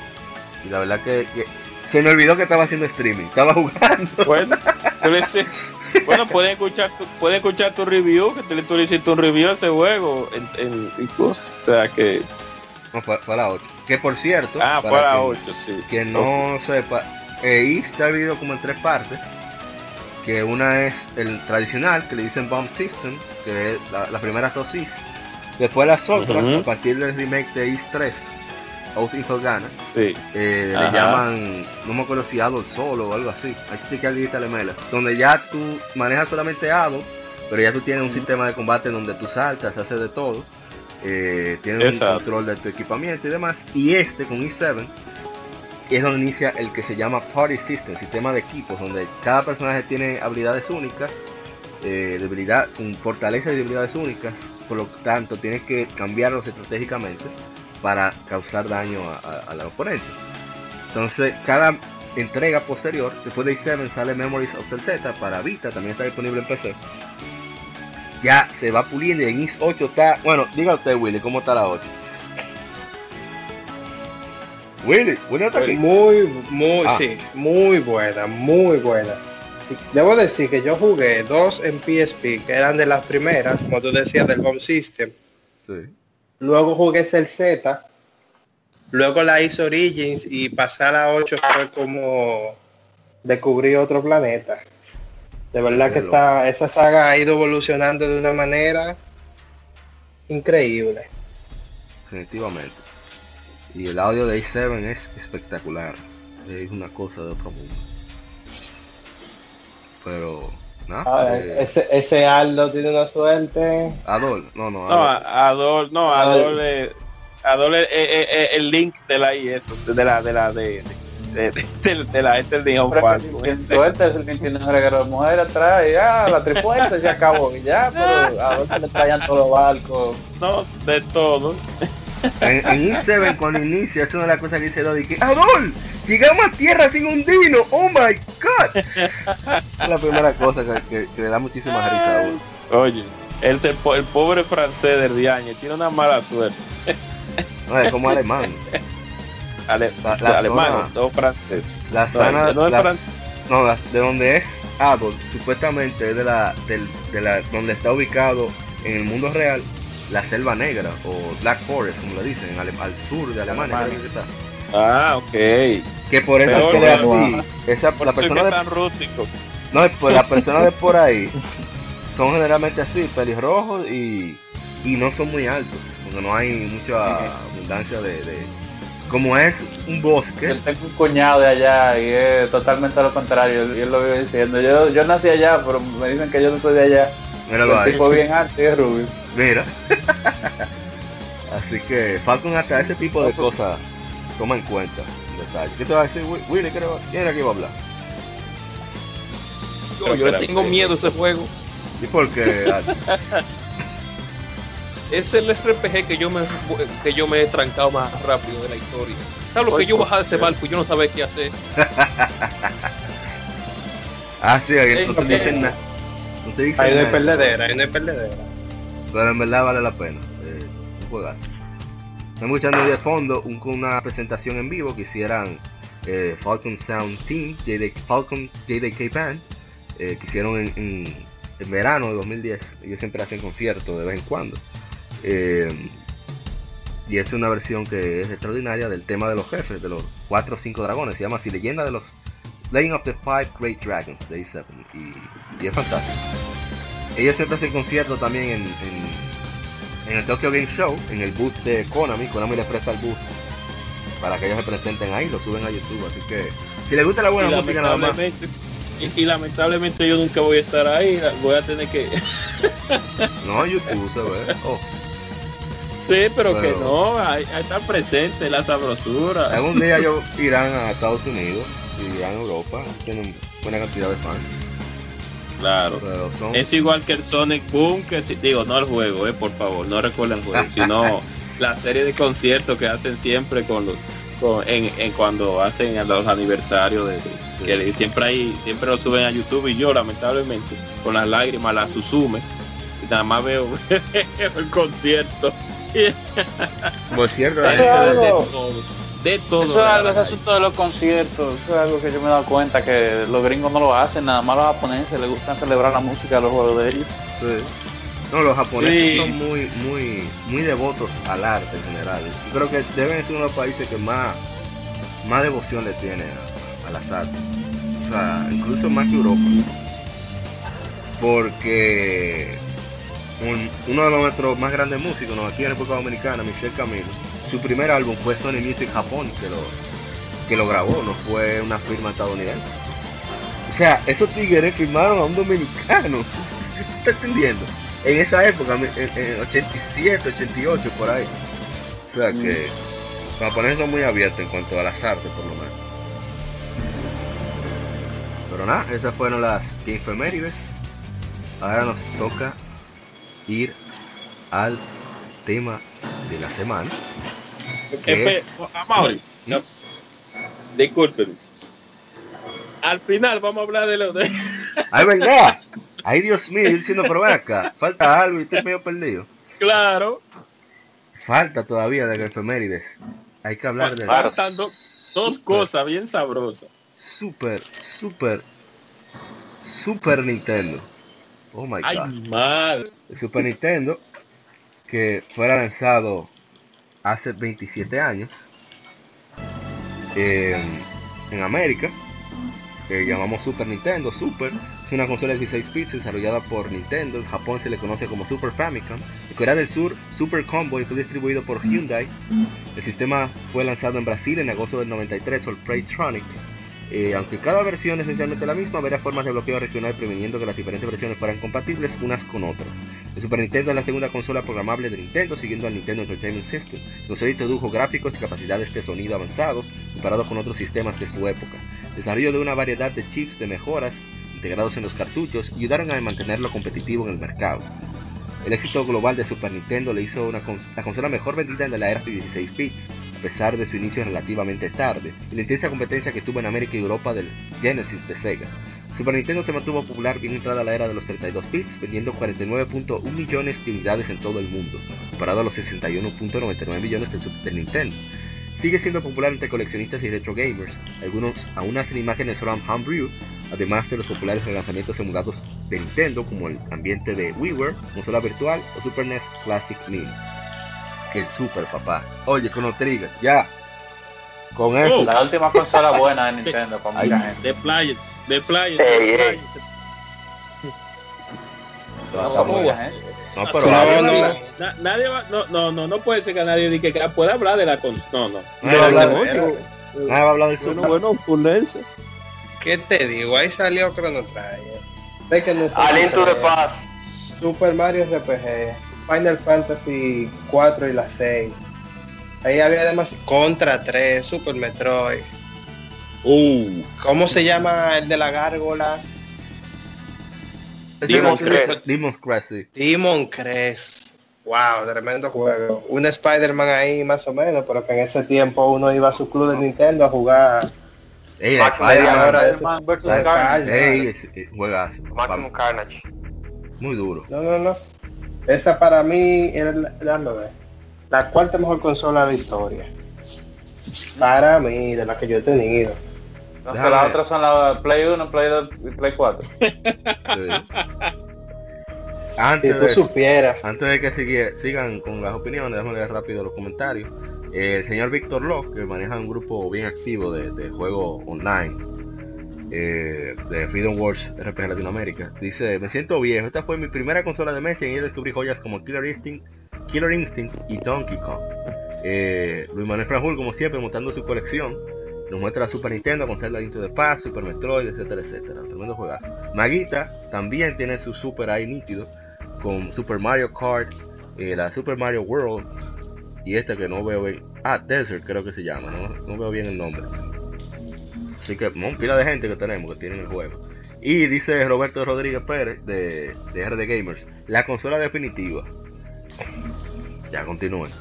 y la verdad que, que se me olvidó que estaba haciendo streaming. Estaba *laughs* jugando. Bueno, bueno, pueden escuchar tu, pueden escuchar tu review, que tú, tú le hiciste un review a ese juego en, en pues, o sea que No, fue, fue a la 8. Que por cierto, ah, para fue a la quien- 8, sí. Quien no sepa, Is está dividido como en tres partes. Que una es el tradicional, que le dicen Bomb System, que es la, las primeras dos Is. Después las otras, a partir del remake de Is 3, Oath in Holgana, Sí. eh, le llaman, no me acuerdo si Adol solo o algo así. Hay que chequear Digital Melas, donde ya tú manejas solamente Adol pero ya tú tienes un sistema de combate donde tú saltas, haces de todo, eh, tienes Exacto. un control de tu equipamiento y demás. Y este con E7 es donde inicia el que se llama Party System, sistema de equipos, donde cada personaje tiene habilidades únicas, eh, debilidad, fortalezas y debilidades únicas, por lo tanto tienes que cambiarlos estratégicamente para causar daño a- a- oponente. Entonces, cada entrega posterior, después de i7 sale Memories of Cell Z para Vita, también está disponible en PC. Ya se va puliendo y en Is 8 está, bueno, diga usted Willy, ¿cómo está la 8? Willy, aquí. Muy, muy, Ah. sí, muy buena, muy buena. Debo decir que yo jugué dos en PSP, que eran de las primeras, como tú decías, del Home System. Sí. Luego jugué Cell Z. Luego la hice Origins y pasar a 8 fue como descubrir otro planeta. De verdad que loco. está, esa saga ha ido evolucionando de una manera increíble. definitivamente. Y el audio de A7 es espectacular. Es una cosa de otro mundo. Pero, nada. Ah, eh, ese, ese Aldo tiene una suerte. Adol, no, no, No, Adol. a- Adol, no, Adol, eh, Adol es eh, eh, el link de la eso, de la, de la, de, de, de, de- de la, este de ese- suerte es el que tiene un reguero de mujer atrás y ya la trifuerza se acabó y ya pero a dónde le traían todos los barcos no, de todo. En, en E7 cuando inicia es una de las cosas que dice Dodi que Adol, llegamos a tierra sin un dino, oh my god. es la primera cosa que, que- que le da muchísima risa a uno. Oye, el, pobre francés del Diaño tiene una mala suerte. No, es como alemán. Ale, La- la alemán, zona- no francés. La No, sana, no es la- francés. no, la- de donde es Adol, supuestamente es de la, del, de la, donde está ubicado en el mundo real la selva negra o Black Forest, como le dicen, en Ale- al sur de Alemania. Alemania. creo que está. Ah, ok. Que por eso Peor, así. Esa, Por la persona de tan rústico. No, pues las personas de por ahí *laughs* son generalmente así, pelirrojos y, y no son muy altos, porque no hay mucha abundancia de, de- Como es un bosque, yo tengo un cuñado de allá y es totalmente lo contrario y él lo vive diciendo yo yo nací allá pero me dicen que yo no soy de allá míralo el ahí, tipo bien alto es rubio mira. *laughs* Así que Falcon hasta ese tipo de cosas toma en cuenta. Detalle. ¿Qué te va a decir Wi- Willy? ¿Qué le va- ¿Quién era que iba a hablar? Yo, yo le tengo miedo a ese juego. ¿Y por qué? *laughs* Es el RPG que yo me que yo me he trancado más rápido de la historia. ¿Sabes lo que yo bajaba de ese barco y yo no sabía qué hacer? *laughs* ah, sí, ahí no te Eh, dicen nada. No te dicen Ahí no hay nada. perdedera, ahí no hay perdedera. pero en verdad vale la pena. Eh, un juegazo. Estamos escuchando de fondo un- una presentación en vivo que hicieran eh, Falcon Sound Team, JD, Falcon JDK Band, eh, que hicieron en, en- en verano de 2010. Ellos siempre hacen conciertos de vez en cuando. Eh, y es una versión que es extraordinaria del tema de los jefes, de los 4 o 5 dragones. Se llama así Leyenda de los Legend of the Five Great Dragons de A7. Y, y es fantástico. Ellos siempre hacen conciertos también en, en, en el Tokyo Game Show, en el booth de Konami. Konami les presta el booth para que ellos se presenten ahí, lo suben a YouTube. Así que si les gusta la buena y, música nada más, y, y lamentablemente yo nunca voy a estar ahí, voy a tener que... *laughs* no YouTube se ve. Oh, Sí, pero, que no, hay, hay estar presente la sabrosura. algún día *laughs* ellos irán a Estados Unidos, a Europa, tienen buena cantidad de fans. Claro. Son Es igual que el Sonic Boom, que si, digo, no el juego, eh, por favor, no recuerden el juego, sino *laughs* la serie de conciertos que hacen siempre con los con- en, en cuando hacen los aniversarios de, de- que le- siempre hay siempre lo suben a YouTube y yo lamentablemente con las lágrimas las susume y nada más veo *laughs* el concierto por cierto, de, todo eso es algo ese asunto de los conciertos eso es algo que yo me he dado cuenta que los gringos no lo hacen nada más los japoneses les gustan celebrar la música de los juegos de ellos Sí. No, los japoneses Sí. son muy, muy, muy devotos al arte en general. Yo creo que deben ser uno de los países que más, más devoción le tiene a, a las artes. O sea, incluso más que Europa. Porque un- uno de nuestros más grandes músicos, ¿no? aquí en República Dominicana, Michel Camilo, su primer álbum fue Sony Music Japón, que lo, que lo grabó, no fue una firma estadounidense. O sea, esos tigres firmaron a un dominicano. *laughs* está entendiendo? En esa época, en, en 87, 88, por ahí. O sea que los japoneses son muy abiertos en cuanto a las artes, por lo menos. Pero nada, esas fueron las efemérides. Ahora nos toca ir al tema de la semana. Que Espe- es- a Mauri, no. Discúlpeme. Al final vamos a hablar de lo de... *laughs* ¡Ay, verdad! ¡Ay, Dios mío! Yo diciendo, pero ven acá, falta algo y estoy medio perdido. Claro, Falta todavía de efemérides. Hay que hablar de faltan do- dos Super- cosas bien sabrosas. Super, super, Super Nintendo. Oh my Ay, god. El Super Nintendo que fuera lanzado hace 27 años eh, en América que llamamos Super Nintendo Super es una consola de 16 bits desarrollada por Nintendo en Japón se le conoce como Super Famicom en Corea del Sur Super Combo fue distribuido por Hyundai el sistema fue lanzado en Brasil en agosto del 93 por Playtronic eh, aunque cada versión es esencialmente la misma, habrá formas de bloqueo regional previniendo que las diferentes versiones fueran compatibles unas con otras. El Super Nintendo es la segunda consola programable de Nintendo, siguiendo al Nintendo Entertainment System. Consola introdujo gráficos y capacidades de sonido avanzados comparados con otros sistemas de su época. Desarrollo de una variedad de chips de mejoras integrados en los cartuchos ayudaron a mantenerlo competitivo en el mercado. El éxito global de Super Nintendo le hizo una la consola mejor vendida en la era de 16 bits, a pesar de su inicio relativamente tarde, y la intensa competencia que tuvo en América y Europa del Genesis de Sega. Super Nintendo se mantuvo popular bien entrada la era de los 32 bits, vendiendo 49.1 millones de unidades en todo el mundo, comparado a los 61.99 millones del Super Nintendo. Sigue siendo popular entre coleccionistas y retro gamers. Algunos aún hacen imágenes ROM Homebrew, además de los populares relanzamientos emulados de Nintendo, como el ambiente de WiiWare, consola virtual o Super NES Classic Mini. El Super, papá. Oye, con Trigger, ya. Con eso. Oh. La última consola buena de Nintendo para mucha Ay. gente. De playas, de playas, Ey, de ey. playas. No, No, está muy mucha bueno. gente. No, No, pero no, habla- no. Na- nadie va, no, no, no, no puede ser que nadie diga que pueda hablar de la cons. No, no. nadie va a hablar de- Bueno, nadie va a hablar del Bueno, Super. bueno, ponerse. ¿Qué te digo? Ahí salió Chrono Trigger. Sé que no Past. Super Mario RPG, Final Fantasy 4 y la 6. Ahí había además Contra 3, Super Metroid. Uh, ¿Cómo se llama el de la gárgola? Era- Crest. Demon's Crest, sí. Demon Crest. Wow, tremendo juego. Un Spider-Man ahí más o menos, pero que en ese tiempo uno iba a su club de Nintendo a jugar. Ey, Max Spider-Man. vs. Carnage. Ey, eh, juegazo. Maximum Carnage. Muy duro. No, no, no. Esa para mí era, la- la cuarta mejor consola de historia. Para mí, de la que yo he tenido. No sé, las otras son la Play 1, Play 2 y Play 4. *laughs* Sí. Si Antes tú de, supieras. antes de que sigue- sigan con las opiniones, déjame leer rápido los comentarios. Eh, el señor Víctor Locke, que maneja un grupo bien activo de, de juego online eh, de Freedom Wars RPG Latinoamérica, dice: Me siento viejo. Esta fue mi primera consola de mesa y ella descubrí joyas como Killer Instinct, Killer Instinct y Donkey Kong. Eh, Luis Manuel Franjul, como siempre, montando su colección. Nos muestra la Super Nintendo con Zelda Into the Past, Super Metroid, etcétera, etcétera. Tremendo juegazo. Maguita también tiene su Super ahí nítido con Super Mario Kart, eh, la Super Mario World y esta que no veo bien. Ah, Desert creo que se llama, no, no veo bien el nombre. Así que un pila de gente que tenemos que tienen el juego. Y dice Roberto Rodríguez Pérez de, de RD Gamers, la consola definitiva. Ya continúen.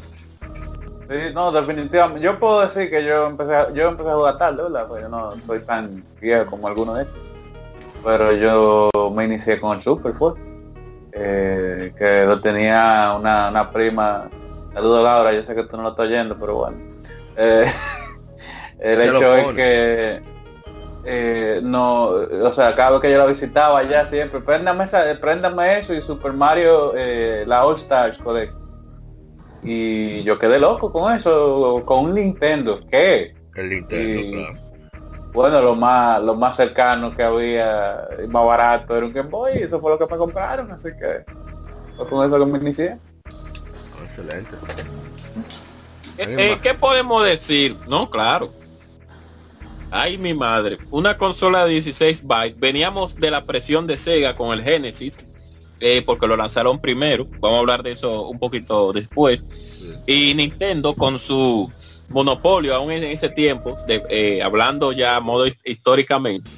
Sí, no, definitivamente. Yo puedo decir que yo empecé a, yo empecé a jugar tarde, ¿verdad? Porque yo no soy tan viejo como algunos de estos. Pero yo me inicié con el Super fue. Eh, que lo tenía una, una prima. Saludos Laura, yo sé que tú no lo estás oyendo, pero bueno. Eh, *laughs* el hecho es que eh, no, o sea, cada vez que yo la visitaba allá siempre, préndame, esa, préndame eso y Super Mario, eh, la All Stars Collection. Y yo quedé loco con eso, con un Nintendo. ¿Qué? El Nintendo, Y- claro. Bueno, lo más, lo más cercano que había, y más barato, era un Game Boy, y eso fue lo que me compraron, así que fue con eso que me inicié. Excelente. Eh, eh. ¿Qué podemos decir? No, claro. Ay, mi madre. Una consola de 16 bytes. Veníamos de la presión de Sega con el Genesis. eh, porque lo lanzaron primero. Vamos a hablar de eso un poquito después. Y Nintendo con su monopolio aún en ese tiempo, de, eh, hablando ya modo históricamente,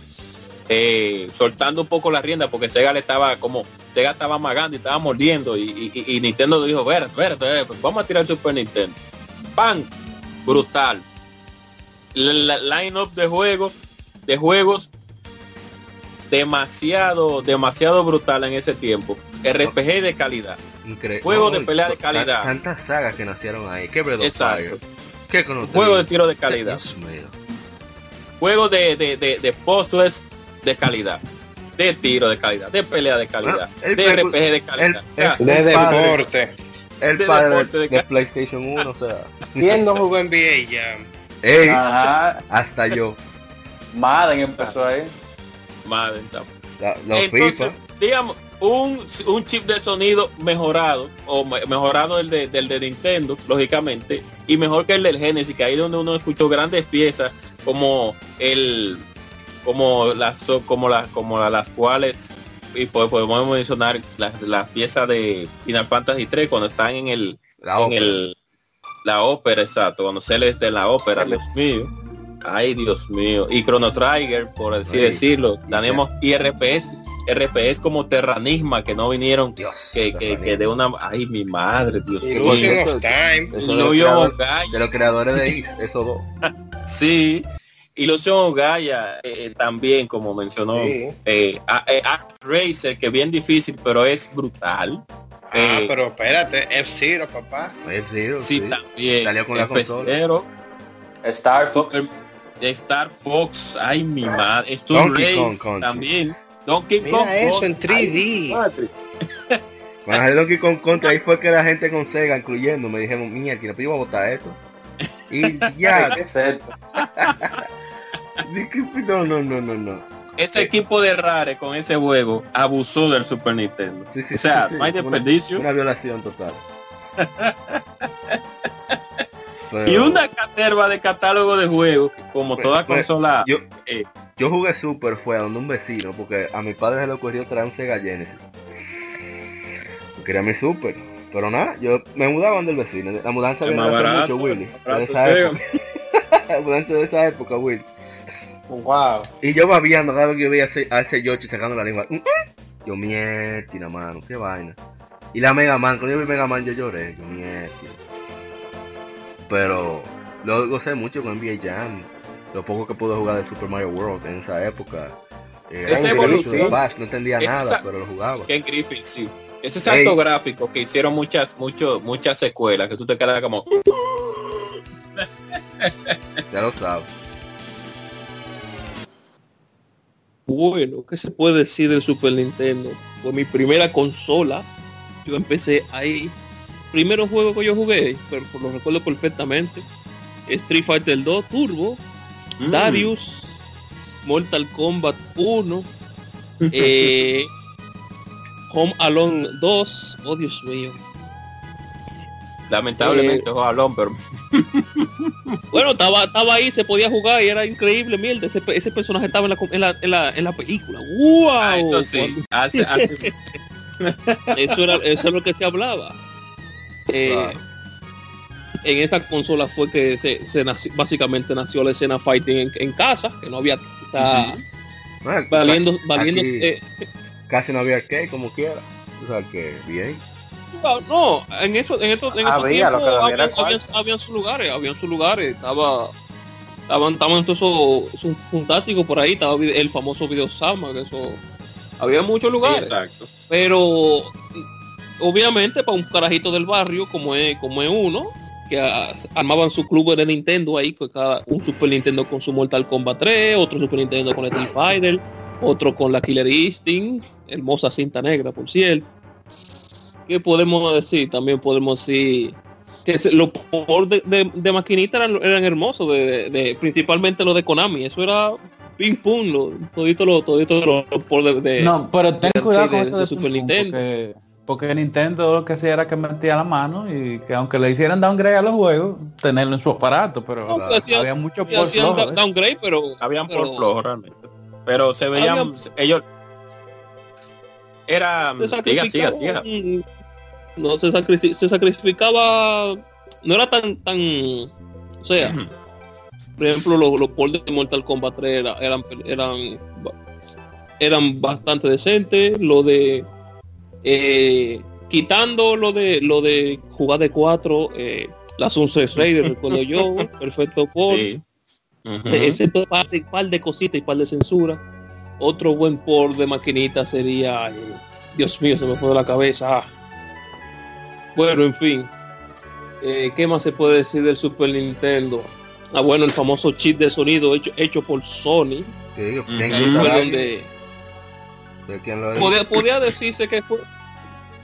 eh, soltando un poco la rienda porque Sega le estaba como Sega estaba magando y estaba mordiendo y, y, y Nintendo dijo, ver, ver, vamos a tirar el Super Nintendo. ¡Pam! Brutal. La, la line-up de juegos, de juegos demasiado, demasiado brutal en ese tiempo. RPG de calidad. Increíble. Juegos de pelea de calidad. Tantas sagas que nacieron ahí. ¿Qué Exacto. Fire? ¿Qué Juego de tiro de calidad. Juegos de, de, de, de puzzles de calidad. De tiro de calidad. De pelea de calidad. Bueno, el de RPG de el- calidad. O sea, el- De el padre- deporte. El de padre deporte de, de de ca- PlayStation 1, o sea. ¿Quién no jugó NBA Jam? ¡Ey! Ajá. Hasta yo. Madden empezó ahí. madre, está- La- Los Entonces, FIFA. digamos, un, un chip de sonido mejorado, o me- mejorado el de, del de Nintendo, lógicamente, y mejor que el del Genesis, que ahí donde uno escuchó grandes piezas como el como las como las como la- las cuales y po- podemos mencionar las, las piezas de Final Fantasy 3 cuando están en el La en ópera. el la ópera exacto cuando se les de la ópera Dios mío. Ay Dios mío. Y Chrono Trigger por así Ay, decirlo tenemos y RPS RPS como Terranisma que no vinieron Dios. que, que, que de una ay mi madre Dios mío. Eso- de los, creadores, Gaia, de los creadores de X, esos dos. *laughs* sí Illusion of Gaia eh, también como mencionó Sí. eh, a- eh, Act Racer que bien difícil pero es brutal Ah, Eh, pero espérate, F-Zero, papá. F-Zero, sí, sí. también Salió con la consola. F0 Star Fox. Super- Star Fox, ay mi madre, Toon Donkey Race Kong también. Donkey Mira Kong eso en 3D. ay. Cuando *laughs* salió Donkey Kong Country, ahí fue que la gente con Sega, incluyendo, me dijeron, mierda, pero yo iba a votar esto. Y *laughs* ya, ¿Qué es esto? *laughs* no, no, no, no. Ese equipo de Rare con ese juego abusó del Super Nintendo. Sí, sí, o sea, no hay desperdicio. Una violación total. *laughs* Pero Y una caterva de catálogo de juegos que como Pues, toda pues, consola yo, eh, yo jugué Super, fue a donde un vecino, porque a mi padre se le ocurrió traer un Sega Genesis. Quería mi Super. Pero nada, yo me mudaban del vecino. La mudanza viene mucho, Willy. De esa época. *laughs* La mudanza de esa época, Willy. Wow. Y yo babiando cada vez que yo veía a ese, a ese Yoshi sacando la lengua. Yo mierda, mano, qué vaina. Y la Mega Man, cuando yo vi Mega Man yo lloré, yo mierda. Pero lo gocé mucho con NBA Jam. Lo poco que pude jugar de Super Mario World en esa época. Eh, Esa evolución- Bash, no entendía nada, pero lo jugaba. Ken Griffin, sí. Ese salto Ey. gráfico que hicieron muchas, mucho, muchas secuelas que tú te quedas como Ya lo sabes. Bueno, ¿qué se puede decir del Super Nintendo? Fue mi primera consola. Yo empecé ahí. Primero juego que yo jugué, pero lo recuerdo perfectamente. Street Fighter 2 Turbo, mm, Darius, Mortal Kombat 1, *laughs* eh, Home Alone 2, oh Dios mío. lamentablemente Eh, Ojalón, pero *laughs* Bueno, estaba, estaba ahí, se podía jugar y era increíble, mierda. Ese, ese personaje estaba en la, en la, en la, en la película. ¡Wow! Ah, eso sí, hace, hace- *laughs* Eso era, eso es lo que se hablaba. Eh. En esa consola fue que se, se nació- básicamente nació la escena fighting en, en casa, que no había está Bueno, valiendo, valiendo eh, casi no había arcade como quiera. O sea que bien. No, no, en eso, en estos, en esos Había, lo tiempos que no había era habían, sus lugares, habían sus lugares, estaba estaban, estaban todos esos, esos fantásticos por ahí, estaba el famoso video Sama, que eso había muchos lugares. exacto. pero obviamente para un carajito del barrio como es como es uno que ah, armaban su club de Nintendo ahí con cada un Super Nintendo con su Mortal Kombat 3 otro Super Nintendo con Street Fighter otro con la Killer Instinct hermosa cinta negra por cierto qué podemos decir también podemos decir que los por de, de, de maquinita eran, eran hermosos de, de- principalmente los de Konami eso era ping pong lo, todito lo todito lo, lo por de, de- No, pero ten de cuidado con eso de de Super Ping Nintendo. Porque, porque Nintendo lo que hacía era que metía la mano y que aunque le hicieran downgrade a los juegos, tenerlo en su aparato, pero No, que hacía- había mucho por flojo, da- ¿eh? downgrade, pero Habían pero- por flojo realmente. Pero se veían Habían- ellos Era... Siga, siga, siga. No se, sacri- se sacrificaba no era tan tan o sea por ejemplo los, los ports de Mortal Kombat 3 era- eran eran eran bastante decentes lo de eh, quitando lo de lo de jugar de 4 eh, la Sunset Raider *laughs* recuerdo yo perfecto por Sí. Ujú. ese par de, par de cositas y par de censura. Otro buen por de maquinita sería, eh, Dios mío, se me fue de la cabeza. Ah. Bueno, en fin. Eh, ¿Qué más se puede decir del Super Nintendo? Ah, bueno, el famoso chip de sonido hecho, hecho por Sony. Sí, Ujú. ¿quién Ahí quita fue la- donde ¿De quién lo podía, podía decirse que fue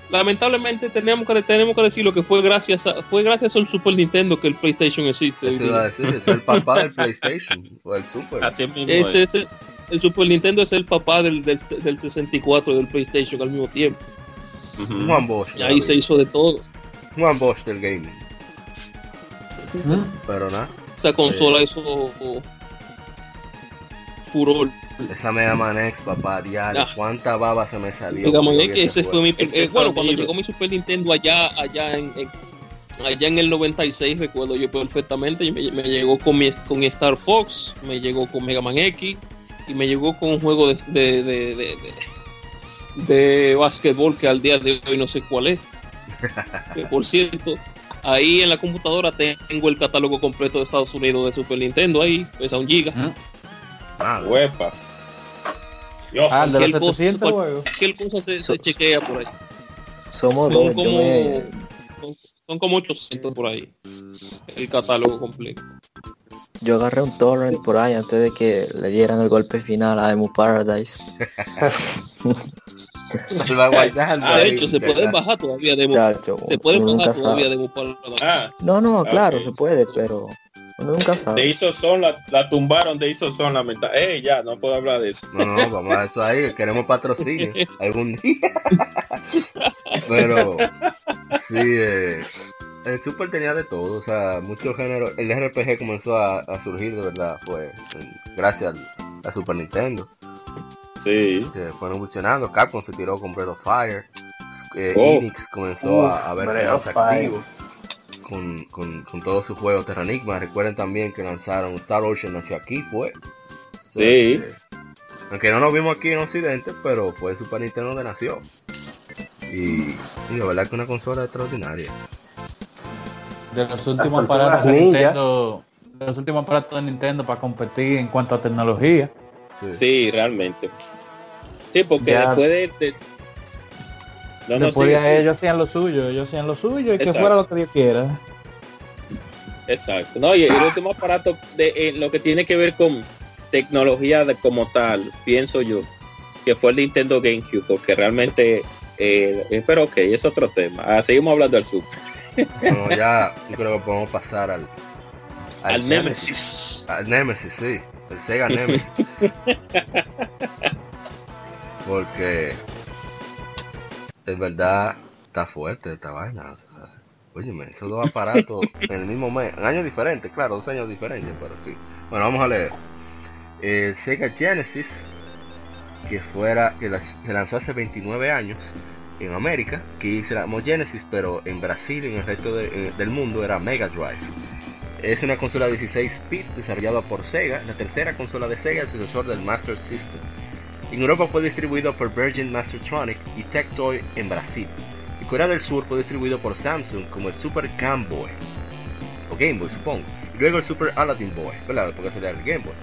lamentablemente tenemos que tenemos que decir lo que fue gracias a, fue gracias al Super Nintendo que el PlayStation existe hoy Eso día. iba a decir, es el papá del PlayStation o el Super. Así mismo Ese es. es el, el Super Nintendo es el papá del, del, del 64 y del PlayStation al mismo tiempo. Juan Bosch. Y ahí se hizo de todo. Un Juan Bosch del gaming. Pero nada, Esa consola hizo furor. esa Mega Man X, papá, diario. Ah. ¿Cuánta baba se me salió? Es vi que ese fue mi? Ese eh, bueno, cuando llegó mi Super Nintendo allá, allá en, en- allá en el 96, recuerdo yo perfectamente, me, me llegó con mi, con mi Star Fox, me llegó con Mega Man X, y me llegó con un juego de, de, de, de, de- básquetbol que al día de hoy no sé cuál es. Que, por cierto, ahí en la computadora tengo el catálogo completo de Estados Unidos de Super Nintendo, ahí pesa un giga. Ah, Huepa. Dios. Ah, de los cualquier cosa, 700 cual- juegos. Cualquier cosa se, chequea por ahí. Somos Son dos. Como, me, son, son como 800 por ahí. El catálogo completo. yo agarré un torrent por ahí antes de que le dieran el golpe final a Emu Paradise. *laughs* Ah, *laughs* de hecho, se pueden bajar todavía de Chacho, Se pueden bajar todavía de para Ah, No, no, claro, se puede, pero uno nunca de sabe. hizo son la, la tumbaron de hizo son lamenta. Eh, ya, no puedo hablar de eso. No, no, vamos a eso ahí, que queremos patrocinio *laughs* algún día. *laughs* Pero sí, eh, el Super tenía de todo, o sea, muchos géneros. El RPG comenzó a, a surgir de verdad, fue gracias a Super Nintendo, Sí. que fueron evolucionando. Capcom se tiró con Breath of Fire, eh, Oh. Enix comenzó a, a verse Breath más activo. Con, con, con todos sus juegos Terranigma, recuerden también que lanzaron Star Ocean nació aquí, fue. Sí. que- aunque no nos vimos aquí en Occidente, pero fue el Super Nintendo donde nació. Y, y la verdad que una consola extraordinaria. De los últimos aparatos de. Nintendo, de los últimos aparatos de Nintendo para competir en cuanto a tecnología. Sí. Sí, realmente. Sí, porque Ya. después de... de- No, no, Después de ellos hacían lo suyo, ellos hacían lo suyo y que fuera lo que Dios quiera. Exacto. No, y el último aparato de en lo que tiene que ver con tecnología de, como tal, pienso yo, que fue el Nintendo GameCube, porque realmente, eh, eh, pero ok, es otro tema. Ah, seguimos hablando del Super. Bueno, ya yo creo que podemos pasar al, Al Genesis. Nemesis. Al Nemesis, sí. El Sega *laughs* Nemesis. Porque es verdad está fuerte esta vaina. O sea, óyeme, esos dos aparatos *laughs* en el mismo mes, en años diferentes, claro, dos años diferentes, pero sí. Bueno, vamos a leer. El Sega Genesis, que fuera, que se lanzó hace 29 años en América, que se llamó Genesis, pero en Brasil y en el resto de- eh, del mundo era Mega Drive. Es una consola 16 bit desarrollada por Sega, la tercera consola de Sega, el sucesor del Master System. En Europa fue distribuido por Virgin Mastertronic y Tectoy en Brasil. En Corea del Sur fue distribuido por Samsung como el Super Game Boy, o Game Boy supongo, y luego el Super Aladdin Boy, ¿verdad? Porque sería el Game Boy.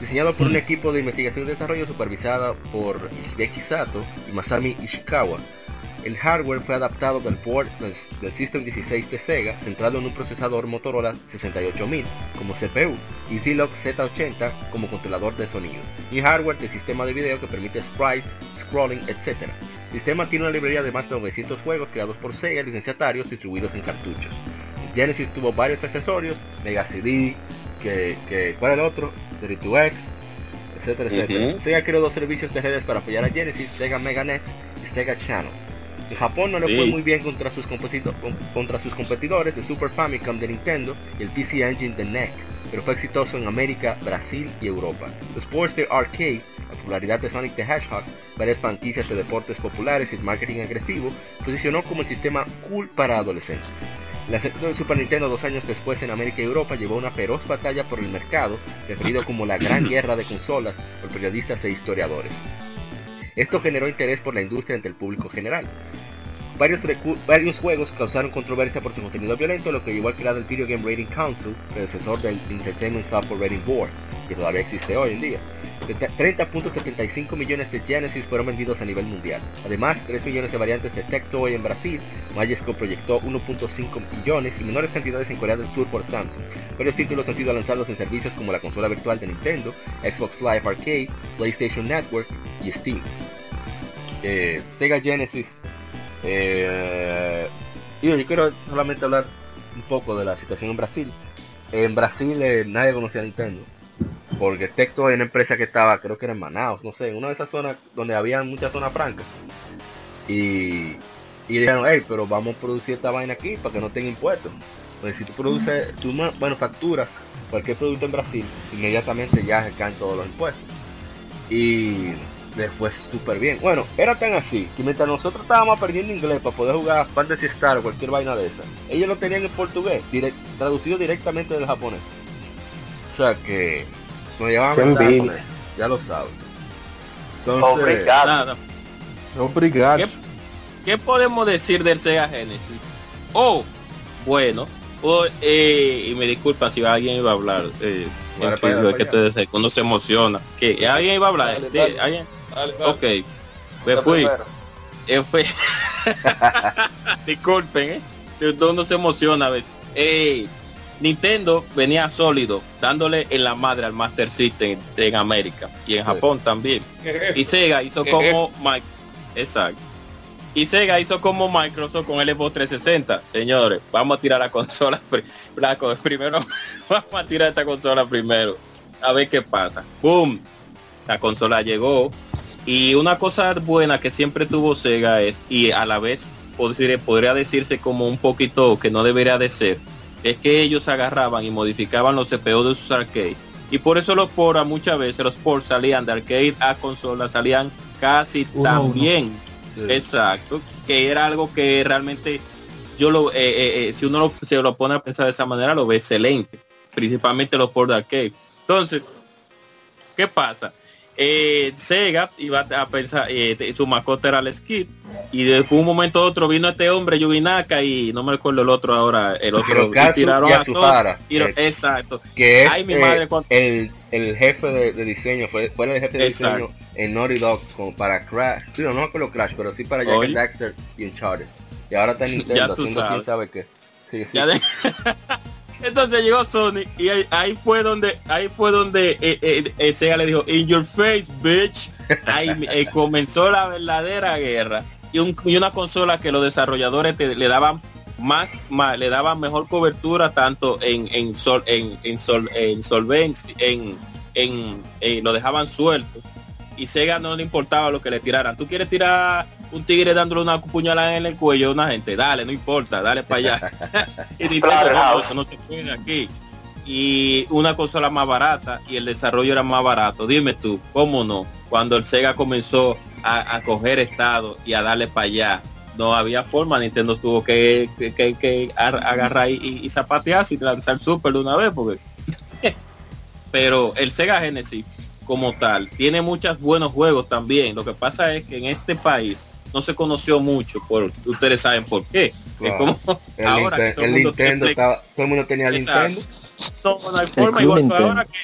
Diseñado por un equipo de investigación y desarrollo supervisada por Hideki Sato y Masami Ishikawa, el hardware fue adaptado del board del, System 16 de Sega, centrado en un procesador Motorola 68000 como CPU y Zilog Z80 como controlador de sonido, y hardware del sistema de video que permite sprites, scrolling, etc. El sistema tiene una librería de más de 900 juegos creados por Sega licenciatarios distribuidos en cartuchos. El Genesis tuvo varios accesorios, Mega CD, que, que ¿cuál era el otro? 32X, etcétera. Sega creó dos servicios de redes para apoyar a Genesis, Sega MegaNet y Sega Channel. En Japón no le Sí. fue muy bien contra sus, contra competidores, el Super Famicom de Nintendo y el PC Engine de NEC, pero fue exitoso en América, Brasil y Europa. Los Sportster Arcade, la popularidad de Sonic the Hedgehog, varias franquicias de deportes populares y el marketing agresivo, posicionó como el sistema cool para adolescentes. El lanzamiento del Super Nintendo dos años después en América y Europa llevó una feroz batalla por el mercado, referido como la Gran *clears throat* Guerra de Consolas por periodistas e historiadores. Esto generó interés por la industria entre el público general. Varios, juegos causaron controversia por su contenido violento, lo que llevó al crear el Video Game Rating Council, predecesor del Entertainment Software Rating Board, que todavía existe hoy en día. De te- 30.75 millones de Genesis fueron vendidos a nivel mundial. Además, 3 millones de variantes de Tectoy en Brasil, Majesco proyectó 1.5 millones y menores cantidades en Corea del Sur por Samsung. Varios títulos han sido lanzados en servicios como la consola virtual de Nintendo, Xbox Live Arcade, PlayStation Network y Steam. Eh, Sega Genesis. eh, yo quiero solamente hablar un poco de la situación en Brasil. En Brasil eh, nadie conocía a Nintendo. Porque Tectoy era una empresa que estaba, creo que era en Manaus, no sé, en una de esas zonas donde había muchas zonas francas. Y, y dijeron, hey, pero vamos a producir esta vaina aquí para que no tenga impuestos. Pues si tú produces, tú ma- manufacturas cualquier producto en Brasil, inmediatamente ya se caen todos los impuestos. Y les fue súper bien. Bueno, era tan así que mientras nosotros estábamos aprendiendo inglés para poder jugar Fantasy Star o cualquier vaina de esa, ellos lo tenían en portugués, direct- traducido directamente del japonés. O sea que nos Qué ventaja con eso, ya lo sabes. Entonces, Obrigado. Nada. Obrigado. ¿Qué, qué podemos decir del Sega Genesis? Oh, bueno. oh, eh, y me disculpa si alguien iba a hablar. Eh, en Vale, para es que para uno se emociona. que ¿Alguien iba a hablar? Dale, De- dale. ¿alguien? Dale, dale. Ok. Me fui. Eh, fue- *laughs* Disculpen, ¿eh? Uno se emociona a veces. Eh, Nintendo venía sólido, dándole en la madre al Master System en América y en Japón también. Y Sega hizo como Mike. Exacto. Y Sega hizo como Microsoft con el Xbox 360. Señores, vamos a tirar la *laughs* consola pri- la co- primero. *laughs* vamos a tirar esta consola primero. A ver qué pasa. ¡Boom! La consola llegó. Y una cosa buena que siempre tuvo Sega es, y a la vez podría, podría decirse como un poquito que no debería de ser, es que ellos agarraban y modificaban los CPU de sus arcades. Y por eso los ports muchas veces los ports salían de arcade a consola, salían casi Uno tan uno. bien. sí. Exacto. Que era algo que realmente yo lo, eh, eh, eh, si uno lo, se lo pone a pensar de esa manera, lo ve excelente. Principalmente los ports de arcade. Entonces, ¿qué pasa? Eh, Sega iba a pensar, eh, de- su mascota era el Skid y después un momento a otro vino este hombre Yubinaka y no me recuerdo el otro ahora, el otro y tiraron a Sony, y lo- eh, exacto. que es Ay, mi eh, madre, cuánto- el, el jefe de, de diseño, fue, fue el jefe de Exacto. diseño en Naughty Dog como para Crash, no, no con los Crash, pero sí para Jack and Daxter y Uncharted. Y ahora está en *laughs* Ya Nintendo tú haciendo sabes. quién sabe qué. Sí, sí. Ya de- *laughs* Entonces llegó Sony y ahí, ahí fue donde ahí fue donde eh, eh, eh, Sega le dijo in your face bitch ahí eh, *laughs* comenzó la verdadera guerra y, un- y una consola que los desarrolladores te- le daban más, más le daban mejor cobertura tanto en en sol en, en sol en solvencia en, en eh, lo dejaban suelto. Y Sega no le importaba lo que le tiraran. Tú quieres tirar un tigre dándole una puñalada en el cuello a una gente dale no importa dale para allá *laughs* *laughs* y Nintendo, no, Splatterhouse. eso no se puede aquí. Y una consola más barata y el desarrollo era más barato. Dime tú, ¿cómo no? Cuando el Sega comenzó a, a coger estado y a darle para allá, no había forma. Nintendo tuvo que, que, que- que ar- agarrar y, y, y zapatearse y lanzar Super de una vez. porque *laughs* Pero el Sega Genesis como tal tiene muchos buenos juegos también. Lo que pasa es que en este país no se conoció mucho. Por, ustedes saben por qué. Es Claro. como El, *laughs* ahora que todo el mundo tiene Nintendo Play- estaba, todo el mundo tenía el. Nintendo. no, no hay forma igual que Nintendo. ahora que,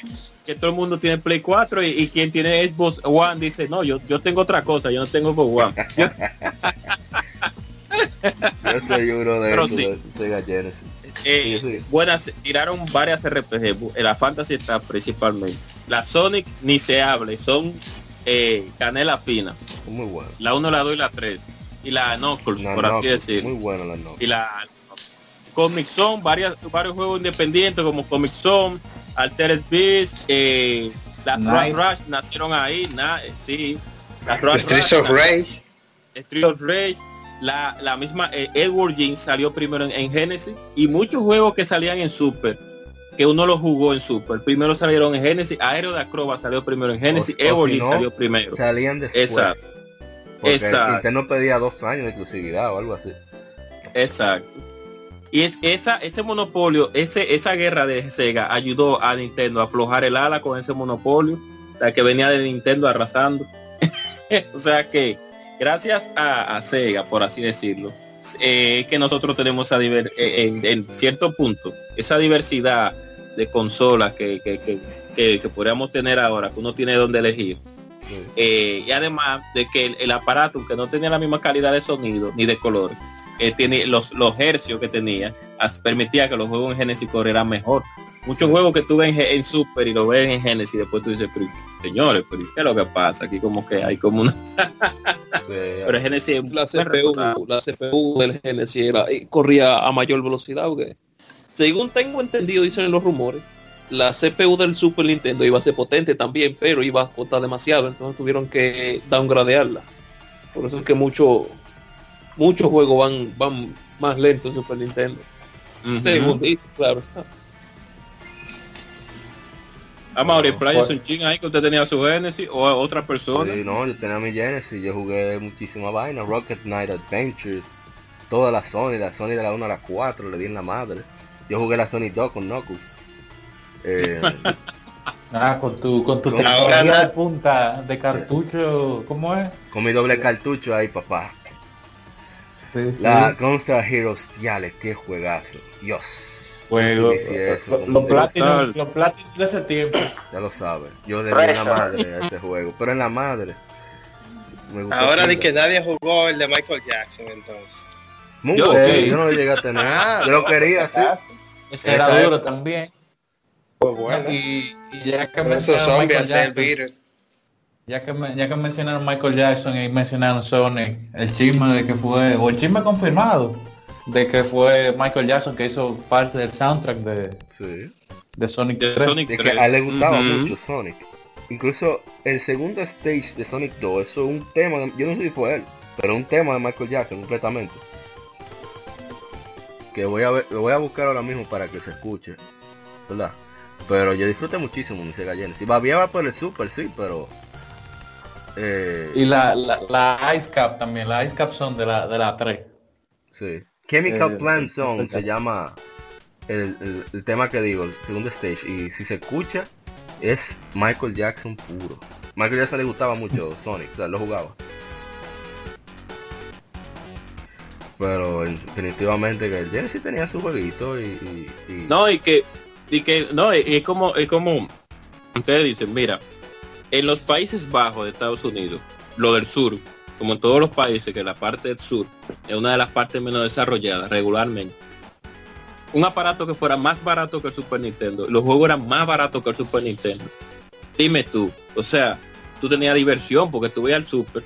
que todo el mundo tiene Play 4 y, y quien tiene Xbox One dice no yo yo tengo otra cosa yo no tengo Xbox One *laughs* Yo- Yo soy uno de Pero esos sí. Genesis. eh, Sí, sí. buenas tiraron varias RPG eh, la Fantasy está principalmente la Sonic ni se hable son eh, canela fina Muy bueno. la 1 la 2 y la 3 y la Knuckles La por así Knuckles, decir Muy bueno la Knuckles. y la Comic Zone, varias, varios juegos independientes como Comic Zone, Altered Beast, eh, las Nice. Rush nacieron ahí, na- eh, sí, las Streets Rush, of Rage. Street of Rage, la, la misma eh, Edward Jean salió primero en, en Genesis y muchos juegos que salían en Super que uno lo jugó en Super. Primero salieron en Genesis, Aero de Acroba salió primero en Genesis, Edward si no, salió primero. Salían después. Exacto. Porque Exacto. Nintendo pedía dos años de exclusividad o algo así. Exacto. Y es esa, ese monopolio, ese, esa guerra de Sega ayudó a Nintendo a aflojar el ala con ese monopolio, la que venía de Nintendo arrasando. *laughs* o sea que gracias a, a Sega, por así decirlo, eh, que nosotros tenemos esa diver- eh, en, en cierto punto, esa diversidad de consolas que, que, que, que- podríamos tener ahora, que uno tiene donde elegir. Sí. Eh, y además de que el, el aparato, aunque no tenía la misma calidad de sonido ni de color, eh, tiene los, los hercios que tenía, as- permitía que los juegos en Genesis corrieran mejor. Muchos juegos que tuve en, Ge- en Super y lo ves en Genesis, después tú dices, pero, señores, pero ¿qué es lo que pasa? Aquí como que hay como una... *laughs* Sí, *laughs* Pero en Genesis es la. CPU, la CPU del Genesis era, corría a mayor velocidad. Según tengo entendido, dicen los rumores, la CPU del Super Nintendo iba a ser potente también, pero iba a costar demasiado, entonces tuvieron que downgradearla. Por eso es que muchos muchos juegos van van más lentos en Super Nintendo. Ujú. Según dice, claro está. Ah, Mauri, Playa Pues- es un ching ahí que usted tenía su Genesis o a otra persona. Sí, no, yo tenía mi Genesis, yo jugué muchísima vaina, Rocket Knight Adventures, toda la Sony, la Sony de la 1 a la 4, le di en la madre. Yo jugué la Sony 2 con Knuckles. Eh, *laughs* Ah, con tu, con tu Con- tecnología de punta de cartucho, ¿cómo es? con mi doble cartucho ahí, papá. Sí, sí. La Gunstar Heroes, diale, qué juegazo. Dios. Juego, eso, los pláticos de ese tiempo. Ya lo sabes. Yo le di en la madre a ese juego. Pero en la madre. Me gustó Ahora di pila. que nadie jugó el de Michael Jackson entonces. Muy yo no lo llegué a tener. Yo lo quería, sí. *laughs* Era duro también. Pues bueno. Y, y ya que mencionaron Michael Jackson, ya que, me- ya que mencionaron Michael Jackson y mencionaron Sonic, el chisme de que fue, o el chisme confirmado, de que fue Michael Jackson que hizo parte del soundtrack de, Sí. de Sonic de 3. Sonic De que 3. a él le gustaba mucho Sonic. Incluso el segundo stage de Sonic 2, eso es un tema, de- yo no sé si fue él, pero un tema de Michael Jackson completamente. Que voy a ver, lo voy a buscar ahora mismo para que se escuche, ¿verdad? Pero yo disfruté muchísimo mi Sega Genesis. Babiaba por el Super, sí, pero... Eh, Y la, la, la Ice Cap también, la Ice Cap son de la, de la 3. Sí. Chemical Eh, Plant eh, Song eh, se llama el, el- el tema que digo, el segundo stage. Y si se escucha, es Michael Jackson puro. Michael Jackson le gustaba mucho *laughs* Sonic, o sea, lo jugaba. Pero definitivamente que el Genesis tenía su jueguito y... No, y que, y que, no, es como, es como, ustedes dicen, mira, en los Países Bajos de Estados Unidos, lo del sur, como en todos los países, que la parte del sur es una de las partes menos desarrolladas regularmente. Un aparato que fuera más barato que el Super Nintendo, los juegos eran más baratos que el Super Nintendo. Dime tú, o sea, tú tenías diversión porque tú veías el Super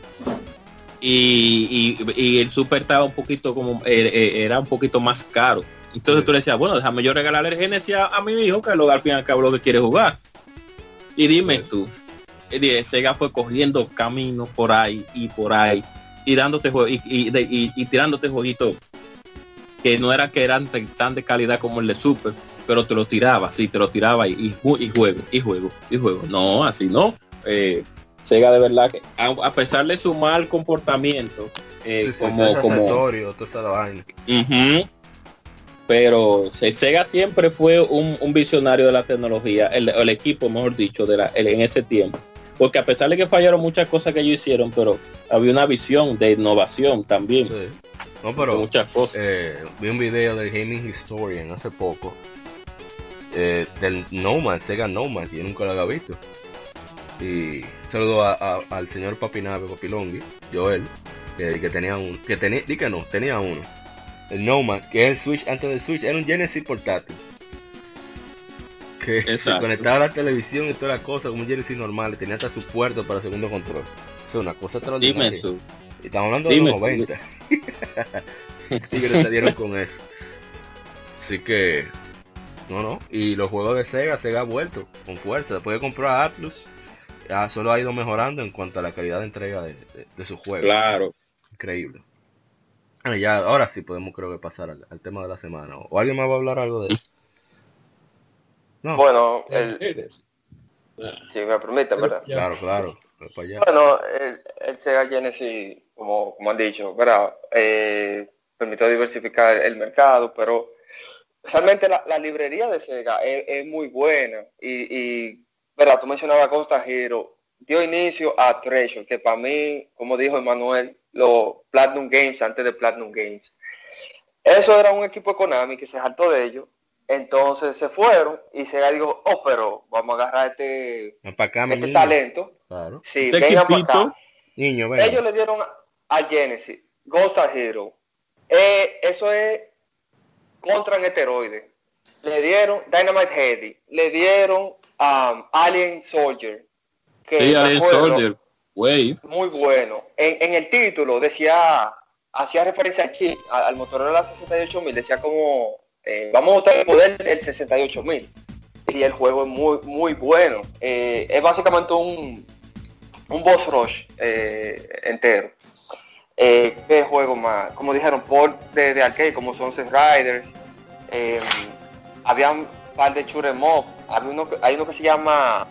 y, y- y el Super estaba un poquito como, eh, eh, era un poquito más caro. Entonces Sí. tú le decías, bueno, déjame yo regalarle el Genesis a, a mi hijo que lo al fin y al cabo lo que quiere jugar. Y dime tú, eh, Sega fue cogiendo caminos por ahí y por ahí y dándote y, y, de- y- y tirándote jueguitos que no era que eran tan, de calidad como el de Super, pero te lo tiraba, sí, te lo tiraba y, y, ju- y juego, y juego, y juego. No, así no. Eh, Sega de verdad que a, a pesar de su mal comportamiento, eh, sí, como, como toda esa vaina. Pero Se- Sega siempre fue un, un visionario de la tecnología, el, el equipo, mejor dicho, de la, el- en ese tiempo. Porque a pesar de que fallaron muchas cosas que ellos hicieron, pero había una visión de innovación también. Sí. No, pero muchas cosas. eh, vi un video del Gaming Historian hace poco eh, del Nomad, Sega Nomad, que yo nunca lo había visto. Y saludo a- a- al señor Papinabe Papilongui, Joel, que, que tenía un, que tenía, di que no, tenía uno. El Nomad, que es el Switch antes del Switch, era un Genesis portátil. Que *laughs* se Exacto. conectaba a la televisión y toda la cosa como un Genesis normal, y tenía hasta su puerto para segundo control. Eso es una cosa extraordinaria. Dime tú. Y Estamos hablando de Dime los tú. 90. Tigres *laughs* salieron con eso. Así que, no, no. Y los juegos de Sega, Sega ha vuelto con fuerza. Después de comprar Atlus, solo ha ido mejorando en cuanto a la calidad de entrega de, de, de sus juegos. Claro. Increíble. Ya, ahora sí podemos creo que pasar al, al tema de la semana. ¿O alguien más va a hablar algo de eso? No, Bueno, el, Eres. si me permiten, ¿verdad? Claro, claro. Pero para allá. Bueno, el, el Sega Genesis, como, como han dicho, ¿verdad? Eh, permitió diversificar el mercado, pero realmente la, la librería de Sega es, es muy buena. Y, y, ¿verdad? Tú mencionabas Costa Hero, dio inicio a Treasure, que para mí, como dijo Emanuel, los Platinum Games antes de Platinum Games. Eso era un equipo Konami que se saltó de ellos. Entonces se fueron y Sega dijo, oh, pero vamos a agarrar este, acá, este talento. Claro. Sí, Este vengan para acá. Niño, venga. Ellos le dieron a- a Genesis, Ghost Hero. Eh, eso es contra en esteroide. Le dieron Dynamite Heady. Le dieron um, Alien Soldier. Que Sí, me Alien acuerdo, Soldier. Güey. Muy bueno. En, en el título decía, hacía referencia aquí a- al Motorola 68000. Decía como, eh, vamos a usar el modelo del 68000. Y el juego es muy, muy bueno. Eh, es básicamente un, un boss rush eh, entero. Eh, ¿Qué juego más? Como dijeron, por de, de arcade, como Sunset Riders. Eh, había un par de 'em up. Había uno, que- hay uno que se llama,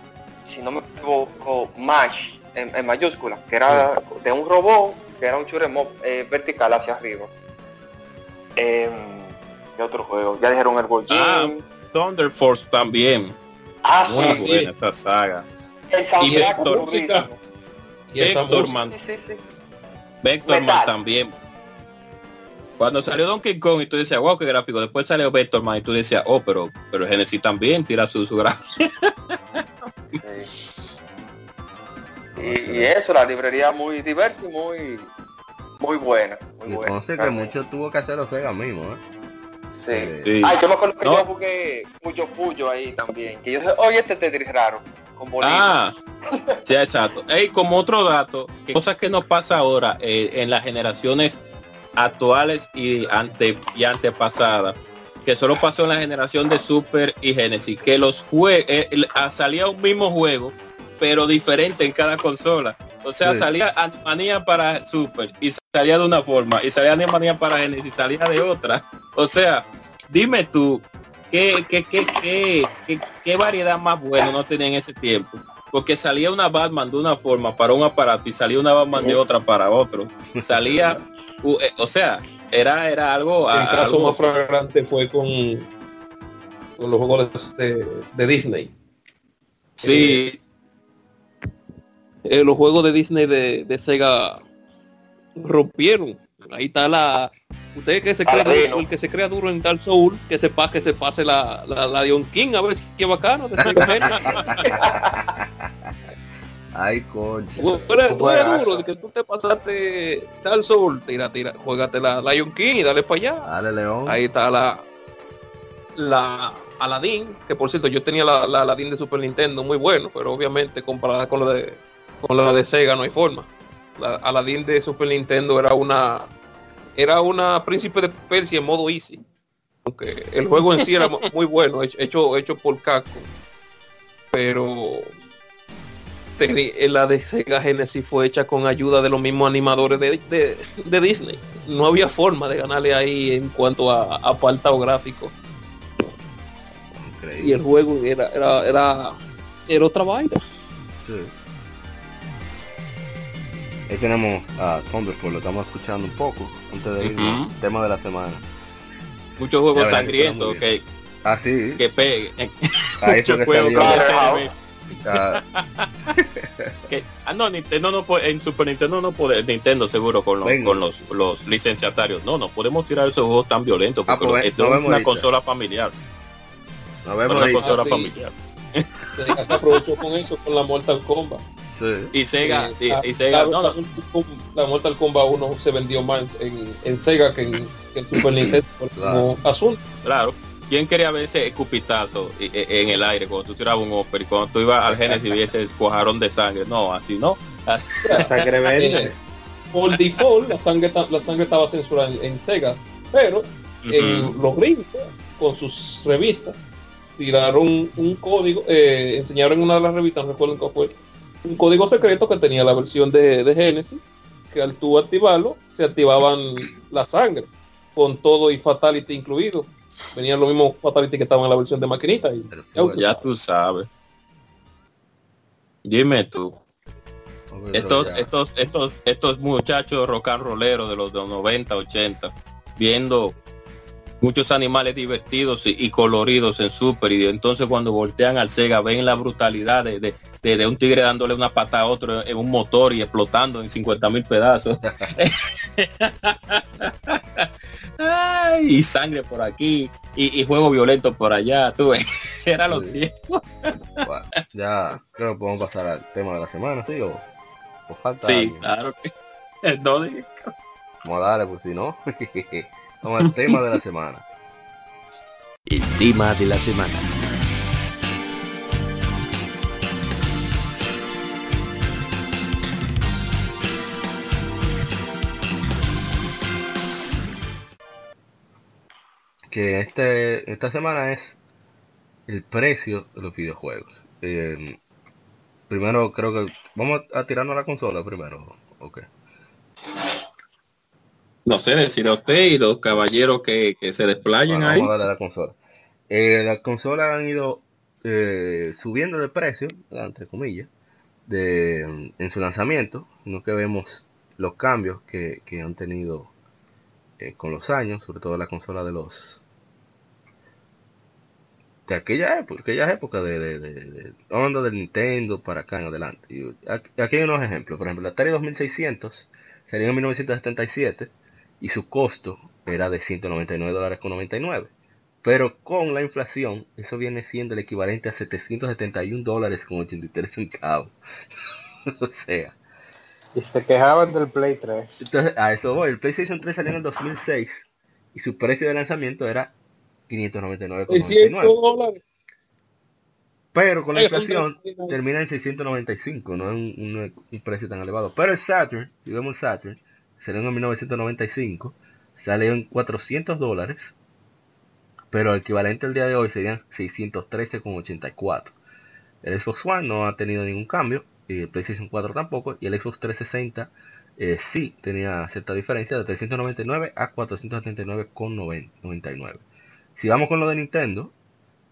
si no me equivoco, Mash, en, en mayúscula, que era de un robot, que era un 'em up, eh, vertical hacia arriba. Eh, ¿Qué otro juego? Ya dijeron el World Ah. Thunder Force también. Ah, Muy sí, buena esa saga. el Vector. Y Vector música- Man. Sí, sí, sí. Vectorman Metal. también. Cuando salió Donkey Kong y tú decías, wow, qué gráfico. Después salió Vectorman y tú decías, oh, pero, pero Genesis también tira su, su gráfico. *laughs* Sí. Y, y eso, la librería muy diversa y muy, muy buena. Muy buena. Entonces que mucho tuvo que hacer los Sega mismo, ¿eh? Sí. Sí. Ay, yo me acuerdo que No. yo jugué Puyo Puyo ahí también. Que yo sé, oye, este Tetris raro. Con bolitas. Ah, *laughs* sí, exacto. Ey, como otro dato, que cosas que nos pasa ahora eh, en las generaciones actuales y ante y antepasadas, que solo pasó en la generación de Super y Genesis, que los juegos salía un mismo juego, pero diferente en cada consola. O sea, Sí. salía Animania para Super y salía de una forma, y salía Animania para Genesis y salía de otra. O sea, dime tú, ¿qué, qué, qué, qué, qué, qué variedad más buena no tenía en ese tiempo? Porque salía una Batman de una forma para un aparato y salía una Batman de otra para otro. Salía, eh, o sea, era, era algo... El caso algo- más flagrante fue con, con los juegos de, de Disney. sí, Eh, los juegos de Disney de, de Sega rompieron. Ahí está la. Usted que se Aladino. el que se crea duro en Dark Soul, que sepa que se pase la, la, la Dion King, a ver si qué bacano. *laughs* Ay, concha. Juegazo. duro de que tú te pasaste Dark Soul, tira, tira, juégate la Lion King y dale para allá. Dale, León. Ahí está la la Aladdin, que por cierto yo tenía la, la Aladdin de Super Nintendo muy bueno, pero obviamente comparada con la de con la de Sega no hay forma. La Aladdin de Super Nintendo era una era una príncipe de Persia en modo easy. Aunque el juego en sí era mu- muy bueno, *laughs* hecho hecho, por Capcom. Pero la de Sega Genesis fue hecha con ayuda de los mismos animadores de, de- de Disney. No había forma de ganarle ahí en cuanto a apartado gráfico. Increíble. Y el juego era, era, era, era otra vaina. Sí. Ahí tenemos a Thunderfall, lo estamos escuchando un poco antes de ir al tema de la semana. muchos juegos que sangrientos que, Ah, sí. que peguen. Ahí Muchos que juegos salió. Ah, *laughs* que- ah, no, Nintendo no puede, en Super Nintendo no puede, Nintendo seguro con los, Venga. con los, los licenciatarios. No, no podemos tirar esos juegos tan violentos Ah, porque pues, esto es una ahorita. consola familiar. vemos una ahí. consola Ah, sí. familiar. Sega se aprovechó con eso, con la Mortal Kombat. Sí. Y Sega, Eh, y, la- y Sega, la, no, no, la Mortal Kombat- la Mortal Kombat 1 se vendió más en, en Sega que en, que en Super Nintendo por Claro. mismo asunto. claro. ¿Quién quería ver ese escupitazo i- en el aire cuando tú tirabas un Opera y cuando tú ibas al Genesis y ese cuajarón de sangre? No, así no. Sangre verde. *laughs* Por default la sangre, la sangre estaba censurada en, en Sega, pero en Ujú. los gringos, con sus revistas, tiraron un código, eh, enseñaron en una de las revistas, no recuerdo cuál fue, un código secreto que tenía la versión de, de Genesis, que al tú activarlo, se activaban la sangre, con todo y fatality incluido. Venían los mismos fatality que estaban en la versión de maquinita. Y, Pero ya, tú sabes. Dime tú. Estos, ya. estos, estos, estos muchachos rock and rolleros de los de los 90, 80, viendo muchos animales divertidos y, y coloridos en Super y entonces cuando voltean al Sega ven la brutalidad de, de, de- de un tigre dándole una pata a otro en un motor y explotando en 50 mil pedazos. *laughs* *laughs* Ay, y sangre por aquí y, y juego violento por allá. Tú ves, *laughs* era los Sí. tiempos. Bueno, ya creo que podemos pasar al tema de la semana, ¿sí? O, o falta Sí, alguien. claro que. *laughs* No, de- Vamos a darle, pues si no. *laughs* Vamos al tema de la semana. El tema de la semana. Que este, esta semana es el precio de los videojuegos. Eh, primero creo que vamos a tirarnos a la consola primero. Ok. No sé, decir a usted y los caballeros que, que se desplayen Bueno, ahí. vamos a darle a la consola. Eh, las consolas han ido eh, subiendo de precio, entre comillas, de, en su lanzamiento, no que vemos los cambios que, que han tenido eh, con los años, sobre todo la consola de los de aquella época, aquellas épocas de, de, de, de- hablando del Nintendo para acá en adelante. Y aquí aquí hay unos ejemplos, por ejemplo, la Atari 2600 salió en 1977 y su costo era de 199 dólares con 99. Pero con la inflación, eso viene siendo el equivalente a 771 dólares con 83 centavos. *laughs* o sea, Y se quejaban del Play 3. entonces a eso voy. El PlayStation 3 salió en el 2006 y su precio de lanzamiento era 599 con 600 99. dólares. Pero con la inflación termina en 695, no es un, un- un precio tan elevado. Pero el Saturn, si vemos el Saturn, salió en 1995, salió en 400 dólares, pero el equivalente al día de hoy serían 613,84. El Xbox One no ha tenido ningún cambio, y el PlayStation 4 tampoco, y el Xbox 360 eh, sí tenía cierta diferencia de 399 a 479,99. Si vamos con lo de Nintendo,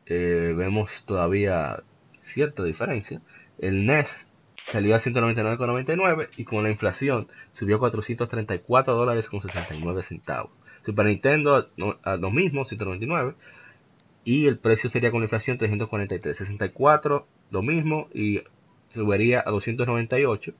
eh, vemos todavía cierta diferencia. El NES salió a 199,99 y con la inflación subió a 434 dólares con 69 centavos. Super Nintendo a, lo mismo, 199 y el precio sería con la inflación 343, 64 lo mismo y subiría a 298.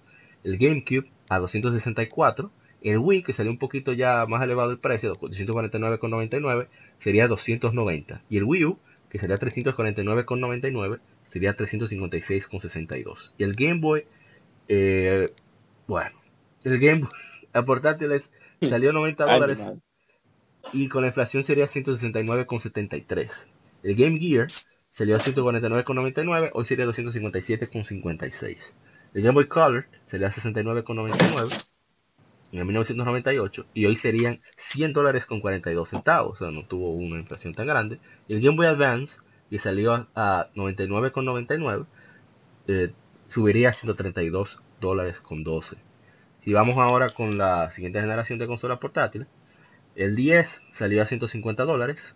El GameCube a 264. El Wii, que salió un poquito ya más elevado el precio, 249,99, sería 290. Y el Wii U, que sería 349,99, sería 356,62. Y el Game Boy, eh, bueno, el Game Boy *laughs* a portátiles salió 90 Ay, dólares y con la inflación sería 169,73. El Game Gear salió a 149,99, hoy sería 257,56. El Game Boy Color salió a 69,99 en el 1998 y hoy serían 100 dólares con 42 centavos, o sea, no tuvo una inflación tan grande. Y el Game Boy Advance, que salió a- a 99,99, eh, subiría a 132 dólares con 12. Si vamos ahora con la siguiente generación de consolas portátiles, el 10 salió a 150 dólares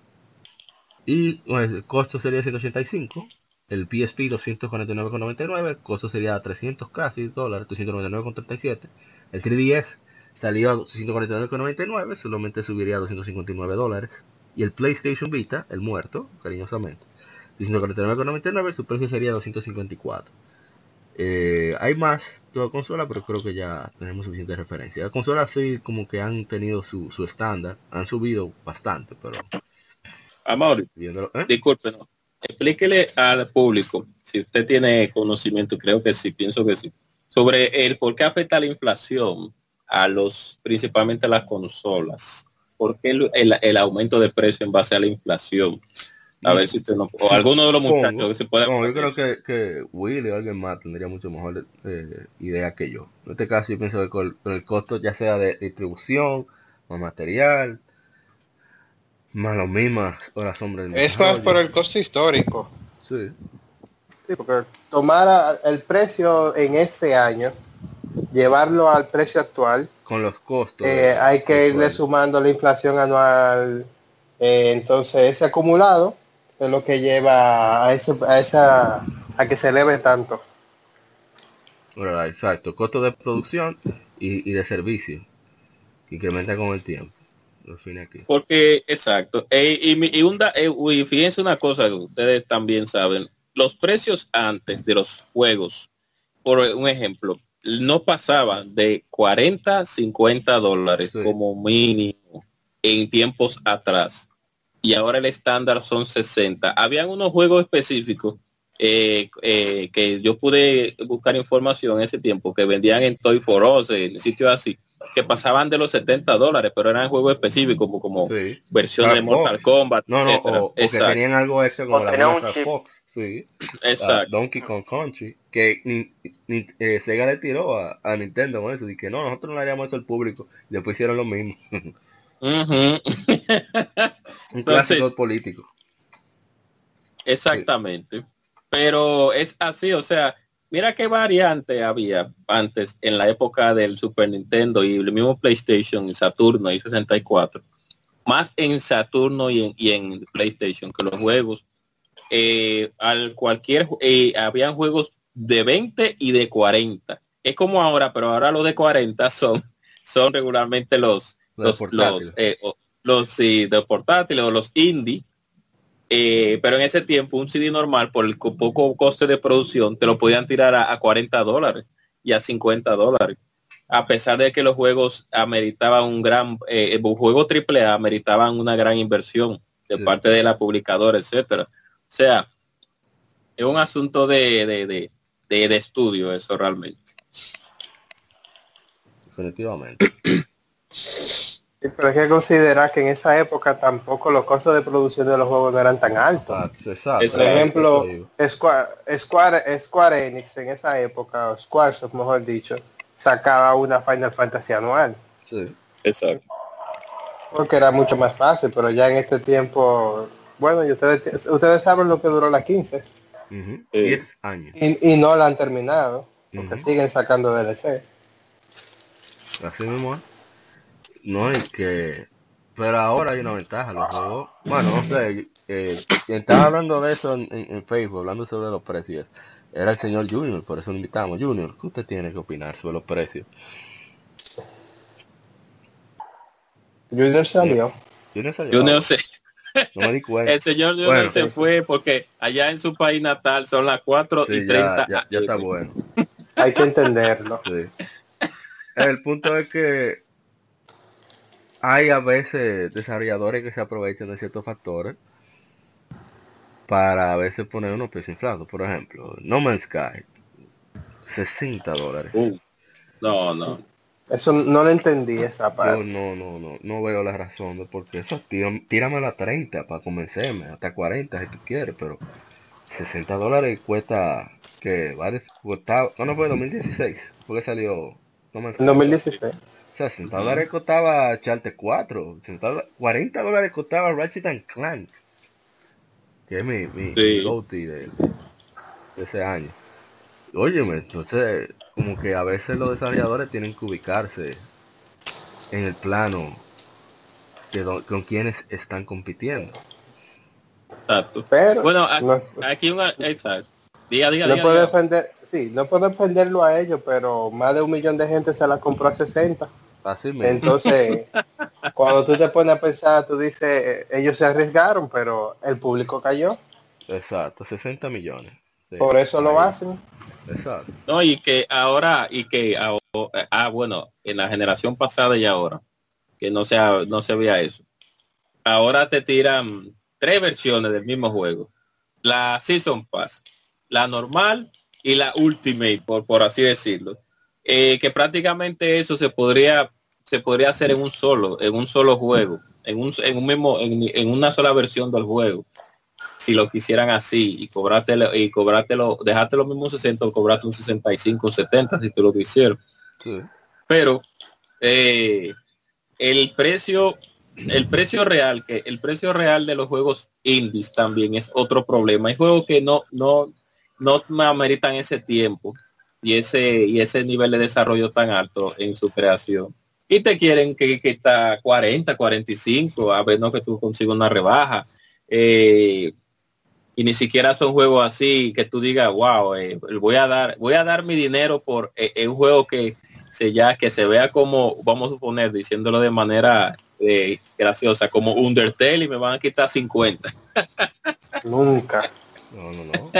y el costo sería 185. El PSP 249,99, el costo sería 300 casi dólares, 299,37. El 3DS salió a 249,99, solamente subiría a 259 dólares. Y el PlayStation Vita, el muerto, cariñosamente, 249,99, su precio sería 254. Eh, hay más la consola, pero creo que ya tenemos suficiente referencia. Las consolas sí como que han tenido su, su estándar, han subido bastante, pero Amor, viéndolo, ¿eh? explíquele al público, si usted tiene conocimiento, creo que sí, pienso que sí, sobre el por qué afecta la inflación a los, principalmente a las consolas. ¿Por qué el, el- el aumento de precio en base a la inflación? A ver si usted no, o alguno de los muchachos que se pueda. No, yo creo que, que Willy o alguien más tendría mucho mejor eh, idea que yo. En este caso yo pienso que con, con el costo ya sea de distribución, más material, más las mismas horas hombres de Es más por el costo histórico. Sí, Sí, porque tomara el precio en ese año llevarlo al precio actual, Con los costos. eh, hay que irle sumando la inflación anual. Eh, entonces ese acumulado es lo que lleva a ese a esa a que se eleve tanto. Exacto, costo de producción y, y de servicio, que incrementa con el tiempo. Lo fin aquí. Porque, exacto. Eh, y, mi- y un da- eh, uy, fíjense una cosa que ustedes también saben. Los precios antes de los juegos, por un ejemplo, no pasaban de 40, 50 dólares Sí. como mínimo en tiempos atrás. Y ahora el estándar son 60. Habían unos juegos específicos eh, eh, que yo pude buscar información en ese tiempo que vendían en Toy for Us, en sitios así, que pasaban de los 70 dólares, pero eran juegos específicos como, como Sí. versión de Mortal Fox. Kombat, No, no, etcétera. o, o que tenían algo extra como O la un chip. Fox, sí. exacto. Donkey Kong Country, que ni, ni- eh, Sega le tiró a, a Nintendo con eso, y que no, nosotros no le haríamos eso al público, y después hicieron lo mismo. Ujú, *laughs* Un Entonces- clásico político. Exactamente. Pero es así, o sea, mira qué variante había antes en la época del Super Nintendo y el mismo PlayStation, Saturno y 64. Más en Saturno y en, y en PlayStation que los juegos. Eh, al cualquier eh, habían juegos de 20 y de 40. Es como ahora, pero ahora los de 40 son, son regularmente los, Los los, los, eh, o- los sí, de portátiles o los indie. Eh, pero en ese tiempo un CD normal por el co- poco coste de producción te lo podían tirar a, a 40 dólares y a 50 dólares. A pesar de que los juegos ameritaban un gran, eh, un juego triple A ameritaban una gran inversión de Sí. parte de la publicadora, etcétera. O sea, es un asunto de, de, de, de- de estudio eso realmente. Definitivamente. Sí, Pero hay que considerar que en esa época tampoco los costos de producción de los juegos no eran tan altos. Exacto. Por ejemplo. Square, Square, Square Enix en esa época, o Squaresoft mejor dicho, sacaba una Final Fantasy anual, Sí. Exacto. porque era mucho más fácil, pero ya en este tiempo, bueno, y ustedes, ustedes saben lo que duró la 15, Ujú. Sí. 10 años. y, y no la han terminado, porque siguen sacando DLC. Así mismo es. No, es que... Pero ahora hay una ventaja, los juegos... Bueno, no sé, eh, quien estaba hablando de eso en, en- en Facebook, hablando sobre los precios, era el señor Junior, por eso lo invitamos. Junior, ¿qué usted tiene que opinar sobre los precios? Junior salió. Junior salió, Yo no sé. no me di cuenta. El señor Junior Bueno. se fue porque allá en su país natal son las 4 Sí, y ya, 30. ya, ya está bueno. Hay que entenderlo. Sí. El punto es que hay a veces desarrolladores que se aprovechan de ciertos factores para a veces poner unos precios inflados. Por ejemplo, No Man's Sky, 60 dólares. Uh, no, no. Eso no lo entendí esa Yo parte. no, no, no, no veo la razón de por qué eso. Tío, tírame a la 30 para convencerme, hasta 40 si tú quieres, pero 60 dólares cuesta que vale, costaba, no, no fue 2016, porque salió No Man's Sky. En 2016. O sea, 60 dólares costaba Charter 4, 60 dólares- 40 dólares costaba Ratchet and Clank, que es mi, mi, Sí. mi GOTY de, de ese año. Óyeme, entonces, como que a veces los desarrolladores tienen que ubicarse en el plano de con quienes están compitiendo. Exacto. Pero Bueno, a- no, aquí una... Exacto. Diga, diga, no diga. puedo diga. defender, sí, no puedo defenderlo a ellos, pero más de un millón de gente se la compró a 60. Fácilmente. Entonces, *laughs* cuando tú te pones a pensar, tú dices, eh, ellos se arriesgaron, pero el público cayó. Exacto, 60 millones. Sí, Por eso lo ahí. hacen. Exacto. No, y que ahora, y que ahora, ah, bueno, en la generación pasada y ahora, que no se, ha- no se veía eso. Ahora te tiran tres versiones del mismo juego. La Season Pass, la normal y la Ultimate, por, por así decirlo. Eh, que prácticamente eso se podría, se podría hacer en un solo, en un solo juego, en un, en un mismo, en, en una sola versión del juego. Si lo quisieran así y cobrártelo, y cobrártelo, dejarte los mismos 60 o cobrarte un 65 70 si tú lo quisieras Sí. pero eh, el precio el precio real que el precio real de los juegos indies también es otro problema hay juegos que no no no me ameritan ese tiempo y ese y ese nivel de desarrollo tan alto en su creación y te quieren que, que está 40 45 a ver no que tú consigas una rebaja eh, y ni siquiera son juegos así que tú digas wow eh, voy a dar voy a dar mi dinero por eh, eh, un juego que se ya que se vea como vamos a suponer diciéndolo de manera eh, graciosa como Undertale y me van a quitar 50 *laughs* Nunca. No, no, no.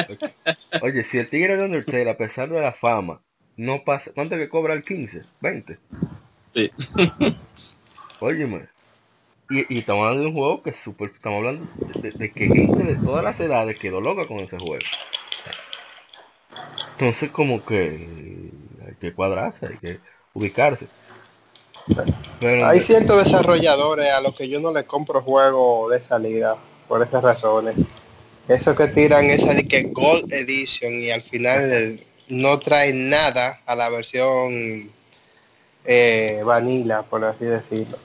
Oye, si el tigre de Undertale, a pesar de la fama, no pasa. ¿Cuánto que cobra el 15? 20. Sí. Óyeme. Y, y estamos hablando de un juego que es súper. Estamos hablando de, de que gente de todas las edades quedó loca con ese juego. Entonces, como que hay que cuadrarse, hay que ubicarse. Pero, Hay ciertos desarrolladores a los que yo no les compro juegos de salida por esas razones. Esos que tiran esa de que Gold Edition y al final no traen nada a la versión eh, vanilla, por así decirlo.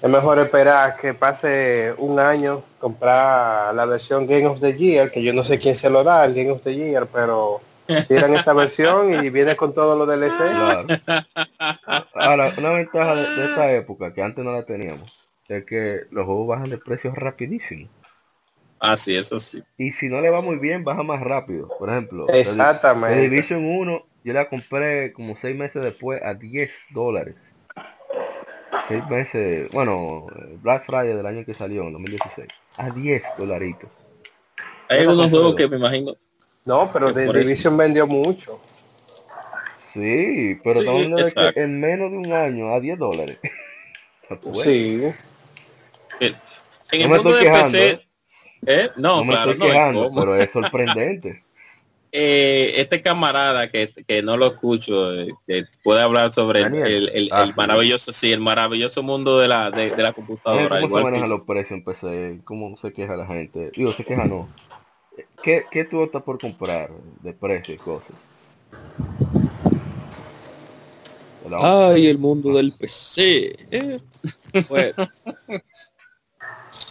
Es mejor esperar que pase un año, comprar la versión Game of the Year, que yo no sé quién se lo da, el Game of the Year, pero tiran esa versión y viene con todos los DLC. Claro. Ahora, una ventaja de, de esta época que antes no la teníamos es que los juegos bajan de precio rapidísimo. ah sí eso sí Y si no le va muy bien, baja más rápido. Por ejemplo, Di- The Exactamente. Division 1 yo la compré como 6 meses después a 10 dólares. 6 meses, bueno, Black Friday del año que salió, en 2016. A 10 dolaritos. hay algunos juegos que me imagino No, pero The Division vendió mucho. Sí, pero Sí, estamos hablando de que en menos de un año a 10 dólares. *laughs* Está bueno. Sí. en No el me mundo estoy de quejando, PC ¿eh? ¿eh? no, No me claro estoy no, quejando, pero es *laughs* sorprendente. Eh, este camarada que, que no lo escucho, eh, que puede hablar sobre el, el- el- Ah, el maravilloso, sí, el maravilloso mundo de la, de, de la computadora. ¿Cómo se que- manejan los precios en PC? ¿Cómo se queja la gente? Digo, se queja no. ¿Qué, qué tú estás por comprar de precio y cosas? Hello. Ay, el mundo del PC. eh. *laughs* Bueno.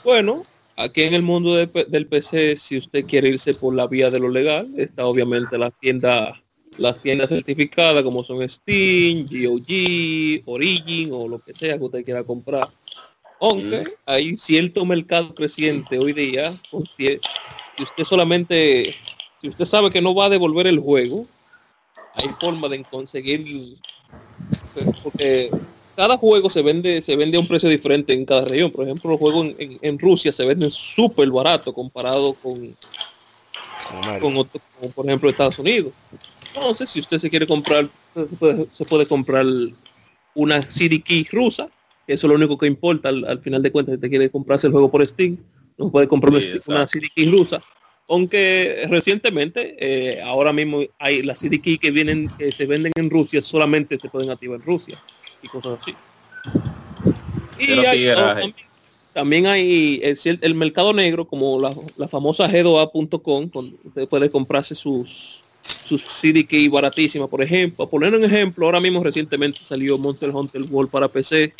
Bueno, aquí en el mundo de del PC, si usted quiere irse por la vía de lo legal, está obviamente la tienda, las tiendas certificadas como son Steam, GOG, Origin o lo que sea que usted quiera comprar. Aunque hay cierto mercado creciente hoy día, con cie- si usted solamente, si usted sabe que no va a devolver el juego, hay forma de conseguir porque cada juego se vende se vende a un precio diferente en cada región. Por ejemplo los juegos en, en- en Rusia se venden súper barato comparado con, con otro- por ejemplo Estados Unidos. Entonces si usted se quiere comprar se puede, se puede comprar una CD key rusa que eso es lo único que importa al, al final de cuentas si te quiere comprarse el juego por Steam no puede comprar Sí, una CD key rusa. Aunque recientemente eh, ahora mismo hay las CD key que vienen que se venden en Rusia solamente se pueden activar en Rusia y cosas así. Y hay- oh, también, también hay el, mercado negro como la, la famosa g2a.com donde usted puede comprarse sus sus CD key baratísimas por ejemplo poner un ejemplo ahora mismo recientemente salió Monster Hunter World para PC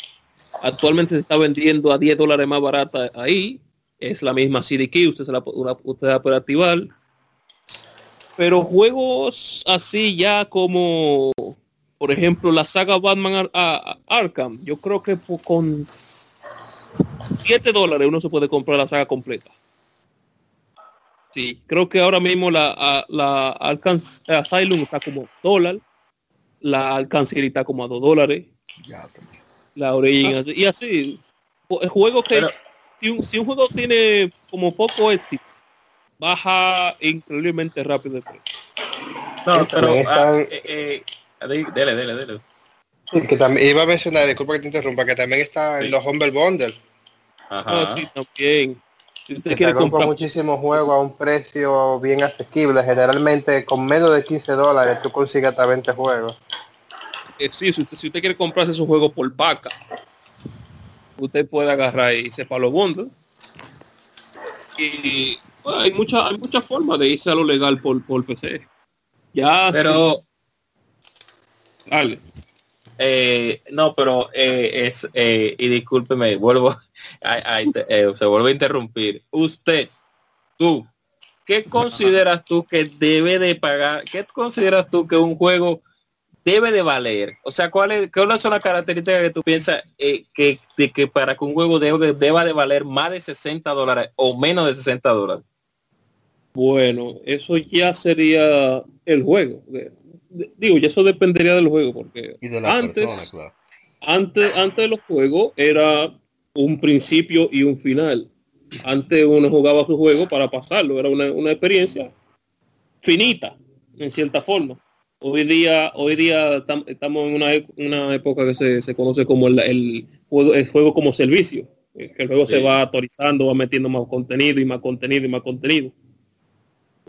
actualmente se está vendiendo a 10 dólares más barata ahí. Es la misma CD key usted se la- usted la puede activar. Pero juegos así ya como por ejemplo la saga Batman Ar- Arkham yo creo que con 7 dólares uno se puede comprar la saga completa. Sí creo que ahora mismo la, a- la Arkham Asylum está como dólar la Arkham City está como a 2 dólares. La Origin así- y así el juego que Pero- si, un, si un juego tiene como poco éxito baja increíblemente rápido el precio. No, pero ah, eh, eh, dele, dele, dele. Sí, que también iba a mencionar, disculpa que te interrumpa, que también están Sí. los Humble Bundle. Ajá. Ah, sí, también. Si usted Que quiere te compran comprar, muchísimos juegos a un precio bien asequible. Generalmente con menos de 15 dólares tú consigues hasta 20 juegos. eh, sí, si usted, si usted quiere comprarse esos juegos por vaca, usted puede agarrar y sepa los bundles. Y bueno, hay muchas hay muchas formas de irse a lo legal por, por PC. Ya, Pero sí, dale. Eh, no, pero eh, es, eh, y discúlpeme, vuelvo, *laughs* a- se vuelve a interrumpir. Usted, tú, ¿qué consideras tú que debe de pagar? ¿Qué consideras tú que un juego debe de valer? O sea, ¿cuáles son las características que tú piensas que, de que para que un juego debe, deba de valer más de 60 dólares o menos de 60 dólares? Bueno, eso ya sería el juego. Digo, ya eso dependería del juego, porque Y de la antes, claro. antes, antes de los juegos era un principio y un final. Antes uno jugaba su juego para pasarlo, era una, una experiencia finita, en cierta forma. Hoy día, hoy día tam- estamos en una, e- una época que se, se conoce como el, el juego, el juego como servicio. Que el juego Sí. se va actualizando, va metiendo más contenido y más contenido y más contenido.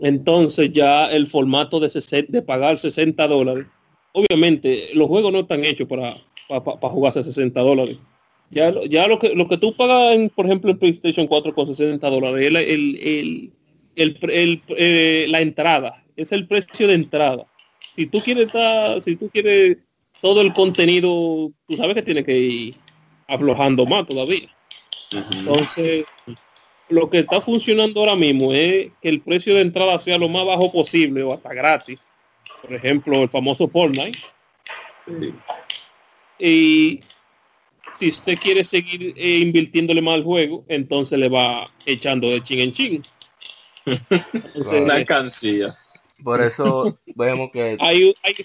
Entonces ya el formato de, de pagar 60 dólares, obviamente los juegos no están hechos para, para, para jugarse a 60 dólares. Ya, lo- ya lo que lo que tú pagas, en, por ejemplo, en PlayStation 4 con 60 dólares, es la- el, el, el, el- eh, la entrada, es el precio de entrada. Si tú quieres estar- si tú quieres todo el contenido, tú sabes que tiene que ir aflojando más todavía. Entonces, lo que está funcionando ahora mismo es que el precio de entrada sea lo más bajo posible o hasta gratis. Por ejemplo, el famoso Fortnite. Y si usted quiere seguir eh, invirtiéndole más al juego, entonces le va echando de chin en chin. Entonces, Claro. La alcancía. Por eso vemos que hay- hay-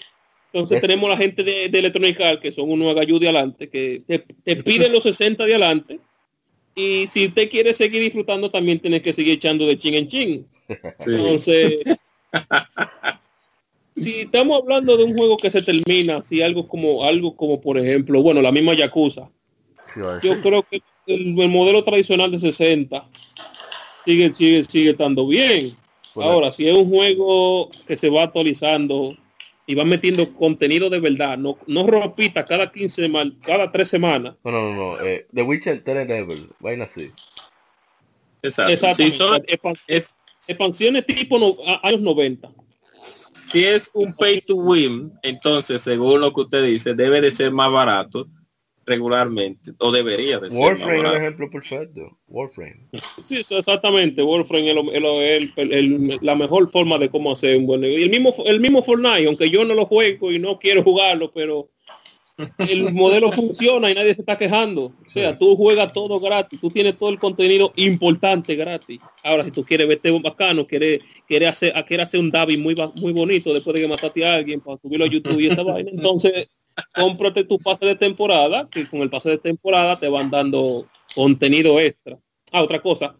entonces Es- tenemos la gente de, de Electronic Arts, que son unos agayú de adelante, que te, te piden los 60 de adelante. Y si usted quiere seguir disfrutando, también tienes que seguir echando de chin en chin. *laughs* Entonces, si estamos hablando de un juego que se termina, si algo como algo como por ejemplo, bueno, la misma Yakuza, sí, yo creo que el, el modelo tradicional de 60 sigue sigue sigue estando bien. por Ahora, si es un juego que se va actualizando y va metiendo contenido de verdad, no no ropita cada 15 mal, cada 3 semanas. No, no, no, no. Eh, The Witcher 3 Level, vaina así. Exacto. Exactamente. Si, son- es, expansiones tipo no- a- años 90. si es un pay to win, entonces, según lo que usted dice, debe de ser más barato regularmente, o debería de ser Warframe es el ejemplo perfecto. Warframe. Sí, exactamente. Warframe es, lo- es el- el- la mejor forma de cómo hacer un buen negocio. Y el mismo, el mismo Fortnite, aunque yo no lo juego y no quiero jugarlo, pero el *laughs* modelo funciona y nadie se está quejando. O sea, Sí. tú juegas todo gratis, tú tienes todo el contenido importante gratis. Ahora, si tú quieres verte un bacano, quieres, quieres hacer, quieres hacer un David muy, muy bonito después de que mataste a alguien para subirlo a YouTube y esa *laughs* vaina, entonces cómprate tu pase de temporada, que con el pase de temporada te van dando contenido extra. Ah, otra cosa.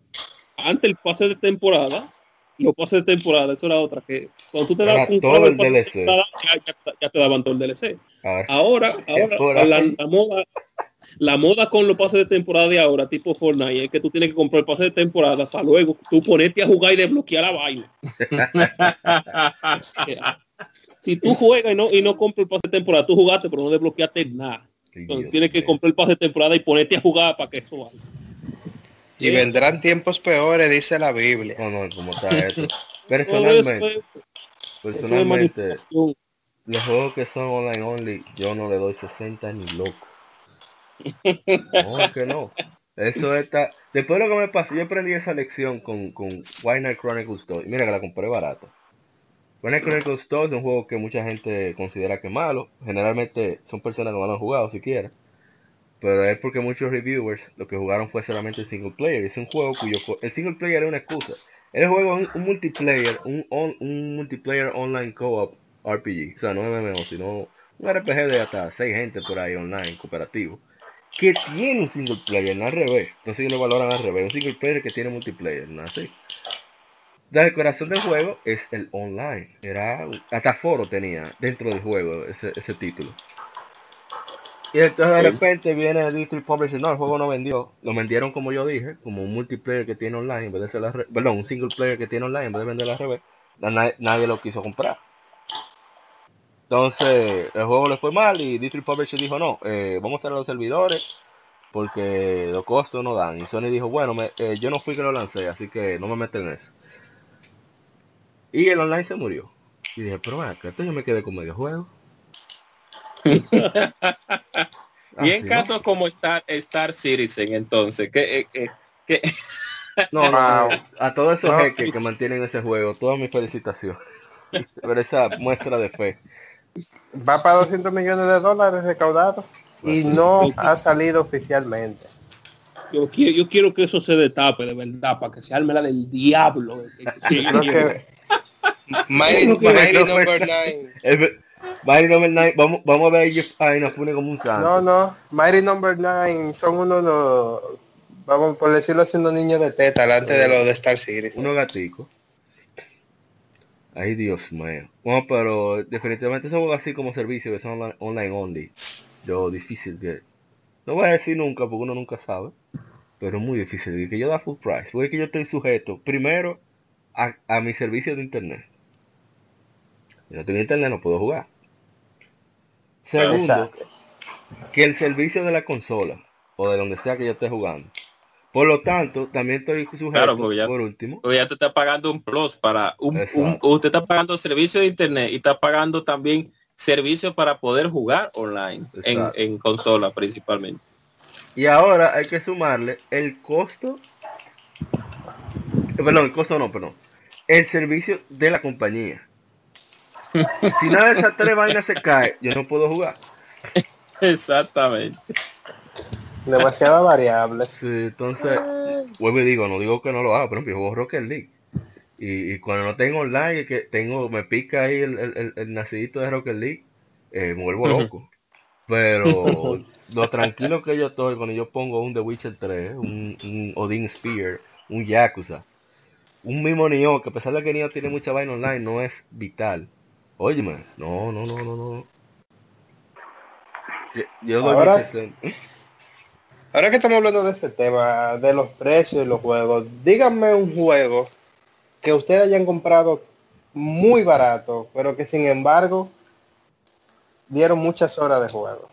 Antes el pase de temporada, los pases de temporada, eso era otra que cuando tú te Era das un todo el de DLC. ya, ya- ya te daban todo el DLC. A ver, Ahora, ahora la moda, la moda con los pases de temporada de ahora, tipo Fortnite, es que tú tienes que comprar el pase de temporada para luego tú ponerte a jugar y desbloquear la vaina. *laughs* Si tú juegas y no, y no compras el pase de temporada, tú jugaste pero no desbloqueaste nada. Entonces Dios tienes que comprar el pase de temporada y ponerte a jugar para que eso vaya. Y vendrán tiempos peores, dice la Biblia. No, no, como está *laughs* eso. Todo eso Personalmente, personalmente, los juegos que son online only, yo no le doy 60 ni loco. *laughs* No, es que no. Eso está. Después de lo que me pasó, yo aprendí esa lección con, con Not Chronicles 2. Y mira que la compré barata. Not Chronicles 2 es un juego que mucha gente considera que es malo. Generalmente son personas que no han jugado siquiera. Pero es porque muchos reviewers lo que jugaron fue solamente el single player. Es un juego cuyo el single player es una excusa. El juego es un, un multiplayer, un, on- un multiplayer online co-op RPG. O sea, no MMO, sino un RPG de hasta 6 gente por ahí online, cooperativo. Que tiene un single player, no al revés. Entonces ellos lo valoran al revés. Un single player que tiene multiplayer, no así. El corazón del juego es el online. Era hasta foro tenía dentro del juego ese, ese título. Y entonces de repente viene District Publisher, no, el juego no vendió. Lo vendieron como yo dije, como un multiplayer que tiene online en vez de ser re- perdón, un single player que tiene online en vez de vender al revés. Na- na- nadie lo quiso comprar. Entonces, el juego le fue mal y District Publisher dijo, no, eh, vamos a hacer los servidores porque los costos no dan. Y Sony dijo, bueno, me- eh, yo no fui que lo lancé, así que no me meten en eso. Y el online se murió. Y dije, pero bueno, entonces yo me quedé con medio juego. *laughs* Y en Así, ¿no? casos como Star, Star Citizen, entonces, que, eh, eh, *laughs* No, no, no, Wow. a todos esos No. jeques que mantienen ese juego, toda mi felicitación. *laughs* Por esa muestra de fe. Va para 200 millones de dólares recaudados y no ha salido oficialmente. Yo quiero, yo quiero que eso se detape de verdad, para que se arme la del diablo. Que Mighty, *laughs* Number no. 9. *laughs* Es ver- Mighty Number Nine, vamos, vamos a ver a Inafune como un santo. No, no. Mighty Number 9 son unos, los- vamos por decirlo así, unos niños de teta delante de los de Star City. Unos gaticos. Ay, Dios mío. Bueno, pero definitivamente juegos así como servicio que son online, online only. Yo difícil que... No voy a decir nunca porque uno nunca sabe. Pero es muy difícil de que yo da full price. Porque que yo estoy sujeto primero a, a mi servicio de internet. Si no tengo internet no puedo jugar. Segundo, Exacto. que el servicio de la consola o de donde sea que yo esté jugando. Por lo tanto, también estoy sujeto, Claro, porque ya- por último, Porque ya te está pagando un plus para un, un- usted está pagando servicio de internet y está pagando también servicio para poder jugar online en, en consola principalmente. Y ahora hay que sumarle el costo. Perdón, el costo no, perdón. El servicio de la compañía. Si nada de esas tres vainas se cae, yo no puedo jugar. Exactamente. Demasiadas variables. Sí, entonces, vuelvo y digo, no digo que no lo haga, por ejemplo, yo juego Rocket League. Y, y cuando no tengo online, que tengo, me pica ahí el, el, el- el nacidito de Rocket League, eh, me vuelvo loco. Pero *laughs* lo tranquilo que yo estoy cuando yo pongo un The Witcher 3, un, un Odin Spear, un Yakuza, un mismo Nioh, que a pesar de que Nioh tiene mucha vaina online, no es vital. Óyeme, no, no, no, no, no. Yo, yo doy *laughs* Ahora- que estamos hablando de ese tema, de los precios y los juegos, díganme un juego que ustedes hayan comprado muy barato, pero que sin embargo dieron muchas horas de juego.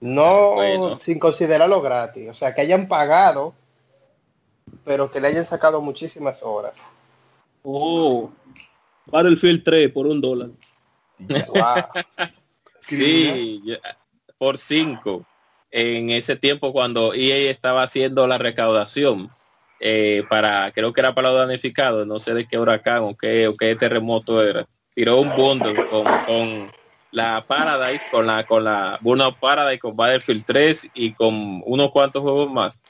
No Bueno. sin considerarlo gratis, o sea, que hayan pagado, pero que le hayan sacado muchísimas horas. Oh, Battlefield 3 por un dólar. Wow. *laughs* Sí, ya- por cinco. En ese tiempo cuando EA estaba haciendo la recaudación eh, para, creo que era para los damnificados, no sé de qué huracán o qué, o qué terremoto era, tiró un bundle con, con la Paradise, con la, con la Burnout Paradise, con Battlefield 3 y con unos cuantos juegos más.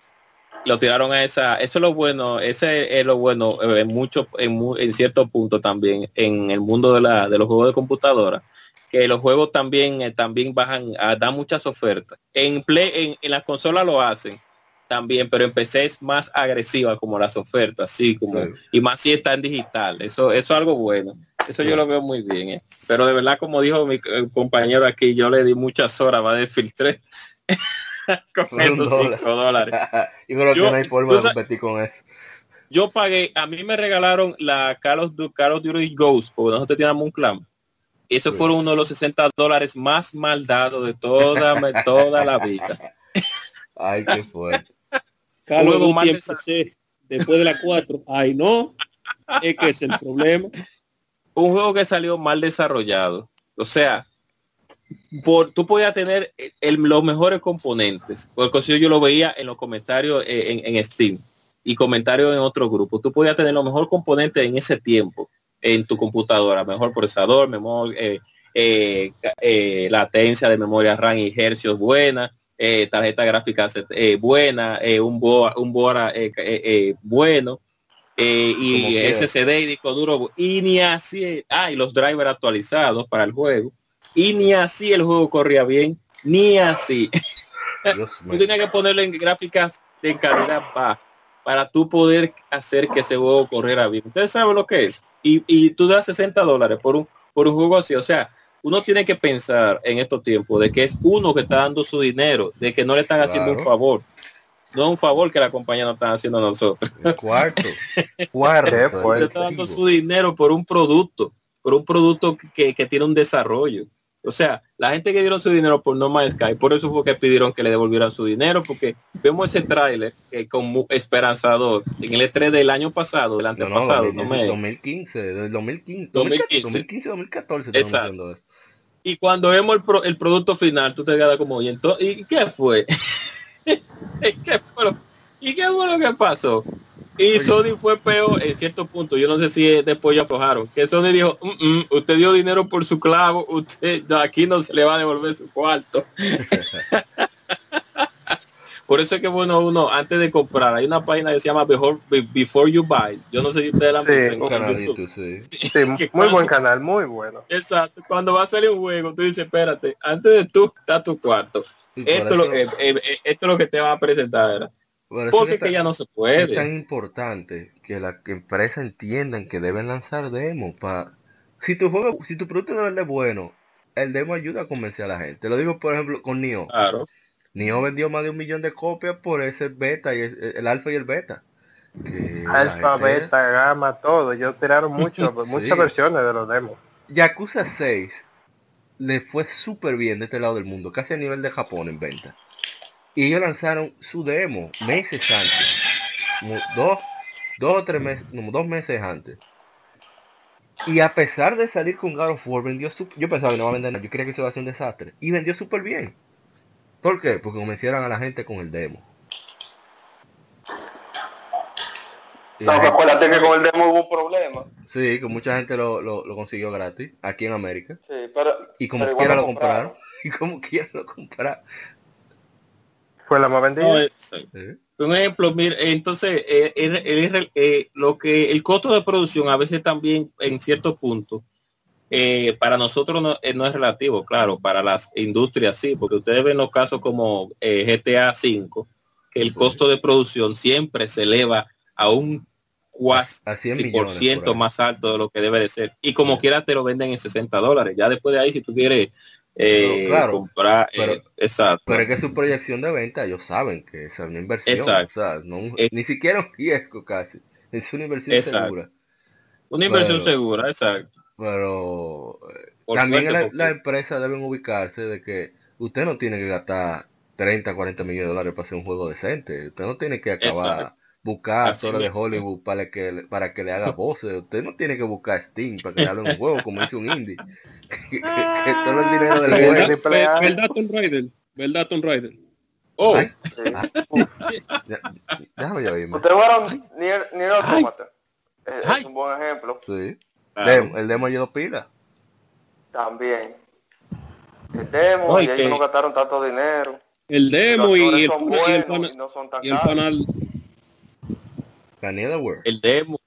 Lo tiraron a esa, eso es lo bueno, ese es lo bueno eh, en mucho, en, en cierto punto también en el mundo de la, de los juegos de computadora que los juegos también eh, también bajan a dan muchas ofertas. En play en, en las consolas lo hacen también pero en PC es más agresiva como las ofertas sí como Sí. y más si está en digital. Eso eso es algo bueno. Eso yo lo veo muy bien eh. pero de verdad como dijo mi compañero aquí yo le di muchas horas va de filtré *laughs* *laughs* con un esos dólar. cinco dólares *laughs* Yo creo Yo- que no hay forma de competir con eso. yo pagué a mí me regalaron la Call of, Du- Call of Duty Ghost porque nosotros teníamos un clan Sí. fueron uno de los 60 dólares más mal dados de toda, *laughs* toda la vida. Ay, qué fuerte. Carlos Duty PC, después de la 4. Ay, no. Es que es el problema. Un juego que salió mal desarrollado. O sea, por, tú podías tener el- los mejores componentes. Porque eso yo lo veía en los comentarios eh, en, en Steam y comentarios en otro grupo. Tú podías tener los mejores componentes en ese tiempo en tu computadora. Mejor procesador, memoria, eh, eh, eh, latencia de memoria RAM y hercios buena, eh, tarjeta gráfica eh, buena, eh, un board, un board eh, eh, eh, bueno. eh, y. SSD y disco duro y ni así ah y los drivers actualizados para el juego y ni así el juego corría bien ni así. *laughs* Tú tenías que ponerle en gráficas de calidad baja para tú poder hacer que ese juego corriera bien. Ustedes saben lo que es. Y, y tú das 60 dólares por un por un juego así. O sea uno tiene que pensar en estos tiempos de que es uno que está dando su dinero de que no le están haciendo un favor. No un favor que la compañía no está haciendo a nosotros. El cuarto. *laughs* Cuarto. Está dando su dinero por un producto, por un producto que, que tiene un desarrollo. O sea, la gente que dieron su dinero por No Man's Sky, por eso fue que pidieron que le devolvieran su dinero, porque vemos ese tráiler que como esperanzador en el E3 del año pasado, del No, no, antepasado, no, 2015, me- 2015, del 2015, 2015. 2015, 2014 estamos Exacto. haciendo eso. y cuando vemos el, pro- el producto final, tú te quedas como, ¿y, entonces, ¿y qué fue? *laughs* ¿Qué fue lo- ¿Y qué fue lo que pasó? Y Sony fue peor en cierto punto. Yo no sé si después ya aflojaron. Que Sony dijo, "Mm, mm, usted dio dinero por su clavo, usted no, *laughs* aquí no se le va a devolver su cuarto. *laughs* Por eso es que bueno uno antes de comprar, hay una página que se llama Before, Before You Buy. Yo no sé si ustedes la han Sí, visto sí. Sí, *laughs* muy cuando- buen canal, muy bueno. Exacto. Cuando va a salir un juego, tú dices, espérate, antes de tú está tu cuarto. Esto es, lo, eh, eh, esto es lo que te va a presentar. ¿verdad? Por eso Porque que es que ya no se Es tan puede. importante que las empresas entiendan que deben lanzar demos para si tu juego, si tu producto de verdad es bueno, el demo ayuda a convencer a la gente. Lo digo por ejemplo con Nioh. Claro. Nioh vendió más de un millón de copias por ese beta y el, el alfa y el beta. Que Alfa, gente- beta, gama, todo. Ellos tiraron *laughs* mucho, Sí. muchas versiones de los demos. Yakuza 6 le fue súper bien de este lado del mundo, casi a nivel de Japón en venta. Y ellos lanzaron su demo meses antes. Como dos, dos o tres meses, dos meses antes. Y a pesar de salir con God of War, vendió su- yo pensaba que no iba a vender nada, yo creía que eso iba a ser un desastre. Y vendió súper bien. ¿Por qué? Porque convencieron a la gente con el demo. No, gente- acuérdate que con el demo hubo un problema. sí, que mucha gente lo, lo, lo consiguió gratis aquí en América. Sí, pero, Y como pero quiera lo lo compraron. *laughs* Y como quiera lo compraron. Fue la más vendida. No, es- ¿Eh? Un ejemplo, mire, entonces, eh, el- el- eh, lo que el costo de producción a veces también en cierto punto eh, para nosotros no, eh, no es relativo, claro, para las industrias sí, porque ustedes ven los casos como eh, GTA 5, que el Sí. costo de producción siempre se eleva a un cuasi A 100 por ciento más alto de lo que debe de ser. Y como Sí. quiera te lo venden en 60 dólares. Ya después de ahí, si tú quieres eh, No, claro, comprar, eh, pero- exacto. Pero es que su proyección de venta, ellos saben que es una inversión. Exacto. O sea, no un- Eh. ni siquiera un riesgo casi. Es una inversión Exacto. segura. Una inversión pero- segura, exacto. Pero Por también suerte, la- porque- empresas deben ubicarse de que usted no tiene que gastar 30, 40 millones de dólares para hacer un juego decente. Usted no tiene que acabar Exacto. buscar actores de. Hollywood para que, para que le haga voces. Usted no tiene que buscar Steam para que le haga un juego como hizo un indie. *laughs* que, todo el dinero del juego. A. ¿Verdad, Tomb Raider? ¿Verdad, Tomb Raider? Oh, Ay. Sí. Ya- Déjame yo irme. Ustedes fueron Nier, Nier Automata. Es, un buen ejemplo. Sí. Demo- el demo ayudó pila. También. El demo, No, y ellos no gastaron tanto dinero. El demo y el, y el, buenos pana- y no son tan y el panal. Demo.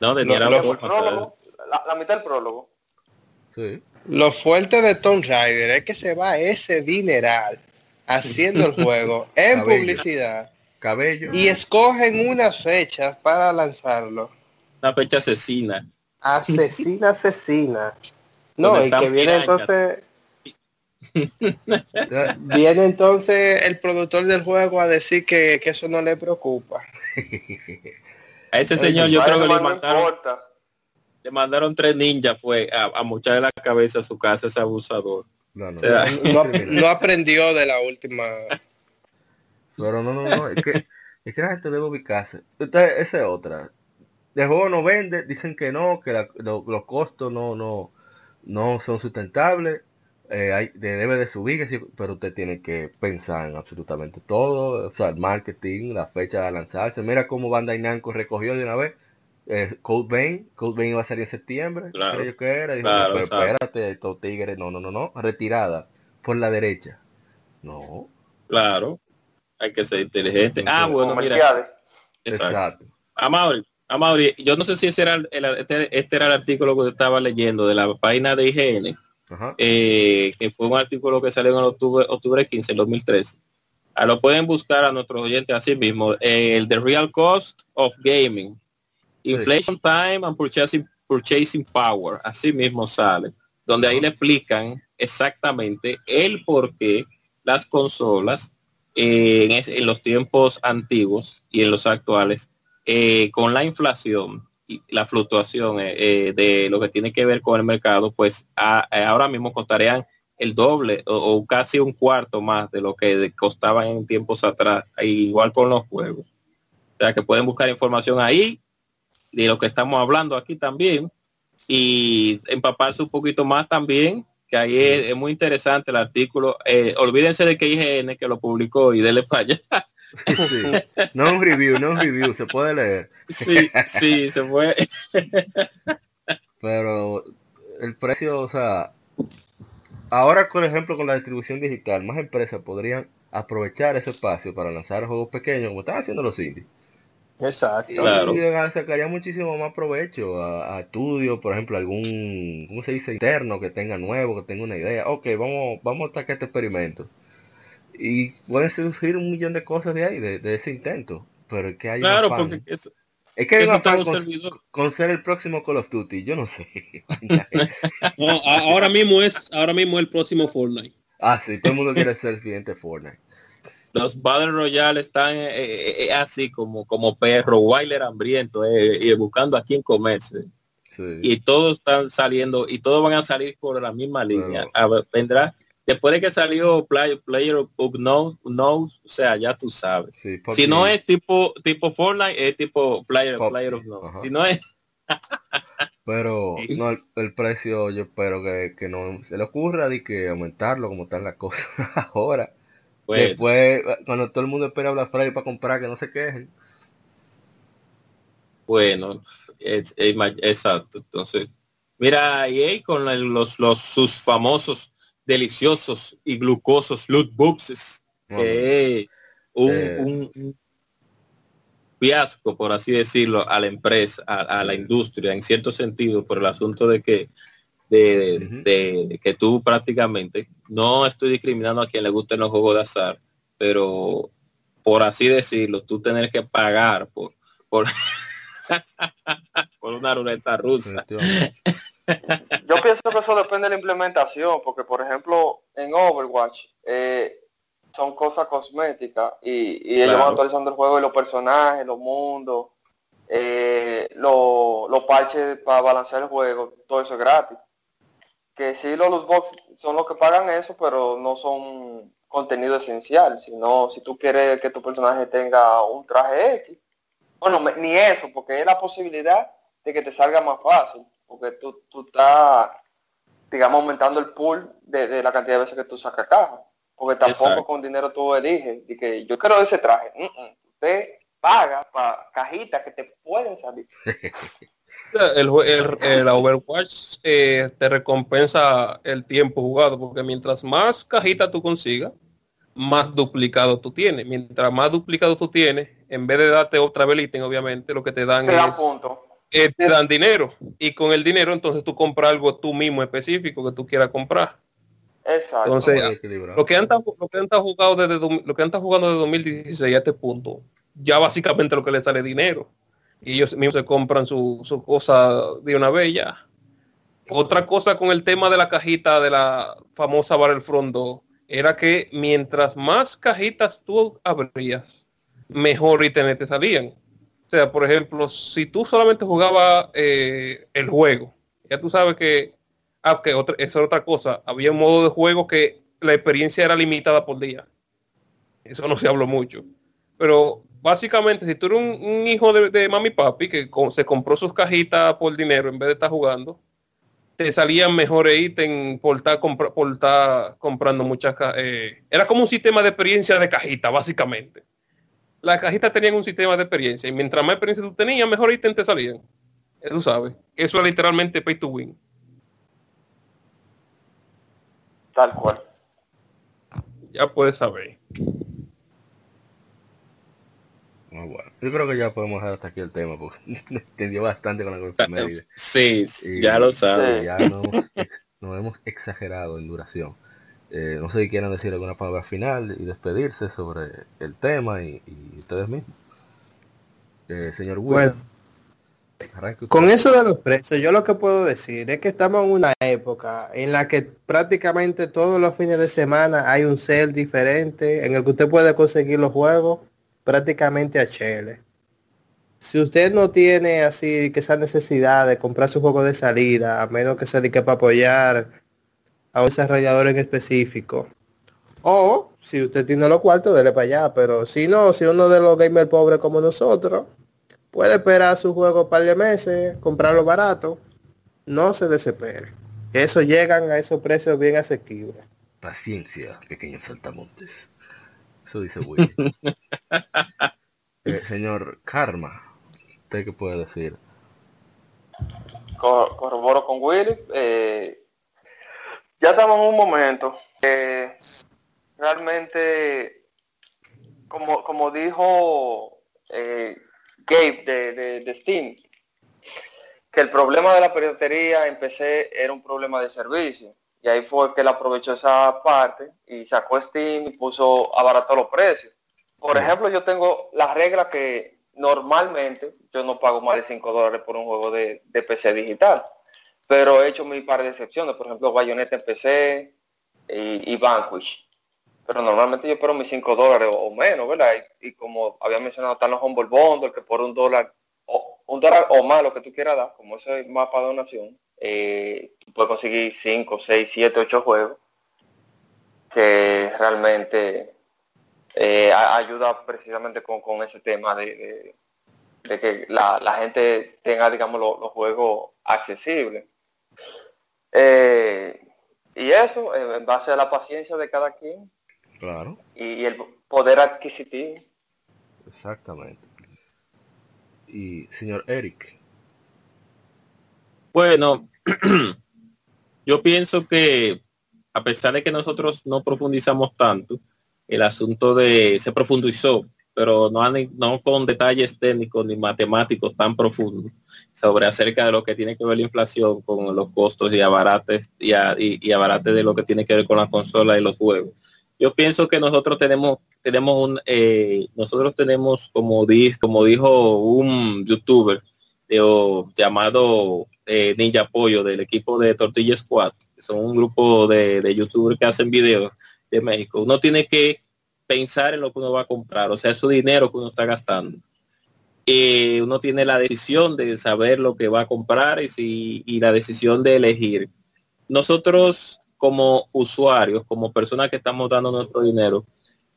No, de Lo- Nier Automata. La, la mitad del prólogo. Sí. Lo fuerte de Tomb Raider es que se va ese dineral haciendo el juego *laughs* en Cabello. publicidad Cabello. y escogen unas fechas para lanzarlo. Una fecha asesina. Asesina, asesina. *laughs* No, y que viene pirañas. entonces, *laughs* viene entonces el productor del juego a decir que, que eso no le preocupa. A ese señor yo creo que le mandaron, importa. Le mandaron tres ninjas fue a, a mocharle la cabeza a su casa ese abusador. no, no. O sea, No, no aprendió de la última. Pero no, no, no. Es que, es que la gente debe ubicarse. Entonces, esa es otra. El juego no vende, dicen que no, que la- lo- los costos no, no, no son sustentables. eh, hay, de- debe de subir, pero usted tiene que pensar en absolutamente todo. O sea, el marketing, la fecha de lanzarse. Mira cómo Bandai Namco recogió de una vez. Eh, Code Vein, Code Vein iba a salir en septiembre, Claro. creo yo que era, dijo, Claro, pero espérate, estos tigres, no, no, no, no, retirada, por la derecha. No, Claro. Hay que ser inteligente. Ah, bueno, mira. Exacto. exacto. Amaury, Amaury, yo no sé si ese era el, este, este era el artículo que estaba leyendo de la página de IGN, Ajá. eh, que fue un artículo que salió en octubre, octubre 15 del 2013. Ah, lo pueden buscar a nuestros oyentes así mismo. eh, el The Real Cost of Gaming. Inflation Time and Purchasing, Purchasing Power. Así mismo sale. Donde ahí le explican exactamente el por qué las consolas eh, en, los tiempos antiguos y en los actuales, eh, con la inflación y la fluctuación eh, de lo que tiene que ver con el mercado, pues ahora mismo costarían el doble o, casi un cuarto más de lo que costaban en tiempos atrás, e igual con los juegos. O sea que pueden buscar información ahí de lo que estamos hablando aquí también y empaparse un poquito más también, que ahí es, es muy interesante el artículo. Eh, olvídense de que IGN que lo publicó y dele falla. *laughs* Sí. No un review, no un review, se puede leer. Sí, sí, se fue. *laughs* Pero el precio, o sea, ahora por ejemplo con la distribución digital, más empresas podrían aprovechar ese espacio para lanzar juegos pequeños como están haciendo los indies. Exacto. Y, Claro. y sacaría muchísimo más provecho a, a estudios, por ejemplo, algún, ¿cómo se dice? Interno que tenga nuevo, que tenga una idea. Ok, vamos, vamos a atacar este experimento. Y pueden surgir un millón de cosas de ahí, de, de ese intento. Pero es que hay un Claro, afán. porque eso, Es que hay un afán un con, ser el próximo Call of Duty, yo no sé. *laughs* No, ahora mismo es, ahora mismo es el próximo Fortnite. ah, sí, todo el mundo quiere ser el siguiente Fortnite. Los Battle Royale están eh, eh, eh, así como, como perro, Wilder hambriento, eh, y buscando a quién comerse. Sí. Y todos están saliendo, y todos van a salir por la misma línea. A ver, vendrá, después de que salió Play, Player of Unknown, Unknown, o sea, ya tú sabes. Sí, Si no es tipo tipo Fortnite, es tipo Player, player of ajá. Si no es, *laughs* Pero no, el, el precio yo espero que, que no se le ocurra de que aumentarlo como están las cosas *laughs* ahora. Pues, Después, cuando todo el mundo espera Black Friday para comprar, que no se quejen. Bueno, es, es ma- exacto. Entonces, mira, EA con los, los sus famosos, deliciosos y glucosos loot boxes, eh, un, Eh. un- un fiasco, por así decirlo, a la empresa, a, a la industria, en cierto sentido, por el asunto de que de, que tú prácticamente, no estoy discriminando a quien le gusten los juegos de azar, pero por así decirlo, tú tener que pagar por, por, *laughs* por una ruleta rusa. Yo pienso que eso depende de la implementación, porque por ejemplo en Overwatch eh, son cosas cosméticas y, y ellos Claro. van actualizando el juego y los personajes, los mundos, eh, los, los parches para balancear el juego, todo eso es gratis. Que sí los loot box son los que pagan eso, pero no son contenido esencial, sino si tú quieres que tu personaje tenga un traje X, bueno, ni eso, porque es la posibilidad de que te salga más fácil, porque tú, tú estás, digamos, aumentando el pool de, de la cantidad de veces que tú sacas caja, porque tampoco Exacto. con dinero tú eliges, de que yo quiero ese traje, Mm, mm. usted paga para cajitas que te pueden salir. *laughs* El, el, el Overwatch eh, te recompensa el tiempo jugado, porque mientras más cajitas tú consigas, más duplicado tú tienes. Mientras más duplicado tú tienes, en vez de darte otra ítem, obviamente, lo que te dan Te dan es, punto. eh, te dan dinero. Y con el dinero, entonces tú compras algo tú mismo específico que tú quieras comprar. Exacto. Entonces. Lo que han, lo que han jugado desde lo que han estado jugando desde 2016 a este punto, ya básicamente lo que les sale dinero. Y ellos mismos se compran su, cosa de una ya. Otra cosa con el tema de la cajita de la famosa Battlefront 2 era que mientras más cajitas tú abrías, mejor ítems te salían. O sea, por ejemplo, si tú solamente jugabas eh, el juego, ya tú sabes que, ah, que otra, esa era otra cosa, había un modo de juego que la experiencia era limitada por día. Eso no se habló mucho. Pero básicamente, si tú eres un, un hijo de, de mami papi que se compró sus cajitas por dinero en vez de estar jugando, te salían mejores ítems por estar, compra- por estar comprando muchas ca- eh, Era como un sistema de experiencia de cajita, básicamente. Las cajitas tenían un sistema de experiencia y mientras más experiencia tú tenías, mejor ítem te salían. Tú sabes. Eso es literalmente pay to win. Tal cual. Ya puedes saber. Bueno. Yo creo que ya podemos dejar hasta aquí el tema, porque *laughs* entendió bastante con la efeméride. Sí, Y- ya lo sabes. y ya nos, hemos ex- nos hemos exagerado en duración. Eh, no sé si quieren decir alguna palabra final y despedirse sobre el tema y, y ustedes mismos. Eh, señor Will, Bueno, con eso de los precios, yo lo que puedo decir es que estamos en una época en la que prácticamente todos los fines de semana hay un sale diferente en el que usted puede conseguir los juegos prácticamente a chele. Si usted no tiene así que esa necesidad de comprar su juego de salida, a menos que se dedique para apoyar a un desarrollador en específico, o si usted tiene los cuartos, dele para allá, pero si no, si uno de los gamers pobres como nosotros, puede esperar su juego un par de meses, comprarlo barato, no se desespere. Eso llegan a esos precios bien asequibles. Paciencia, pequeños saltamontes. Eso dice Will. *laughs* Eh, señor Karma, ¿usted qué puede decir? Co- corroboro con Willy. eh, ya estamos en un momento que realmente, como, como dijo eh, Gabe de, de- de Steam, que el problema de la piratería en PC era un problema de servicio. Y ahí fue que él aprovechó esa parte y sacó Steam y puso abarató los precios. Por ejemplo, yo tengo la regla que normalmente yo no pago más de 5 dólares por un juego de, de PC digital. Pero he hecho mi par de excepciones, por ejemplo, Bayonetta en PC y, y Vanquish. Pero normalmente yo espero mis 5 dólares o, o menos, ¿verdad? Y, y como había mencionado, están los Humble Bundle, que por un dólar o un dólar o más lo que tú quieras dar, como eso es más para donación, eh, puedes conseguir 5, 6, 7, 8 juegos que realmente eh, ayuda precisamente con, con ese tema de, de- de que la, la gente tenga, digamos, lo- los juegos accesibles. Eh, y eso, en base a la paciencia de cada quien Claro, y, y el poder adquisitivo. exactamente. Y señor Eric, Bueno, *clears throat* yo pienso que a pesar de que nosotros no profundizamos tanto, el asunto de se profundizó, pero no, con detalles técnicos ni matemáticos tan profundos sobre acerca de lo que tiene que ver la inflación con los costos y abarates y, a- de lo que tiene que ver con la consola y los juegos. Yo pienso que nosotros tenemos tenemos un eh, nosotros tenemos como como dijo un youtuber eh, llamado eh, Ninja Pollo del equipo de Tortilla Squad, que son un grupo de, de youtubers que hacen videos de México. Uno tiene que pensar en lo que uno va a comprar, o sea, es su dinero que uno está gastando. Eh, uno tiene la decisión de saber lo que va a comprar y, si, y la decisión de elegir. Nosotros como usuarios, como personas que estamos dando nuestro dinero,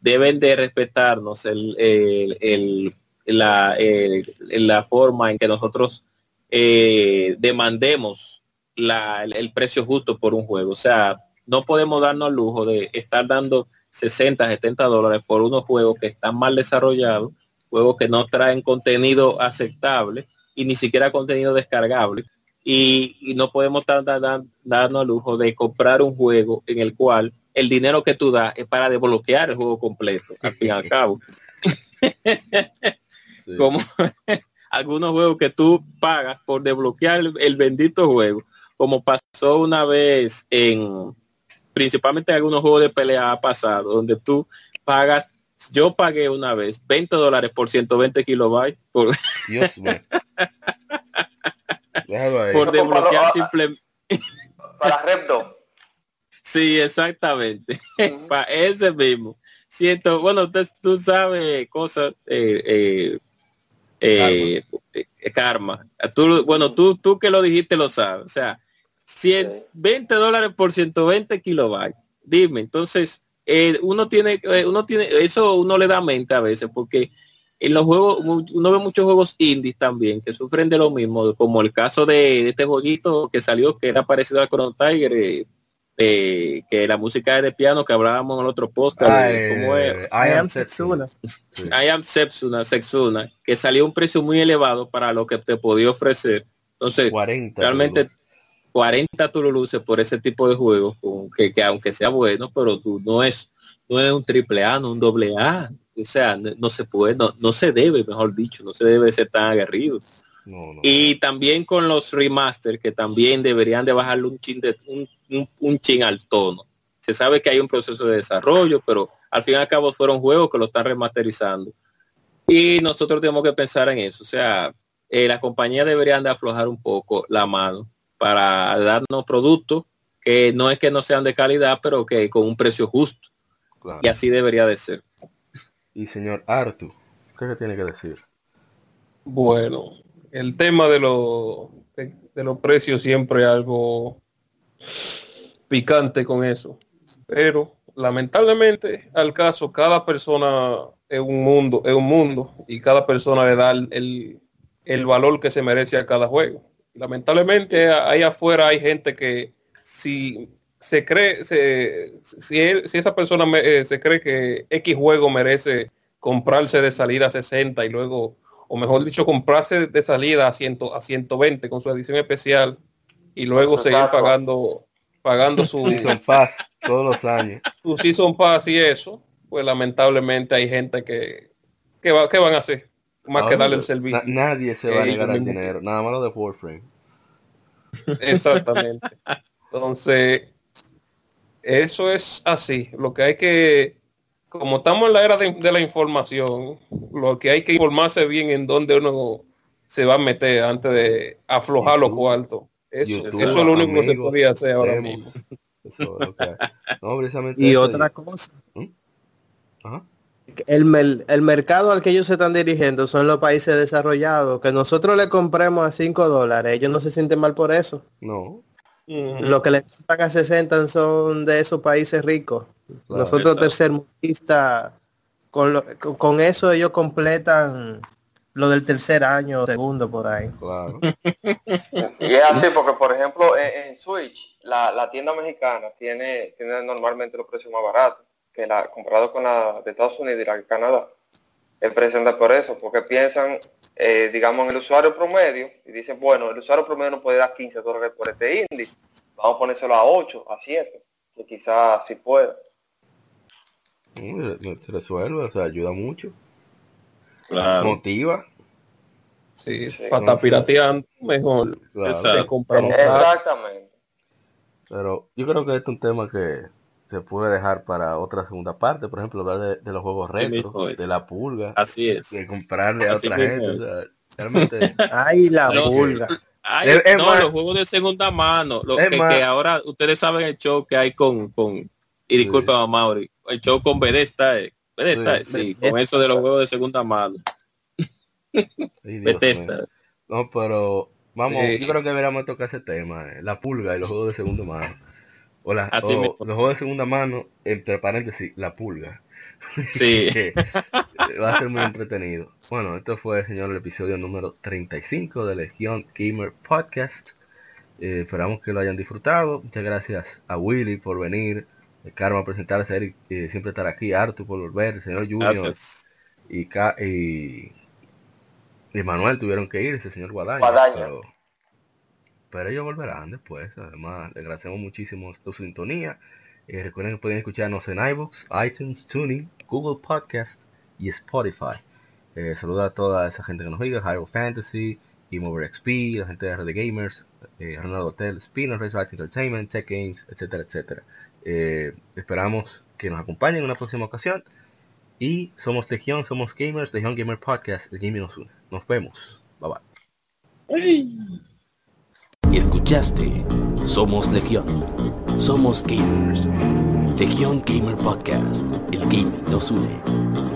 deben de respetarnos el, el- el- la, la forma en que nosotros eh, demandemos la- el, el precio justo por un juego. O sea, no podemos darnos el lujo de estar dando 60, 70 dólares por unos juegos que están mal desarrollados, juegos que no traen contenido aceptable y ni siquiera contenido descargable. Y, y no podemos estar da- da- darnos el lujo de comprar un juego en el cual el dinero que tú das es para desbloquear el juego completo, al fin y al *laughs* cabo. sí. *laughs* Como *laughs* algunos juegos que tú pagas por desbloquear el, el bendito juego, como pasó una vez en, principalmente en algunos juegos de pelea ha pasado, donde tú pagas, yo pagué una vez 20 dólares por 120 kilobytes por, *laughs* Dios mío. Por desbloquear simplemente. *laughs* Para Repdo. Sí, exactamente. *laughs* Para ese mismo. Siento, bueno, usted, tú sabes cosas, eh, eh, eh, eh, karma. Tú, bueno, tú, tú que lo dijiste lo sabes. O sea, 100, Sí. 20 dólares por 120 kilobytes. Dime, entonces, eh, uno tiene, uno tiene, eso uno le da mente a veces, porque en los juegos, uno ve muchos juegos indies también que sufren de lo mismo, como el caso de, de este jueguito que salió que era parecido a Chrono Tiger, eh, eh, que la música es de piano que hablábamos en el otro podcast, de cómo es. eh, I am Setsuna. Sí. I am Setsuna, Setsuna, que salió un precio muy elevado para lo que te podía ofrecer. Entonces, 40. realmente euros. 40 tú lo luces por ese tipo de juegos, que, que aunque sea bueno, pero tú no es, no es un triple A, no un doble A. O sea, no, no se puede, no, no se debe, mejor dicho, no se debe ser tan aguerrido. No, no. Y también con los remaster, que también deberían de bajarle un chin, de, un, un, un chin al tono. Se sabe que hay un proceso de desarrollo, pero al fin y al cabo fueron juegos que lo están remasterizando. Y nosotros tenemos que pensar en eso. O sea, eh, las compañías deberían de aflojar un poco la mano para darnos productos que no es que no sean de calidad, pero que con un precio justo. Claro. Y así debería de ser. Y señor Artu, ¿usted qué tiene que decir? Bueno, el tema de, los de, de los precios siempre es algo picante con eso. Pero lamentablemente al caso, cada persona es un mundo, es un mundo y cada persona le da el, el, valor que se merece a cada juego. Lamentablemente ahí afuera hay gente que si se cree, se, si, él- si esa persona eh, se cree que X juego merece comprarse de salida 60 y luego, o mejor dicho, comprarse de salida a, 100, a 120 con su edición especial y luego seguir pagando pagando su, Season Pass todos los años. su Season Pass y eso, pues lamentablemente hay gente que, que, va, que van a hacer más que darle el servicio. na- nadie se va a negar al dinero, nada más lo de Warframe. Exactamente. *laughs* Entonces, eso es así. Lo que hay que, como estamos en la era de, de la información, lo que hay que informarse bien en dónde uno se va a meter antes de aflojar los cuartos. Eso, YouTube, eso es lo único que se podía hacer ahora demos. mismo. *laughs* Eso. No, precisamente Y eso, otra cosa, Ajá. el, el mercado al que ellos se están dirigiendo son los países desarrollados. Que nosotros le compremos a 5 dólares, ellos no se sienten mal por eso. No. Lo que le compran a 60 son de esos países ricos. Claro. Nosotros tercermundistas, con, lo- con- con eso ellos completan lo del tercer año, segundo por ahí. claro. *laughs* Y es así porque, por ejemplo, en, en Switch, la, la tienda mexicana tiene, tiene normalmente los precios más baratos que la comparado con la de Estados Unidos y la de Canadá. Es precisamente por eso, porque piensan, eh, digamos, en el usuario promedio y dicen, bueno, el usuario promedio no puede dar 15 dólares por este indie, vamos a ponérselo a 8, a 7, que quizás sí pueda. Mm, Se resuelve, o sea, ayuda mucho. Claro. Motiva. Sí, Sí. para estar pirateando, mejor Claro. Se Exactamente. Pero yo creo que este es un tema que se puede dejar para otra segunda parte, por ejemplo, hablar de, de los juegos Sí, retro, de la pulga, Así es. de comprarle a otra gente, o sea, realmente *laughs* Ay, la No, pulga. Ay, Es- es no, más- los juegos de segunda mano. Lo que, ahora ustedes saben el show que hay con, con y disculpa a Mauri, el show con Bethesda, eh. Bethesda, Sí. sí, con eso de los juegos de segunda mano. No, pero vamos, yo creo que deberíamos tocar ese tema, eh, la pulga y los juegos de segunda mano. O, la- Así o mismo. los juegos de segunda mano, entre paréntesis, la pulga. *laughs* Sí. que va a ser muy entretenido. Bueno, esto fue, señor, el episodio número 35 de Legión Gamer Podcast. Eh, esperamos que lo hayan disfrutado. Muchas gracias a Willy por venir, a presentarse, Eric eh, siempre estar aquí, Artu por volver, el señor Junior Gracias. y, Ca- y, y Manuel tuvieron que irse, señor Guadaña. Guadaña. Pero, pero ellos volverán después. Además, les agradecemos muchísimo su sintonía. Eh, recuerden que pueden escucharnos en iBooks, iTunes, Tuning, Google Podcast y Spotify. Eh, saluda a toda esa gente que nos oiga, Hyrule Fantasy, Game Over XP, la gente de RD Gamers, eh, Ronald Hotel, Spinner, Race Entertainment, Tech Games, etcétera, etcétera. Eh, esperamos que nos acompañen en una próxima ocasión. Y somos Legión, somos gamers, Legión Gamer Podcast, el gaming nos une. Nos vemos. Bye bye. Escuchaste Somos Legión. Somos gamers. Legión Gamer Podcast. El gaming nos une.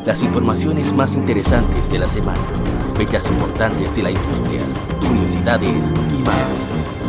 Las informaciones más interesantes de la semana. Fechas importantes de la industria. Curiosidades y más.